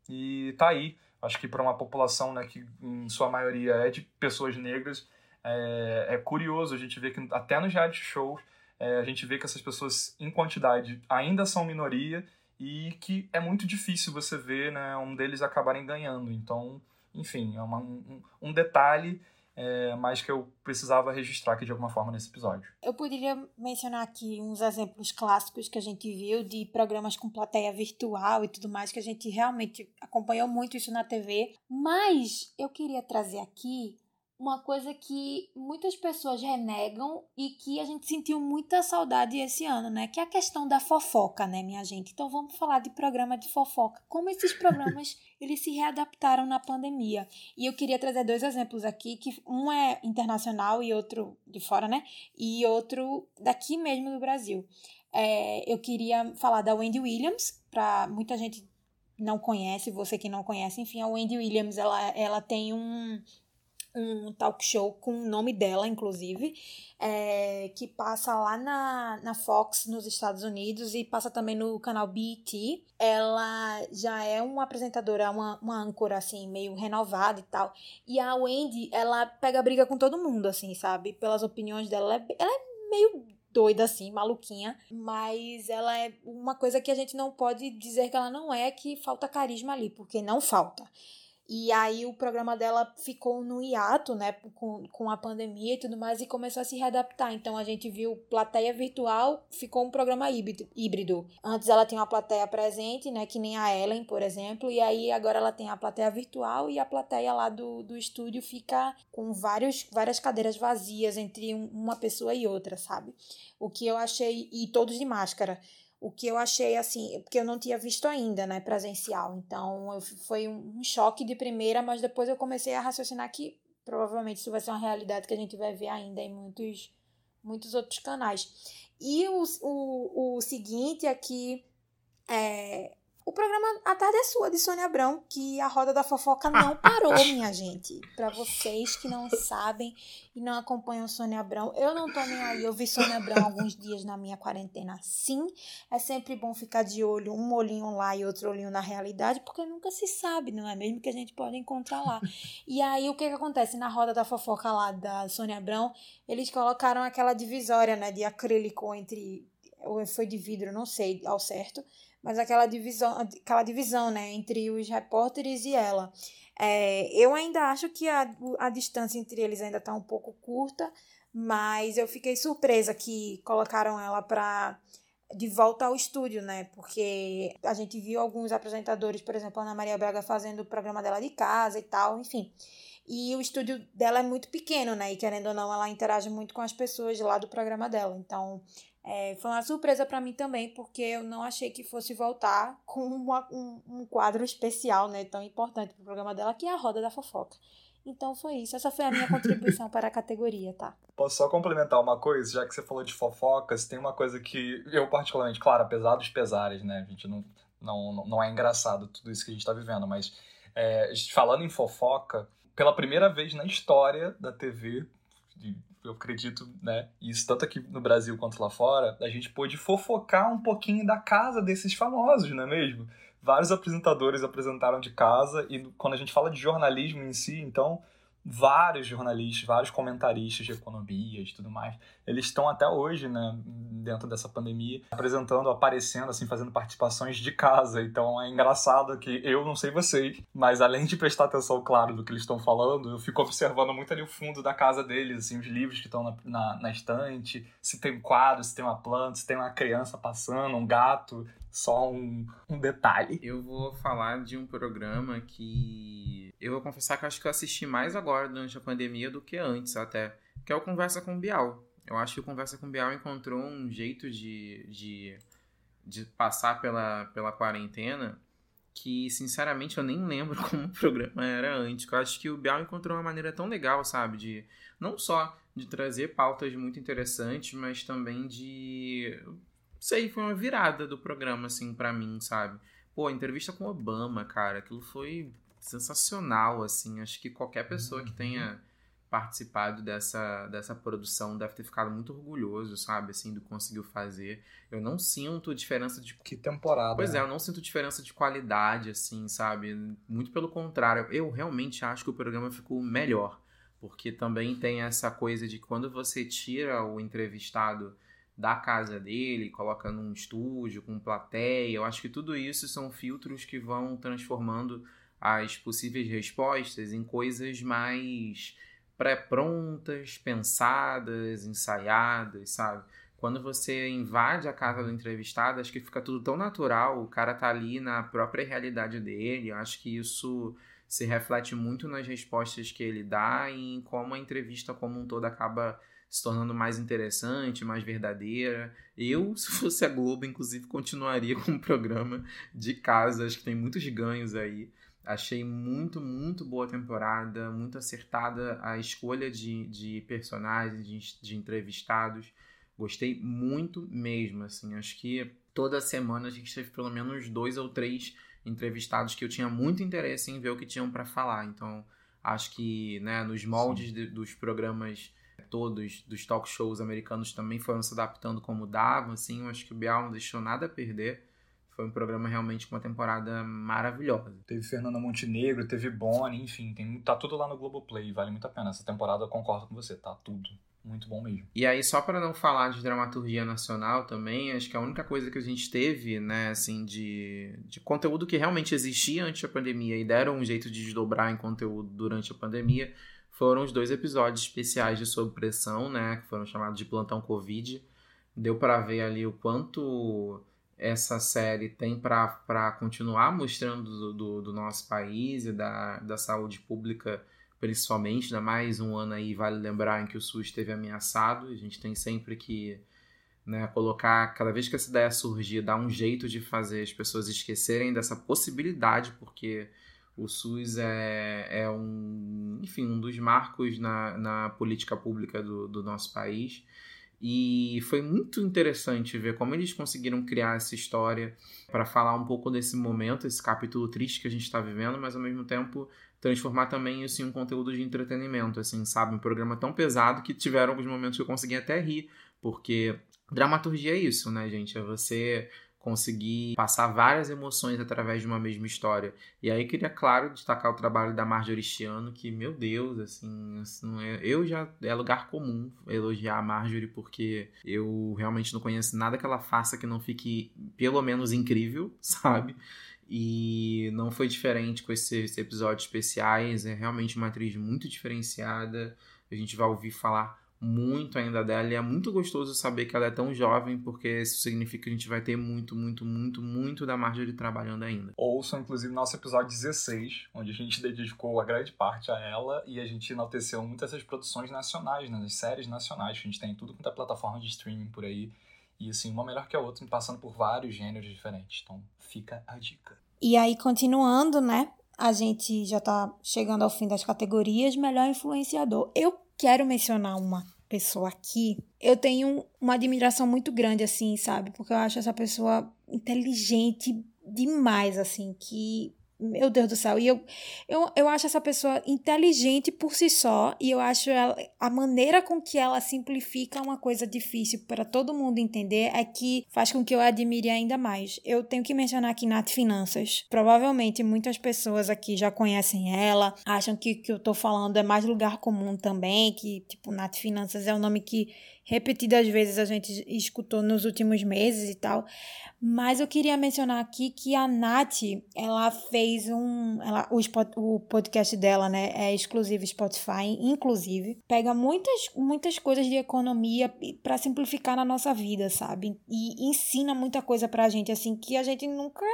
e tá aí. Acho que para uma população né, que em sua maioria é de pessoas negras, é, é curioso a gente ver que até nos reality shows é, a gente vê que essas pessoas em quantidade ainda são minoria e que é muito difícil você ver né, um deles acabarem ganhando. Então, enfim, é uma, um, um detalhe é, mas que eu precisava registrar aqui de alguma forma nesse episódio. Eu poderia mencionar aqui uns exemplos clássicos que a gente viu de programas com plateia virtual e tudo mais, que a gente realmente acompanhou muito isso na TV, mas eu queria trazer aqui uma coisa que muitas pessoas renegam e que a gente sentiu muita saudade esse ano, né? Que é a questão da fofoca, né, minha gente? Então vamos falar de programa de fofoca. Como esses programas eles se readaptaram na pandemia. E eu queria trazer dois exemplos aqui, que um é internacional e outro de fora, né? E outro daqui mesmo do Brasil. É, eu queria falar da Wendy Williams, para muita gente não conhece, você que não conhece, enfim, a Wendy Williams, ela, ela tem um um talk show com o nome dela, inclusive, é, que passa lá na, na Fox, nos Estados Unidos, e passa também no canal BET. Ela já é uma apresentadora, uma, uma âncora, assim, meio renovada e tal. E a Wendy, ela pega briga com todo mundo, assim, sabe? Pelas opiniões dela. Ela é, ela é meio doida, assim, maluquinha. Mas ela é uma coisa que a gente não pode dizer que ela não é, que falta carisma ali, porque não falta. E aí o programa dela ficou no hiato, né, com, com a pandemia e tudo mais, e começou a se readaptar. Então a gente viu plateia virtual, ficou um programa híbrido. Antes ela tinha uma plateia presente, né, que nem a Ellen, por exemplo, e aí agora ela tem a plateia virtual e a plateia lá do, do estúdio fica com vários, várias cadeiras vazias entre uma pessoa e outra, sabe? O que eu achei, e todos de máscara. O que eu achei assim, porque eu não tinha visto ainda, né, presencial. Então, eu, foi um choque de primeira, mas depois eu comecei a raciocinar que provavelmente isso vai ser uma realidade que a gente vai ver ainda em muitos, muitos outros canais. E o, o, o seguinte é que é, o programa A Tarde é Sua, de Sônia Abrão, que a roda da fofoca não parou, minha gente. Para vocês que não sabem e não acompanham Sônia Abrão, eu não tô nem aí. Eu vi Sônia Abrão alguns dias na minha quarentena. Sim, é sempre bom ficar de olho, um olhinho lá e outro olhinho na realidade, porque nunca se sabe, não é mesmo? Que a gente pode encontrar lá. E aí, o que que acontece? Na roda da fofoca lá da Sônia Abrão, eles colocaram aquela divisória, né, de acrílico entre. Ou foi de vidro, não sei ao certo mas aquela divisão, aquela divisão né, entre os repórteres e ela. É, eu ainda acho que a, a distância entre eles ainda está um pouco curta, mas eu fiquei surpresa que colocaram ela para de volta ao estúdio, né? Porque a gente viu alguns apresentadores, por exemplo, Ana Maria Braga fazendo o programa dela de casa e tal, enfim. E o estúdio dela é muito pequeno, né? E querendo ou não, ela interage muito com as pessoas lá do programa dela. Então, é, foi uma surpresa para mim também, porque eu não achei que fosse voltar com uma, um, um, quadro especial, né, tão importante para o programa dela, que é a Roda da Fofoca. Então foi isso, essa foi a minha contribuição para a categoria, tá? Posso só complementar uma coisa, já que você falou de fofocas, tem uma coisa que eu particularmente, claro, apesar dos pesares, né, a gente não, não, não é engraçado tudo isso que a gente está vivendo, mas é, falando em fofoca, pela primeira vez na história da TV, de eu acredito, né, isso tanto aqui no Brasil quanto lá fora, a gente pôde fofocar um pouquinho da casa desses famosos, não é mesmo? Vários apresentadores apresentaram de casa e quando a gente fala de jornalismo em si, então vários jornalistas, vários comentaristas de economia e tudo mais, eles estão até hoje, né, dentro dessa pandemia, apresentando, aparecendo, assim, fazendo participações de casa. Então é engraçado que eu não sei vocês, mas além de prestar atenção, claro, do que eles estão falando, eu fico observando muito ali o fundo da casa deles, assim, os livros que estão na, na, na estante, se tem um quadro, se tem uma planta, se tem uma criança passando, um gato, só um, um detalhe. Eu vou falar de um programa que eu vou confessar que acho que eu assisti mais agora durante a pandemia do que antes até, que é o Conversa com Bial. Eu acho que o Conversa com Bial encontrou um jeito de, de, de passar pela, pela quarentena que, sinceramente, eu nem lembro como o programa era antes. Eu acho que o Bial encontrou uma maneira tão legal, sabe? De não só de trazer pautas muito interessantes, mas também de. Sei, foi uma virada do programa, assim, para mim, sabe? Pô, entrevista com Obama, cara, aquilo foi sensacional, assim. Acho que qualquer pessoa que tenha participado dessa, dessa produção deve ter ficado muito orgulhoso, sabe, assim, do que conseguiu fazer. Eu não sinto diferença de... Que temporada. Pois né? é, eu não sinto diferença de qualidade, assim, sabe? Muito pelo contrário, eu realmente acho que o programa ficou melhor, porque também tem essa coisa de quando você tira o entrevistado da casa dele, coloca num estúdio com plateia, eu acho que tudo isso são filtros que vão transformando as possíveis respostas em coisas mais pré-prontas, pensadas, ensaiadas, sabe? Quando você invade a casa do entrevistado, acho que fica tudo tão natural, o cara tá ali na própria realidade dele. Eu acho que isso se reflete muito nas respostas que ele dá e em como a entrevista como um todo acaba se tornando mais interessante, mais verdadeira. Eu, se fosse a Globo, inclusive, continuaria com o programa de casa. Acho que tem muitos ganhos aí. Achei muito, muito boa temporada, muito acertada a escolha de, de personagens, de, de entrevistados. Gostei muito mesmo, assim. Acho que toda semana a gente teve pelo menos dois ou três entrevistados que eu tinha muito interesse em ver o que tinham para falar. Então, acho que né, nos moldes de, dos programas todos, dos talk shows americanos também foram se adaptando como davam, assim. Eu acho que o Bial não deixou nada a perder. Foi um programa realmente com uma temporada maravilhosa. Teve Fernanda Montenegro, teve Bonnie, enfim, tem, tá tudo lá no Globoplay, vale muito a pena. Essa temporada eu concordo com você, tá tudo. Muito bom mesmo. E aí, só para não falar de dramaturgia nacional também, acho que a única coisa que a gente teve, né, assim, de, de conteúdo que realmente existia antes da pandemia e deram um jeito de desdobrar em conteúdo durante a pandemia foram os dois episódios especiais de Sob Pressão, né, que foram chamados de Plantão Covid. Deu para ver ali o quanto essa série tem para continuar mostrando do, do, do, nosso país e da, da saúde pública principalmente, ainda mais um ano aí, vale lembrar, em que o SUS esteve ameaçado. A gente tem sempre que né, colocar, cada vez que essa ideia surgir, dar um jeito de fazer as pessoas esquecerem dessa possibilidade, porque o SUS é, é um, enfim, um dos marcos na, na política pública do, do nosso país. E foi muito interessante ver como eles conseguiram criar essa história para falar um pouco desse momento, esse capítulo triste que a gente está vivendo, mas ao mesmo tempo transformar também isso em um conteúdo de entretenimento, assim, sabe? Um programa tão pesado que tiveram alguns momentos que eu consegui até rir, porque dramaturgia é isso, né, gente? É você conseguir passar várias emoções através de uma mesma história. E aí queria, claro, destacar o trabalho da Marjorie Chiano, que, meu Deus, assim, assim eu já é lugar comum elogiar a Marjorie, porque eu realmente não conheço nada que ela faça que não fique pelo menos incrível, sabe? E não foi diferente com esses episódios especiais. É realmente uma atriz muito diferenciada. A gente vai ouvir falar muito ainda dela e é muito gostoso saber que ela é tão jovem, porque isso significa que a gente vai ter muito, muito, muito, muito da Marjorie trabalhando ainda. Ouçam, inclusive, nosso episódio 16, onde a gente dedicou a grande parte a ela e a gente enalteceu muitas dessas produções nacionais, né, das séries nacionais que a gente tem em tudo quanto é plataforma de streaming por aí. E assim, uma melhor que a outra, passando por vários gêneros diferentes. Então, fica a dica. E aí, continuando, né? A gente já tá chegando ao fim das categorias. Melhor influenciador. Eu quero mencionar uma pessoa aqui. Eu tenho uma admiração muito grande, assim, sabe? Porque eu acho essa pessoa inteligente demais, assim, que meu Deus do céu. E eu, eu, eu acho essa pessoa inteligente por si só. E eu acho ela, a maneira com que ela simplifica uma coisa difícil para todo mundo entender é que faz com que eu admire ainda mais. Eu tenho que mencionar aqui Nath Finanças. Provavelmente muitas pessoas aqui já conhecem ela, acham que o que eu tô falando é mais lugar comum também. Que, tipo, Nath Finanças é um nome que repetidas vezes a gente escutou nos últimos meses e tal. Mas eu queria mencionar aqui que a Nath, ela fez um. Ela, o, spot, o podcast dela, né? É exclusivo Spotify, inclusive. Pega muitas, muitas coisas de economia para simplificar na nossa vida, sabe? E ensina muita coisa pra gente, assim, que a gente nunca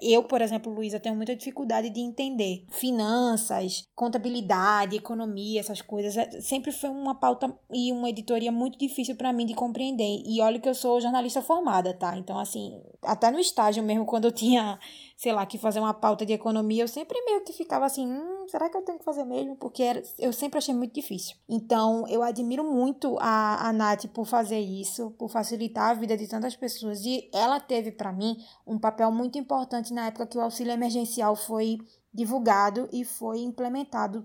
eu, por exemplo, Luísa, tenho muita dificuldade de entender finanças, contabilidade, economia, essas coisas. É, sempre foi uma pauta e uma editoria muito difícil para mim de compreender. E olha que eu sou jornalista formada, tá? Então, assim, até no estágio mesmo, quando eu tinha sei lá, que fazer uma pauta de economia, eu sempre meio que ficava assim, hum, será que eu tenho que fazer mesmo? Porque era, eu sempre achei muito difícil. Então, eu admiro muito a, a Nath por fazer isso, por facilitar a vida de tantas pessoas. E ela teve, para mim, um papel muito importante na época que o auxílio emergencial foi divulgado e foi implementado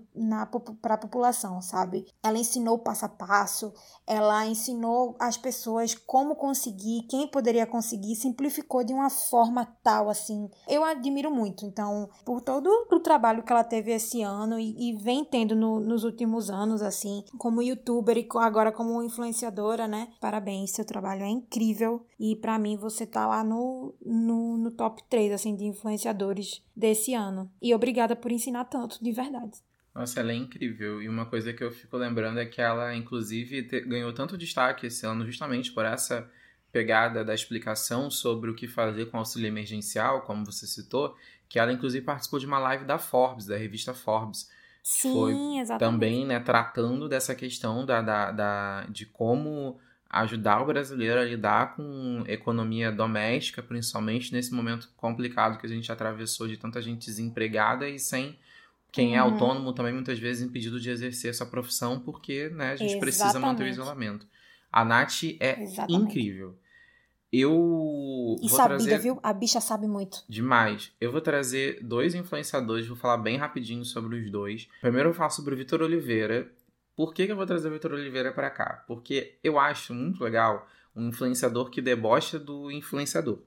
para a população, sabe? Ela ensinou passo a passo, ela ensinou as pessoas como conseguir, quem poderia conseguir, simplificou de uma forma tal assim. Eu admiro muito, então, por todo o trabalho que ela teve esse ano e, e vem tendo no, nos últimos anos, assim, como youtuber e agora como influenciadora, né? Parabéns, seu trabalho é incrível e para mim você tá lá no, no, no top 3, assim, de influenciadores desse ano. E obrigada por ensinar tanto, de verdade. Nossa, ela é incrível. E uma coisa que eu fico lembrando é que ela, inclusive, te, ganhou tanto destaque esse ano justamente por essa pegada da explicação sobre o que fazer com auxílio emergencial, como você citou, que ela inclusive participou de uma live da Forbes, da revista Forbes. Sim, Foi exatamente. Também, né, tratando dessa questão da, da, da, de como ajudar o brasileiro a lidar com economia doméstica, principalmente nesse momento complicado que a gente atravessou de tanta gente desempregada e sem quem é Uhum. autônomo também muitas vezes impedido de exercer essa profissão porque né, a gente precisa manter o Exatamente. isolamento. A Nath é Exatamente. incrível. Eu E vou sabida, trazer viu? A bicha sabe muito. demais. Eu vou trazer dois influenciadores, vou falar bem rapidinho sobre os dois. Primeiro eu falo sobre o Vitor Oliveira. Por que, que eu vou trazer o Vitor Oliveira pra cá? Porque eu acho muito legal um influenciador que debocha do influenciador.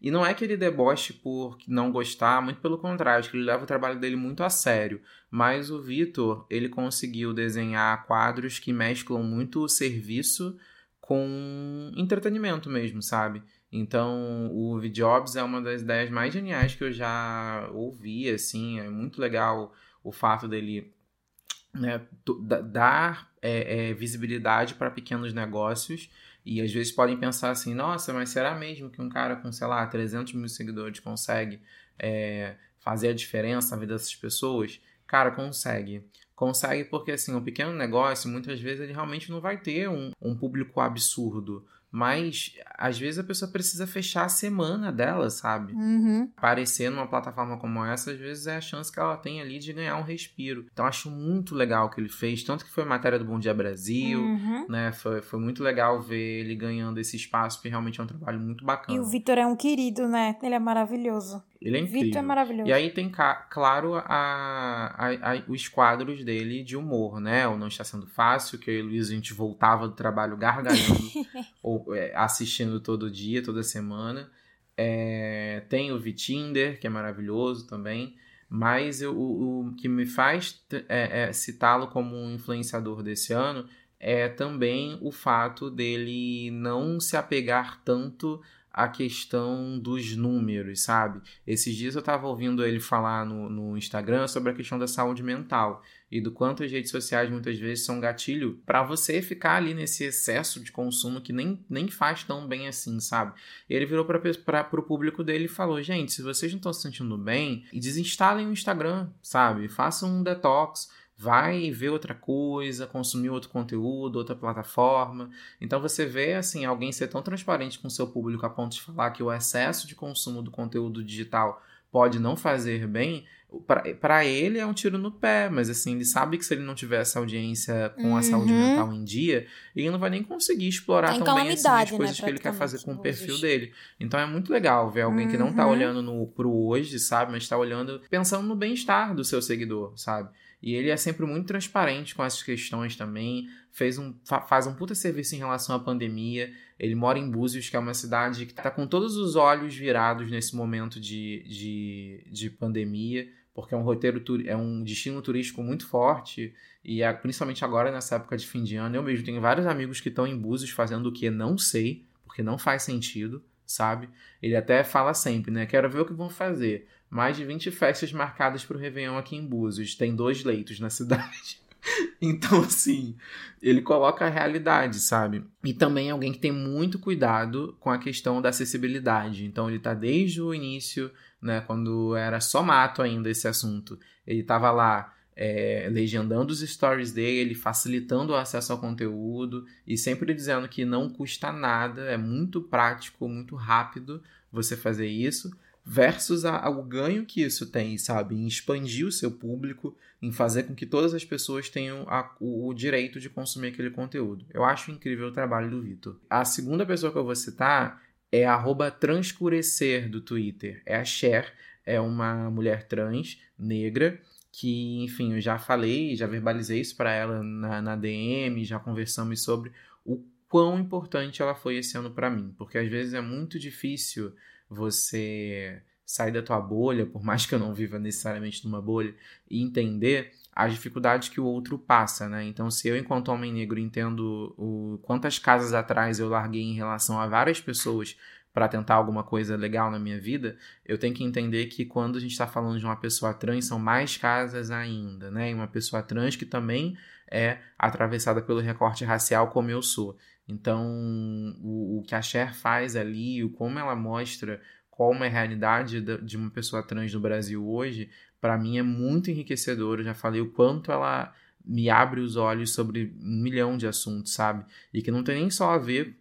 E não é que ele deboche por não gostar, muito pelo contrário, acho que ele leva o trabalho dele muito a sério. Mas o Vitor, ele conseguiu desenhar quadros que mesclam muito o serviço com entretenimento mesmo, sabe? Então, o V-Jobs é uma das ideias mais geniais que eu já ouvi, assim, é muito legal o fato dele né, dar é, é, visibilidade para pequenos negócios e às vezes podem pensar assim, nossa, mas será mesmo que um cara com, sei lá, 300 mil seguidores consegue é, fazer a diferença na vida dessas pessoas? Cara, consegue. Consegue porque, assim, um pequeno negócio, muitas vezes ele realmente não vai ter um, um público absurdo. Mas, às vezes, a pessoa precisa fechar a semana dela, sabe? Uhum. aparecer numa plataforma como essa, às vezes é a chance que ela tem ali de ganhar um respiro. Então acho muito legal o que ele fez, tanto que foi matéria do Bom Dia Brasil, Uhum. né? Foi, foi muito legal ver ele ganhando esse espaço, porque realmente é um trabalho muito bacana. E o Vitor é um querido, né? Ele é maravilhoso. Ele é Vitor incrível. é maravilhoso. E aí tem, claro, a, a- a- os quadros dele de humor, né? O Não Está Sendo Fácil, que eu e o Luiz, a gente voltava do trabalho gargalhando, ou é, assistindo todo dia, toda semana. É, tem o Vitinder, que é maravilhoso também. Mas eu- o, o que me faz é, é, citá-lo como um influenciador desse ano é também o fato dele não se apegar tanto à questão dos números, sabe? Esses dias eu tava ouvindo ele falar no, no Instagram sobre a questão da saúde mental e do quanto as redes sociais muitas vezes são gatilho para você ficar ali nesse excesso de consumo que nem, nem faz tão bem assim, sabe? Ele virou para o público dele e falou: gente, se vocês não estão se sentindo bem, desinstalem o Instagram, sabe? Façam um detox. Vai ver outra coisa, consumir outro conteúdo, outra plataforma. Então você vê assim alguém ser tão transparente com o seu público a ponto de falar que o excesso de consumo do conteúdo digital pode não fazer bem, para ele é um tiro no pé, mas assim, ele sabe que se ele não tiver essa audiência com a saúde Uhum. mental em dia, ele não vai nem conseguir explorar em tão bem assim, as né, coisas que ele quer fazer com o perfil hoje. dele. Então é muito legal ver alguém que não tá Uhum. olhando no, pro hoje, sabe, mas tá olhando pensando no bem-estar do seu seguidor, sabe? E ele é sempre muito transparente com essas questões também. Fez um, fa- faz um puta serviço em relação à pandemia. Ele mora em Búzios, que é uma cidade que tá com todos os olhos virados nesse momento de, de, de pandemia, porque é um roteiro, é um destino turístico muito forte. E é- principalmente agora, nessa época de fim de ano, eu mesmo tenho vários amigos que estão em Búzios fazendo o que não sei, porque não faz sentido, sabe? Ele até fala sempre, né? Quero ver o que vão fazer. Mais de 20 festas marcadas para o Réveillon aqui em Búzios. Tem dois leitos na cidade. Então, assim, ele coloca a realidade, sabe? E também alguém que tem muito cuidado com a questão da acessibilidade. Então, ele tá desde o início, né, quando era só mato ainda esse assunto. Ele tava lá é, legendando os stories dele, facilitando o acesso ao conteúdo e sempre dizendo que não custa nada, é muito prático, muito rápido você fazer isso versus a, ao ganho que isso tem, sabe? Em expandir o seu público, em fazer com que todas as pessoas tenham a- o, o direito de consumir aquele conteúdo. Eu acho incrível o trabalho do Vitor. A segunda pessoa que eu vou citar é transcurecer do Twitter. É a Cher, é uma mulher trans, negra, que, enfim, eu já falei, já verbalizei isso para ela na, na DM, já conversamos sobre o quão importante ela foi esse ano para mim, porque às vezes é muito difícil você sair da tua bolha, por mais que eu não viva necessariamente numa bolha, e entender as dificuldades que o outro passa, né? Então, se eu, enquanto homem negro, entendo o quantas casas atrás eu larguei em relação a várias pessoas para tentar alguma coisa legal na minha vida, eu tenho que entender que quando a gente está falando de uma pessoa trans, são mais casas ainda, né? E uma pessoa trans que também é atravessada pelo recorte racial, como eu sou. Então, o, o que a Cher faz ali, o como ela mostra como é a realidade de uma pessoa trans no Brasil hoje, para mim é muito enriquecedor. Eu já falei o quanto ela me abre os olhos sobre um milhão de assuntos, sabe? E que não tem nem só a ver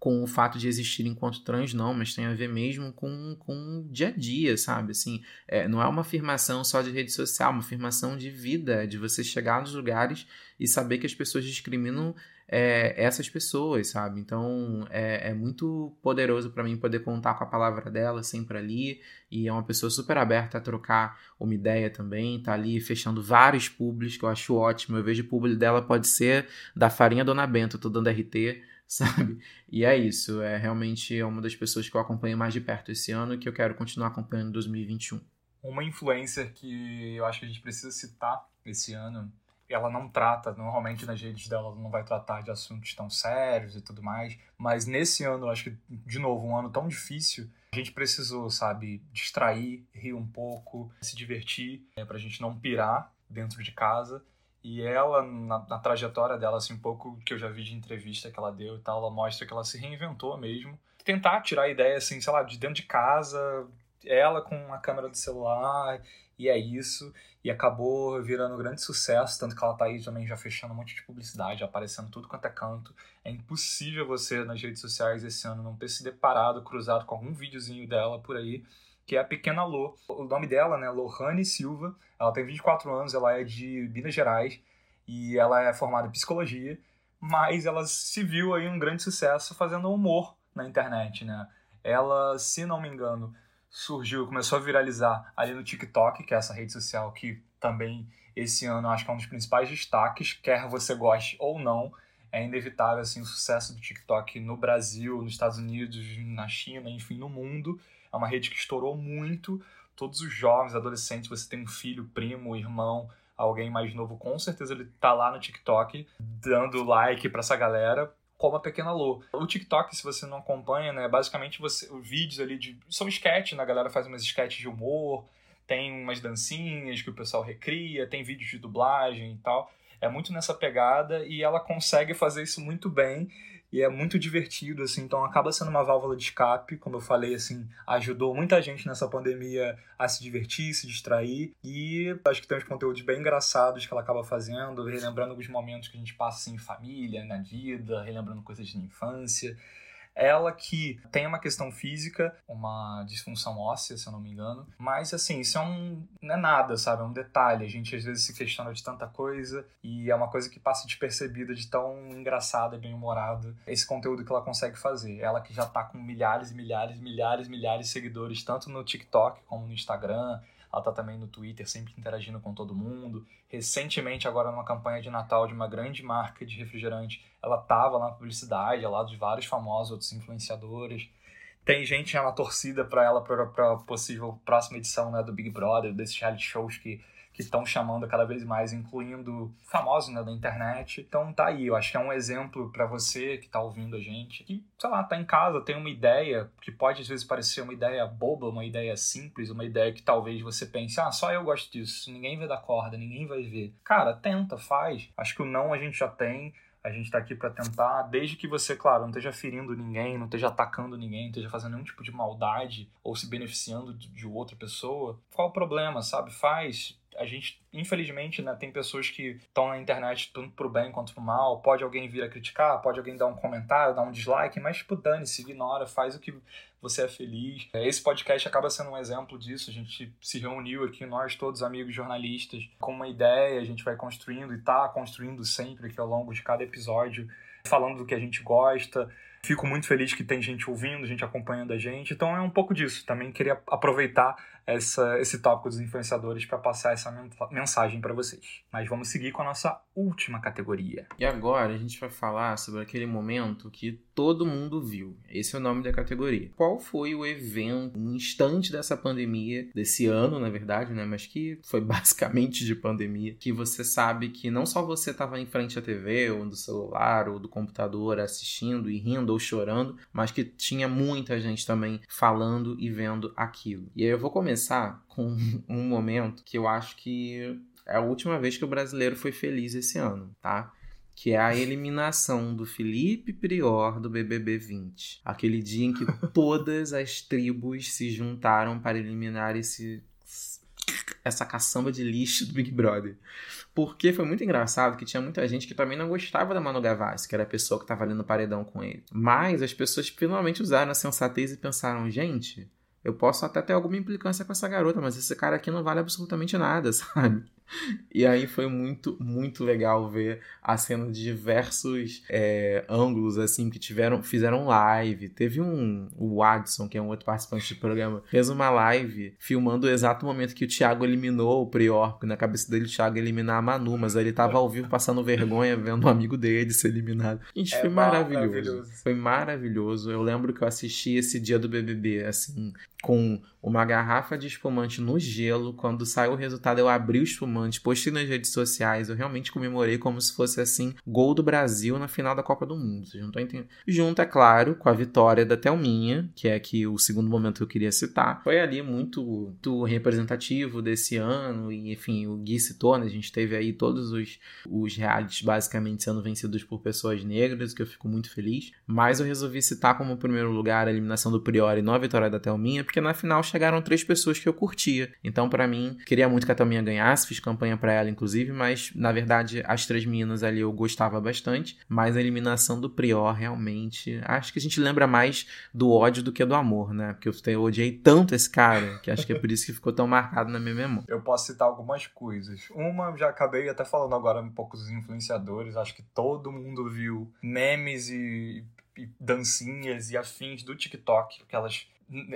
com o fato de existir enquanto trans, não, mas tem a ver mesmo com, com o dia a dia, sabe? Assim, é, não é uma afirmação só de rede social, é uma afirmação de vida, de você chegar nos lugares e saber que as pessoas discriminam é, essas pessoas, sabe? Então é, é muito poderoso para mim poder contar com a palavra dela sempre ali. E é uma pessoa super aberta a trocar uma ideia também. Tá ali fechando vários públicos que eu acho ótimo. Eu vejo o público dela pode ser da farinha Dona Bento, eu tô dando RT sabe? E é isso, é realmente uma das pessoas que eu acompanho mais de perto esse ano e que eu quero continuar acompanhando em 2021. Uma influencer que eu acho que a gente precisa citar esse ano, ela não trata, normalmente nas redes dela ela não vai tratar de assuntos tão sérios e tudo mais, mas nesse ano, eu acho que, de novo, um ano tão difícil, a gente precisou, sabe, distrair, rir um pouco, se divertir, né, pra gente não pirar dentro de casa. E ela, na, na, trajetória dela, assim, um pouco que eu já vi de entrevista que ela deu e tal, ela mostra que ela se reinventou mesmo. Tentar tirar a ideia, assim, sei lá, de dentro de casa, ela com a câmera do celular, e é isso. E acabou virando um grande sucesso, tanto que ela tá aí também já fechando um monte de publicidade, aparecendo tudo quanto é canto. É impossível você, nas redes sociais esse ano, não ter se deparado, cruzado com algum videozinho dela por aí que é a Pequena Lô. O nome dela, né, Lohane Silva, ela tem 24 anos, ela é de Minas Gerais e ela é formada em psicologia, mas ela se viu aí um grande sucesso fazendo humor na internet, né? Ela, se não me engano, surgiu, começou a viralizar ali no TikTok, que é essa rede social que também esse ano acho que é um dos principais destaques, quer você goste ou não, é inevitável assim o sucesso do TikTok no Brasil, nos Estados Unidos, na China, enfim, no mundo. É uma rede que estourou muito. Todos os jovens, adolescentes, você tem um filho, primo, irmão, alguém mais novo, com certeza ele tá lá no TikTok dando like para essa galera, como a Pequena Lô. O TikTok, se você não acompanha, né, basicamente você, os vídeos ali de são sketches, né, a galera faz umas sketches de humor, tem umas dancinhas que o pessoal recria, tem vídeos de dublagem e tal. É muito nessa pegada e ela consegue fazer isso muito bem e é muito divertido, assim, então acaba sendo uma válvula de escape, como eu falei, assim, ajudou muita gente nessa pandemia a se divertir, se distrair, e acho que tem uns conteúdos bem engraçados que ela acaba fazendo, relembrando alguns momentos que a gente passa, assim, em família, na vida, relembrando coisas de infância, ela que tem uma questão física, uma disfunção óssea, se eu não me engano. Mas, assim, isso é um. Não é nada, sabe? É um detalhe. A gente às vezes se questiona de tanta coisa e é uma coisa que passa despercebida de tão engraçada e bem-humorada esse conteúdo que ela consegue fazer. Ela que já tá com milhares milhares, milhares, milhares de seguidores, tanto no TikTok como no Instagram ela tá também no Twitter, sempre interagindo com todo mundo. Recentemente, agora numa campanha de Natal de uma grande marca de refrigerante, ela tava lá na publicidade, ao lado de vários famosos outros influenciadores. Tem gente já na torcida para ela para possível próxima edição né, do Big Brother, desses reality shows que que estão chamando cada vez mais, incluindo famosos né, da internet. Então tá aí, eu acho que é um exemplo para você que tá ouvindo a gente, que, sei lá, tá em casa, tem uma ideia que pode às vezes parecer uma ideia boba, uma ideia simples, uma ideia que talvez você pense, ah, só eu gosto disso, ninguém vai dar corda, ninguém vai ver. Cara, tenta, faz. Acho que o não a gente já tem. A gente está aqui para tentar, desde que você, claro, não esteja ferindo ninguém, não esteja atacando ninguém, não esteja fazendo nenhum tipo de maldade ou se beneficiando de outra pessoa. Qual o problema, sabe? Faz, a gente, infelizmente, né, tem pessoas que estão na internet tanto pro bem quanto pro mal. Pode alguém vir a criticar, pode alguém dar um comentário, dar um dislike, mas, tipo, dane-se, ignora, faz o que você é feliz. É, esse podcast acaba sendo um exemplo disso. A gente se reuniu aqui, nós todos amigos jornalistas, com uma ideia, a gente vai construindo e tá construindo sempre aqui ao longo de cada episódio, falando do que a gente gosta. Fico muito feliz que tem gente ouvindo, gente acompanhando a gente. Então é um pouco disso. Também queria aproveitar essa, esse tópico dos influenciadores para passar essa mensagem para vocês. Mas vamos seguir com a nossa última categoria. E agora a gente vai falar sobre aquele momento que todo mundo viu. Esse é o nome da categoria. Qual foi o evento, um instante dessa pandemia, desse ano, na verdade, né? Mas que foi basicamente de pandemia, que você sabe que não só você estava em frente à TV, ou do celular, ou do computador assistindo e rindo ou chorando, mas que tinha muita gente também falando e vendo aquilo. E aí eu vou começar com um momento que eu acho que é a última vez que o brasileiro foi feliz esse ano, tá? que é a eliminação do Felipe Prior do BBB 20. Aquele dia em que todas as tribos se juntaram para eliminar esse essa caçamba de lixo do Big Brother. Porque foi muito engraçado que tinha muita gente que também não gostava da Manu Gavassi, que era a pessoa que estava ali no paredão com ele. Mas as pessoas finalmente usaram a sensatez e pensaram, gente, eu posso até ter alguma implicância com essa garota, mas esse cara aqui não vale absolutamente nada, sabe? E aí foi muito, muito legal ver a cena de diversos é, ângulos, assim, que tiveram, fizeram live. Teve um, o Adson, que é um outro participante do programa, fez uma live filmando o exato momento que o Thiago eliminou o Prior, porque na cabeça dele o Thiago ia eliminar a Manu, mas ele tava ao vivo passando vergonha vendo um amigo dele ser eliminado. Gente, é foi maravilhoso. maravilhoso. Foi maravilhoso. Eu lembro que eu assisti esse dia do BBB, assim, com uma garrafa de espumante no gelo. Quando saiu o resultado, eu abri o espumante, postei nas redes sociais. Eu realmente comemorei como se fosse assim, gol do Brasil na final da Copa do Mundo. Vocês não estão entendendo? Junto, é claro, com a vitória da Thelminha, que é aqui o segundo momento que eu queria citar. Foi ali muito, muito representativo desse ano. E, enfim, o Gui citou, né? A gente teve aí todos os, os realities basicamente sendo vencidos por pessoas negras, que eu fico muito feliz. Mas eu resolvi citar como primeiro lugar a eliminação do Priori e não a vitória da Thelminha, porque na final chegaram três pessoas que eu curtia. Então, para mim, queria muito que a Thelminha ganhasse, fiz campanha para ela, inclusive, mas na verdade, as três meninas ali eu gostava bastante. Mas a eliminação do Prior, realmente. Acho que a gente lembra mais do ódio do que do amor, né? Porque eu odiei tanto esse cara, que acho que é por isso que ficou tão marcado na minha memória. Eu posso citar algumas coisas. Uma, já acabei até falando agora um pouco dos influenciadores. Acho que todo mundo viu memes e e dancinhas e afins do TikTok, que elas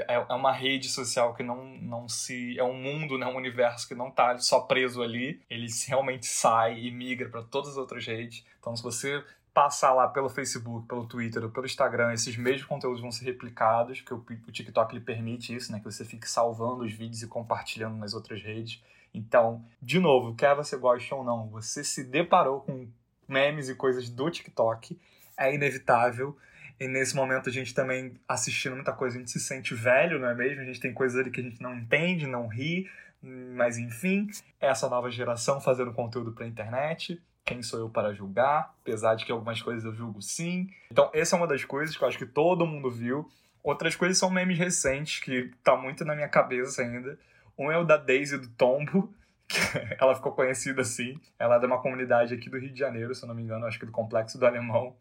é, é uma rede social que não, não se. É um mundo, né, um universo que não está só preso ali. Ele realmente sai e migra para todas as outras redes. Então, se você passar lá pelo Facebook, pelo Twitter ou pelo Instagram, esses mesmos conteúdos vão ser replicados, porque o TikTok lhe permite isso, né? Que você fique salvando os vídeos e compartilhando nas outras redes. Então, de novo, quer você goste ou não, você se deparou com memes e coisas do TikTok, é inevitável. E nesse momento a gente também assistindo muita coisa, a gente se sente velho, não é mesmo? A gente tem coisas ali que a gente não entende, não ri, mas enfim, essa nova geração fazendo conteúdo para internet. Quem sou eu para julgar? Apesar de que algumas coisas eu julgo sim. Então, essa é uma das coisas que eu acho que todo mundo viu. Outras coisas são memes recentes, que tá muito na minha cabeça ainda. Um é o da Daisy do Tombo, que ela ficou conhecida assim. Ela é de uma comunidade aqui do Rio de Janeiro, se eu não me engano, acho que do Complexo do Alemão.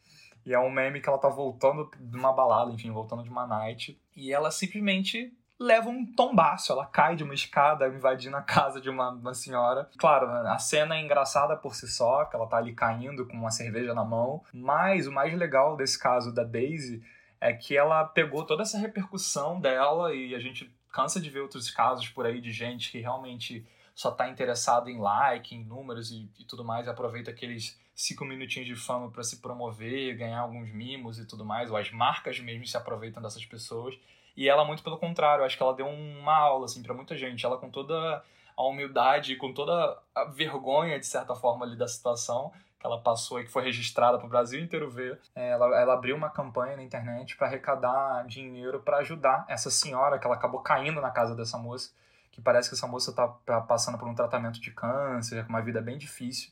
E é um meme que ela tá voltando de uma balada, enfim, voltando de uma night. E ela simplesmente leva um tombaço. Ela cai de uma escada invadindo a casa de uma, uma senhora. Claro, a cena é engraçada por si só, que ela tá ali caindo com uma cerveja na mão. Mas o mais legal desse caso da Daisy é que ela pegou toda essa repercussão dela e a gente cansa de ver outros casos por aí de gente que realmente só tá interessado em like, em números e, e tudo mais, e aproveita aqueles cinco minutinhos de fama para se promover, ganhar alguns mimos e tudo mais, ou as marcas mesmo se aproveitam dessas pessoas. E ela, muito pelo contrário, acho que ela deu uma aula, assim, para muita gente. Ela, com toda a humildade, com toda a vergonha, de certa forma, ali da situação que ela passou e que foi registrada para o Brasil inteiro ver, é, ela, ela abriu uma campanha na internet para arrecadar dinheiro para ajudar essa senhora, que ela acabou caindo na casa dessa moça, que parece que essa moça está tá passando por um tratamento de câncer, com uma vida bem difícil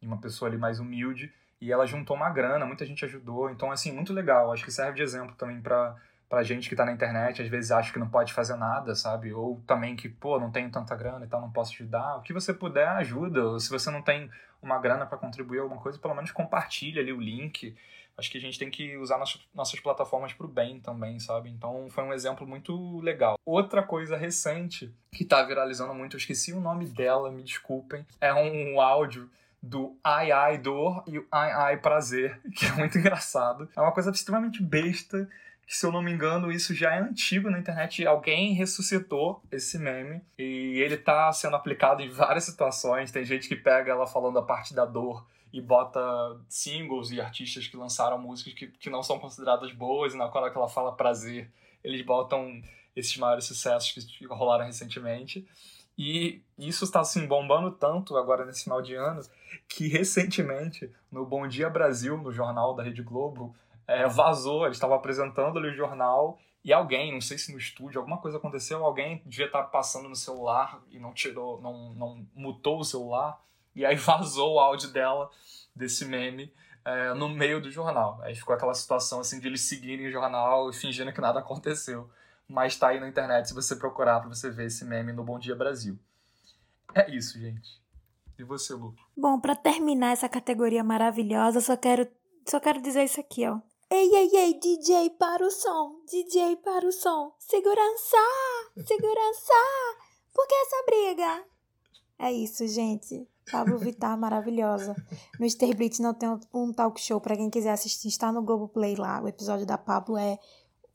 e uma pessoa ali mais humilde. E ela juntou uma grana, muita gente ajudou. Então, assim, muito legal. Acho que serve de exemplo também para pra gente que tá na internet, às vezes acha que não pode fazer nada, sabe? Ou também que, pô, não tenho tanta grana e tal, não posso ajudar. O que você puder, ajuda. Ou se você não tem uma grana para contribuir alguma coisa, pelo menos compartilha ali o link. Acho que a gente tem que usar nossas, nossas plataformas para o bem também, sabe? Então foi um exemplo muito legal. Outra coisa recente que tá viralizando muito, eu esqueci o nome dela, me desculpem, é um áudio do ai ai dor e o ai ai prazer, que é muito engraçado. É uma coisa extremamente besta, que se eu não me engano, isso já é antigo na internet. Alguém ressuscitou esse meme e ele tá sendo aplicado em várias situações. Tem gente que pega ela falando a parte da dor e bota singles e artistas que lançaram músicas que, que não são consideradas boas, e na hora que ela fala prazer, eles botam esses maiores sucessos que rolaram recentemente. E isso está assim bombando tanto agora nesse final de ano que recentemente no Bom Dia Brasil, no jornal da Rede Globo, é, vazou, eles estavam apresentando ali o jornal e alguém, não sei se no estúdio, alguma coisa aconteceu, alguém devia estar passando no celular e não tirou, não, não mutou o celular E aí vazou o áudio dela, desse meme, é, no meio do jornal. Aí ficou aquela situação assim de eles seguirem o jornal e fingindo que nada aconteceu. Mas tá aí na internet se você procurar para você ver esse meme no Bom Dia Brasil. É isso, gente. E você, Lu? Bom, para terminar essa categoria maravilhosa, só quero só quero dizer isso aqui, ó. Ei, ei, ei, DJ para o som, DJ para o som. Segurança! Segurança! Por que essa briga? É isso, gente. Pablo Vittar, maravilhosa. No. Blitz não tem um talk show para quem quiser assistir, está no Globoplay lá. O episódio da Pablo é,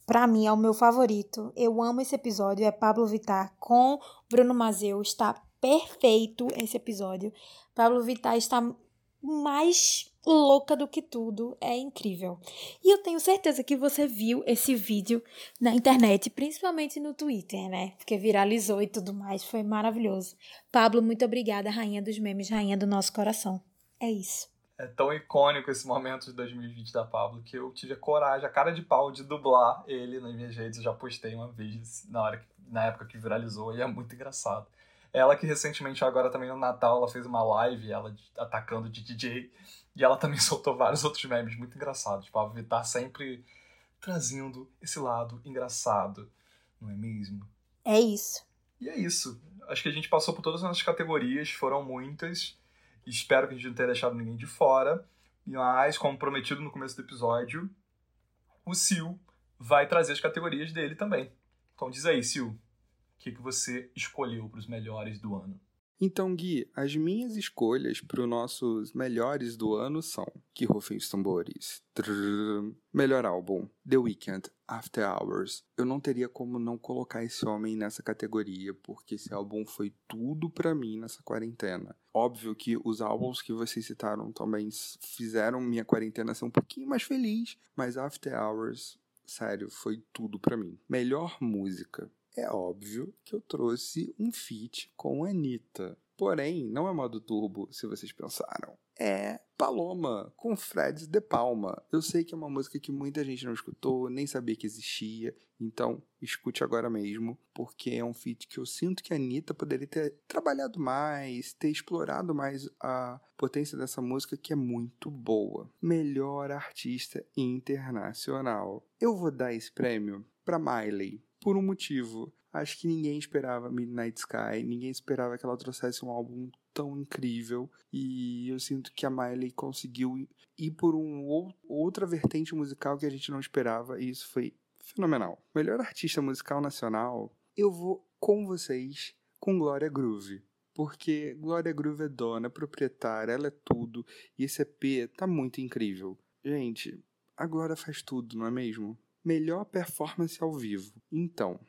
para mim, é o meu favorito. Eu amo esse episódio, é Pablo Vittar com Bruno Mazeu. Está perfeito esse episódio. Pablo Vittar está mais louca do que tudo, é incrível. E eu tenho certeza que você viu esse vídeo na internet, principalmente no Twitter, né? Porque viralizou e tudo mais, foi maravilhoso. Pablo, muito obrigada, rainha dos memes, rainha do nosso coração. É isso. É tão icônico esse momento de 2020 da Pablo que eu tive a coragem, a cara de pau de dublar ele nas minhas redes. Eu já postei uma vez na hora na época que viralizou e é muito engraçado. Ela que recentemente, agora também no Natal, ela fez uma live, ela atacando de DJ. E ela também soltou vários outros memes muito engraçados. Tipo, a Vittar sempre trazendo esse lado engraçado, não é mesmo? É isso. E é isso. Acho que a gente passou por todas as nossas categorias, foram muitas. Espero que a gente não tenha deixado ninguém de fora. Mas, como prometido no começo do episódio, o Sil vai trazer as categorias dele também. Então diz aí, Sil, que, que você escolheu para os melhores do ano? Então, Gui, as minhas escolhas para os nossos melhores do ano são que rufem os tambores. Melhor álbum, The Weeknd, After Hours. Eu não teria como não colocar esse homem nessa categoria, porque esse álbum foi tudo para mim nessa quarentena. Óbvio que os álbuns que vocês citaram também fizeram minha quarentena ser um pouquinho mais feliz, mas After Hours, sério, foi tudo para mim. Melhor música é óbvio que eu trouxe um feat com a Anitta. Porém, não é modo turbo, se vocês pensaram. É Paloma, com Fred De Palma. Eu sei que é uma música que muita gente não escutou, nem sabia que existia, então escute agora mesmo, porque é um feat que eu sinto que a Anitta poderia ter trabalhado mais, ter explorado mais a potência dessa música, que é muito boa. Melhor artista internacional. Eu vou dar esse prêmio para Miley por um motivo. Acho que ninguém esperava Midnight Sky, ninguém esperava que ela trouxesse um álbum tão incrível e eu sinto que a Miley conseguiu ir por um outra vertente musical que a gente não esperava e isso foi fenomenal. Melhor artista musical nacional, eu vou com vocês com Glória Groove. Porque Glória Groove é dona, proprietária, ela é tudo. E esse EP tá muito incrível. Gente, a Glória faz tudo, não é mesmo? Melhor performance ao vivo. Então,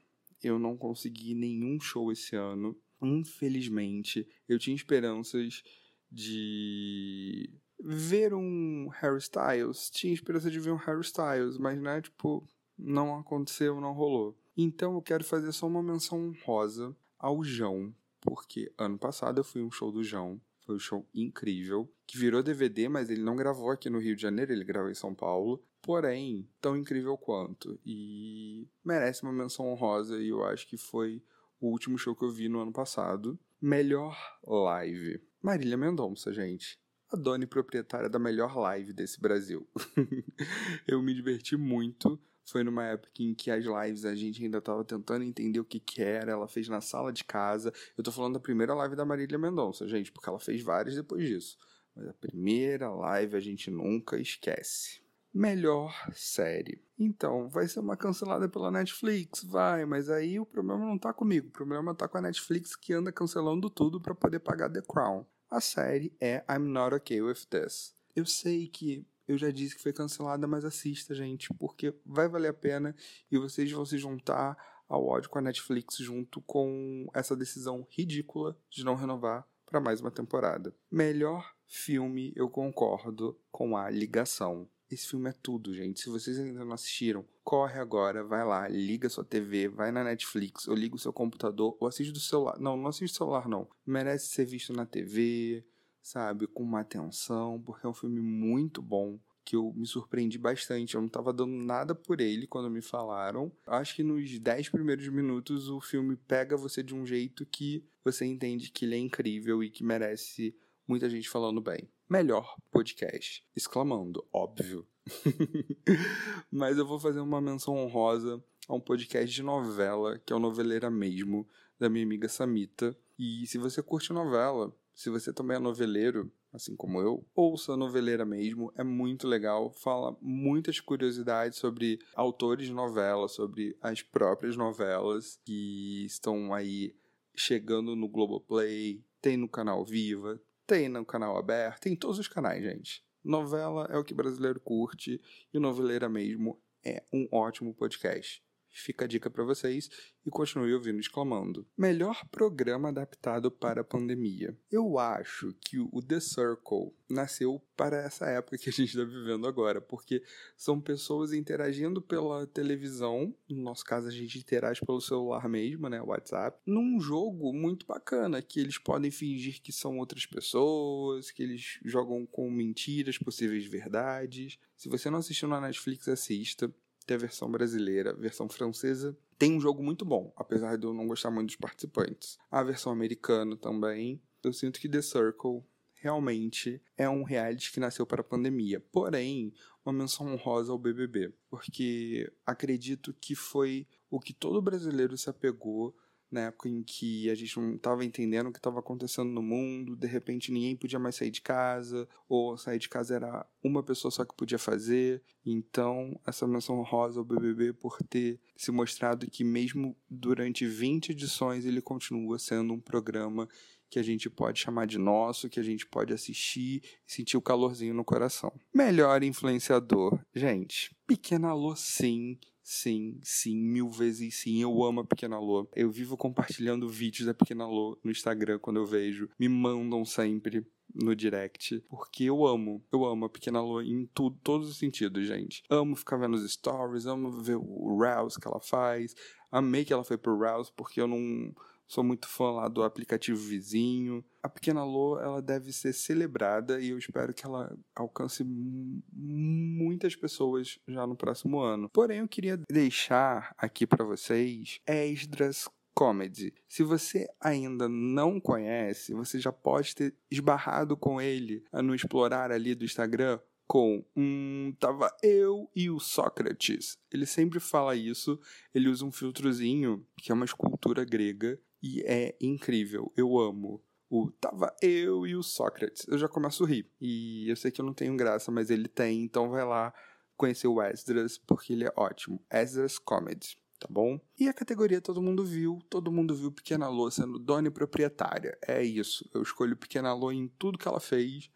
eu não consegui nenhum show esse ano. Infelizmente, eu tinha esperanças de ver um Harry Styles. Tinha esperança de ver um Harry Styles, mas né, tipo, não aconteceu, não rolou. Então eu quero fazer só uma menção rosa ao João, porque ano passado eu fui um show do João. Foi um show incrível, que virou DVD, mas ele não gravou aqui no Rio de Janeiro, ele gravou em São Paulo porém tão incrível quanto. E merece uma menção honrosa e eu acho que foi o último show que eu vi no ano passado. Melhor live. Marília Mendonça, gente. A dona e proprietária da melhor live desse Brasil. eu me diverti muito. Foi numa época em que as lives a gente ainda estava tentando entender o que, que era. Ela fez na sala de casa. Eu tô falando da primeira live da Marília Mendonça, gente, porque ela fez várias depois disso. Mas a primeira live a gente nunca esquece. Melhor série. Então, vai ser uma cancelada pela Netflix? Vai, mas aí o problema não tá comigo. O problema tá com a Netflix que anda cancelando tudo para poder pagar The Crown. A série é I'm Not Okay With This. Eu sei que eu já disse que foi cancelada, mas assista, gente, porque vai valer a pena e vocês vão se juntar ao ódio com a Netflix junto com essa decisão ridícula de não renovar para mais uma temporada. Melhor filme, eu concordo com a ligação. Esse filme é tudo, gente. Se vocês ainda não assistiram, corre agora, vai lá, liga sua TV, vai na Netflix, ou liga o seu computador, ou assiste do celular. Não, não assiste do celular, não. Merece ser visto na TV, sabe? Com uma atenção, porque é um filme muito bom. Que eu me surpreendi bastante. Eu não estava dando nada por ele quando me falaram. Acho que nos 10 primeiros minutos o filme pega você de um jeito que você entende que ele é incrível e que merece muita gente falando bem. Melhor podcast, exclamando, óbvio. Mas eu vou fazer uma menção honrosa a um podcast de novela, que é o Noveleira Mesmo, da minha amiga Samita. E se você curte novela, se você também é noveleiro, assim como eu, ouça Noveleira Mesmo, é muito legal, fala muitas curiosidades sobre autores de novela, sobre as próprias novelas que estão aí chegando no Globoplay, tem no canal Viva, tem no canal aberto, tem em todos os canais, gente. Novela é o que brasileiro curte e Noveleira Mesmo é um ótimo podcast. Fica a dica para vocês e continue ouvindo exclamando. Melhor programa adaptado para a pandemia. Eu acho que o The Circle nasceu para essa época que a gente está vivendo agora, porque são pessoas interagindo pela televisão, no nosso caso a gente interage pelo celular mesmo, né, WhatsApp, num jogo muito bacana que eles podem fingir que são outras pessoas, que eles jogam com mentiras, possíveis verdades. Se você não assistiu na Netflix, assista tem a versão brasileira, a versão francesa. Tem um jogo muito bom, apesar de eu não gostar muito dos participantes. A versão americana também. Eu sinto que The Circle realmente é um reality que nasceu para a pandemia. Porém, uma menção honrosa ao BBB, porque acredito que foi o que todo brasileiro se apegou na época em que a gente não estava entendendo o que estava acontecendo no mundo, de repente ninguém podia mais sair de casa, ou sair de casa era uma pessoa só que podia fazer. Então, essa menção rosa ao BBB por ter se mostrado que mesmo durante 20 edições ele continua sendo um programa que a gente pode chamar de nosso, que a gente pode assistir e sentir o calorzinho no coração. Melhor influenciador. Gente, Pequena Lô sim, Sim, sim, mil vezes sim. Eu amo a Pequena Lô. Eu vivo compartilhando vídeos da Pequena Lô no Instagram quando eu vejo. Me mandam sempre no direct, porque eu amo, eu amo a Pequena Lô em tudo, todos os sentidos, gente. Amo ficar vendo os stories, amo ver o Rouse que ela faz. Amei que ela foi pro Rouse, porque eu não Sou muito fã lá do aplicativo vizinho. A Pequena Lô, ela deve ser celebrada e eu espero que ela alcance muitas pessoas já no próximo ano. Porém, eu queria deixar aqui para vocês Esdras Comedy. Se você ainda não conhece, você já pode ter esbarrado com ele no explorar ali do Instagram com um tava eu e o Sócrates. Ele sempre fala isso, ele usa um filtrozinho que é uma escultura grega e é incrível. Eu amo. O tava eu e o Sócrates. Eu já começo a rir. E eu sei que eu não tenho graça, mas ele tem, então vai lá conhecer o Esdras, porque ele é ótimo. Esdras Comedy, tá bom? E a categoria todo mundo viu, todo mundo viu Pequena Lô sendo dona e proprietária. É isso. Eu escolho Pequena Lô em tudo que ela fez,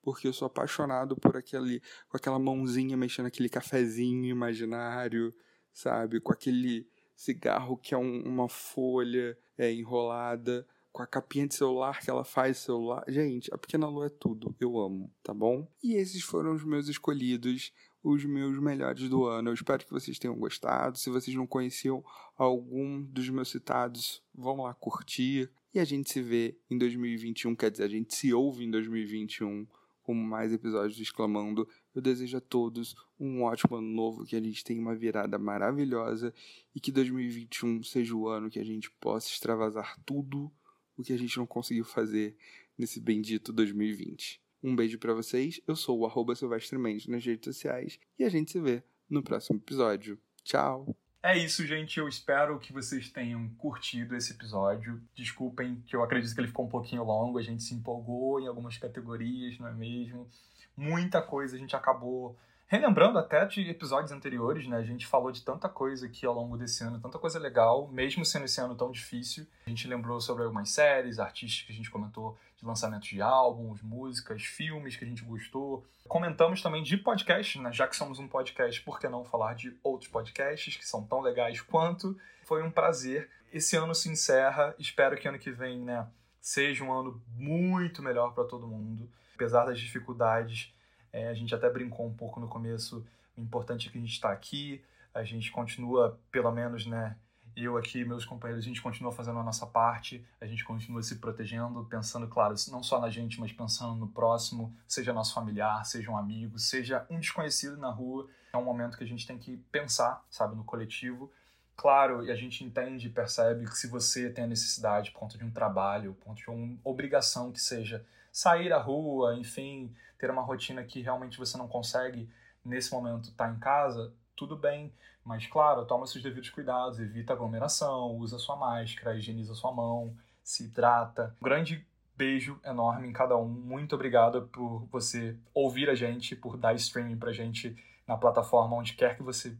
porque eu sou apaixonado por aquele, com aquela mãozinha mexendo aquele cafezinho imaginário, sabe? Com aquele cigarro que é um, uma folha é, enrolada, com a capinha de celular que ela faz celular. Gente, a Pequena Lua é tudo. Eu amo, tá bom? E esses foram os meus escolhidos, os meus melhores do ano. Eu espero que vocês tenham gostado. Se vocês não conheciam algum dos meus citados, vão lá curtir. E a gente se vê em 2021, quer dizer, a gente se ouve em 2021 com mais episódios do Exclamando. Eu desejo a todos um ótimo ano novo, que a gente tenha uma virada maravilhosa e que 2021 seja o ano que a gente possa extravasar tudo o que a gente não conseguiu fazer nesse bendito 2020. Um beijo para vocês, eu sou o Silvestre Mendes nas redes sociais e a gente se vê no próximo episódio. Tchau! É isso, gente. Eu espero que vocês tenham curtido esse episódio. Desculpem que eu acredito que ele ficou um pouquinho longo, a gente se empolgou em algumas categorias, não é mesmo? Muita coisa a gente acabou relembrando até de episódios anteriores, né? A gente falou de tanta coisa aqui ao longo desse ano, tanta coisa legal, mesmo sendo esse ano tão difícil. A gente lembrou sobre algumas séries, artistas que a gente comentou de lançamentos de álbuns, músicas, filmes que a gente gostou. Comentamos também de podcasts, né? Já que somos um podcast, por que não falar de outros podcasts que são tão legais quanto? Foi um prazer. Esse ano se encerra, espero que ano que vem, né, seja um ano muito melhor para todo mundo. Apesar das dificuldades, é, a gente até brincou um pouco no começo, o importante é que a gente está aqui, a gente continua, pelo menos, né, eu aqui, meus companheiros, a gente continua fazendo a nossa parte, a gente continua se protegendo, pensando, claro, não só na gente, mas pensando no próximo, seja nosso familiar, seja um amigo, seja um desconhecido na rua. É um momento que a gente tem que pensar, sabe, no coletivo Claro, e a gente entende e percebe que se você tem a necessidade, por conta de um trabalho, por conta de uma obrigação que seja sair à rua, enfim, ter uma rotina que realmente você não consegue nesse momento estar tá em casa, tudo bem. Mas, claro, toma seus devidos cuidados, evita aglomeração, usa sua máscara, higieniza sua mão, se hidrata. Um grande beijo enorme em cada um. Muito obrigado por você ouvir a gente, por dar streaming pra gente na plataforma onde quer que você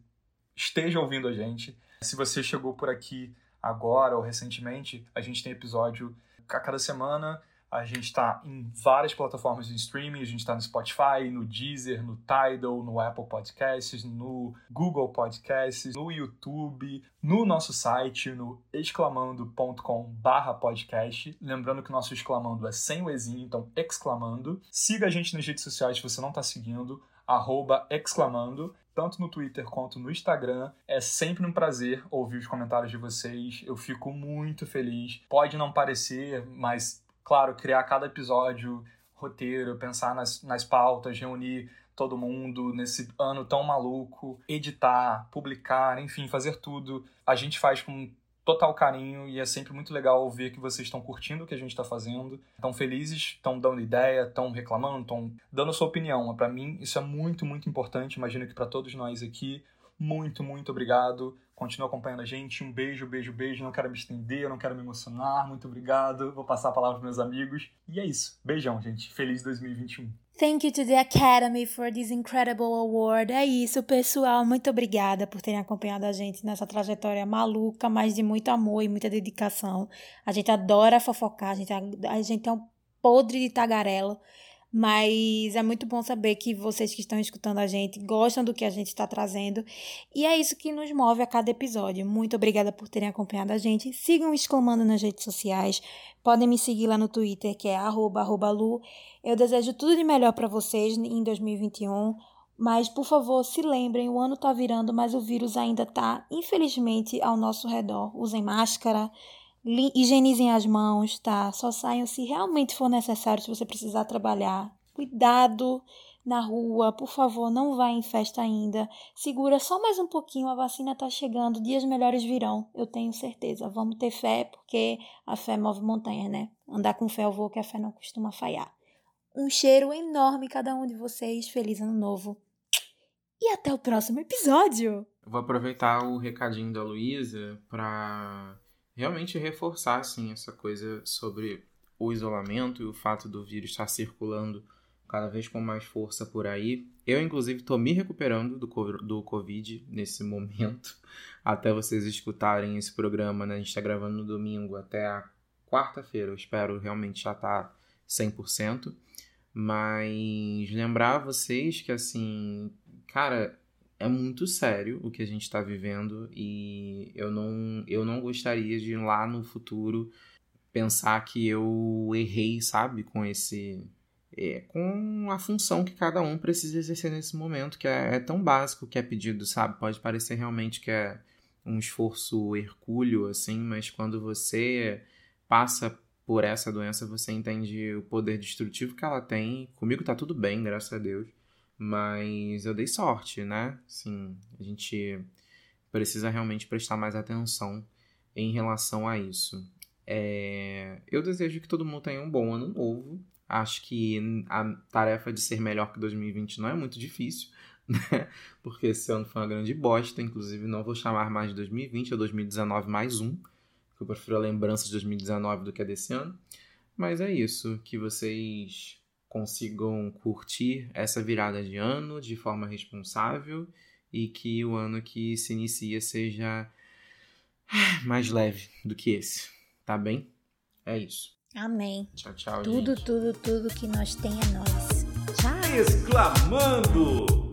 esteja ouvindo a gente. Se você chegou por aqui agora ou recentemente, a gente tem episódio a cada semana a gente está em várias plataformas de streaming, a gente está no Spotify, no Deezer, no Tidal, no Apple Podcasts, no Google Podcasts, no YouTube, no nosso site, no exclamando.com/podcast. Lembrando que o nosso exclamando é sem o exinho, então exclamando. Siga a gente nas redes sociais se você não está seguindo, exclamando tanto no Twitter quanto no Instagram. É sempre um prazer ouvir os comentários de vocês. Eu fico muito feliz. Pode não parecer, mas claro, criar cada episódio, roteiro, pensar nas, nas pautas, reunir todo mundo nesse ano tão maluco, editar, publicar, enfim, fazer tudo. A gente faz com total carinho e é sempre muito legal ver que vocês estão curtindo o que a gente está fazendo, estão felizes, estão dando ideia, estão reclamando, estão dando sua opinião. Para mim isso é muito, muito importante. Imagino que para todos nós aqui, muito, muito obrigado. Continua acompanhando a gente. Um beijo, beijo, beijo. Não quero me estender, não quero me emocionar. Muito obrigado. Vou passar a palavra para meus amigos. E é isso. Beijão, gente. Feliz 2021. Thank you to the Academy for this incredible award. É isso, pessoal. Muito obrigada por terem acompanhado a gente nessa trajetória maluca, mas de muito amor e muita dedicação. A gente adora fofocar, a gente, a gente é um podre de tagarela. Mas é muito bom saber que vocês que estão escutando a gente gostam do que a gente está trazendo. E é isso que nos move a cada episódio. Muito obrigada por terem acompanhado a gente. Sigam exclamando nas redes sociais. Podem me seguir lá no Twitter, que é Lu. Eu desejo tudo de melhor para vocês em 2021. Mas, por favor, se lembrem, o ano tá virando, mas o vírus ainda tá, infelizmente, ao nosso redor. Usem máscara, higienizem as mãos, tá? Só saiam se realmente for necessário, se você precisar trabalhar. Cuidado na rua, por favor, não vá em festa ainda. Segura só mais um pouquinho, a vacina tá chegando, dias melhores virão, eu tenho certeza. Vamos ter fé, porque a fé move montanha, né? Andar com fé eu vou, que a fé não costuma falhar. Um cheiro enorme cada um de vocês, feliz ano novo. E até o próximo episódio. Vou aproveitar o recadinho da Luísa para realmente reforçar assim, essa coisa sobre o isolamento e o fato do vírus estar circulando cada vez com mais força por aí. Eu, inclusive, estou me recuperando do, Covid nesse momento. Até vocês escutarem esse programa, né? A gente está gravando no domingo até a quarta-feira. Eu espero realmente já estar tá 100%. Mas lembrar vocês que, assim, cara, é muito sério o que a gente está vivendo e eu não, eu não gostaria de lá no futuro pensar que eu errei, sabe, com esse é, com a função que cada um precisa exercer nesse momento, que é, é, tão básico que é pedido, sabe? Pode parecer realmente que é um esforço hercúleo, assim, mas quando você passa por essa doença, você entende o poder destrutivo que ela tem. Comigo tá tudo bem, graças a Deus. Mas eu dei sorte, né? Assim, a gente precisa realmente prestar mais atenção em relação a isso. É... Eu desejo que todo mundo tenha um bom ano novo. Acho que a tarefa de ser melhor que 2020 não é muito difícil, né? Porque esse ano foi uma grande bosta. Inclusive, não vou chamar mais de 2020 ou 2019 mais um. Eu prefiro a lembrança de 2019 do que a desse ano. Mas é isso. Que vocês consigam curtir essa virada de ano de forma responsável e que o ano que se inicia seja mais leve do que esse, tá bem? É isso. Amém. Tchau, tchau. Tudo, gente. tudo, tudo que nós tem é nós. Tchau. Exclamando!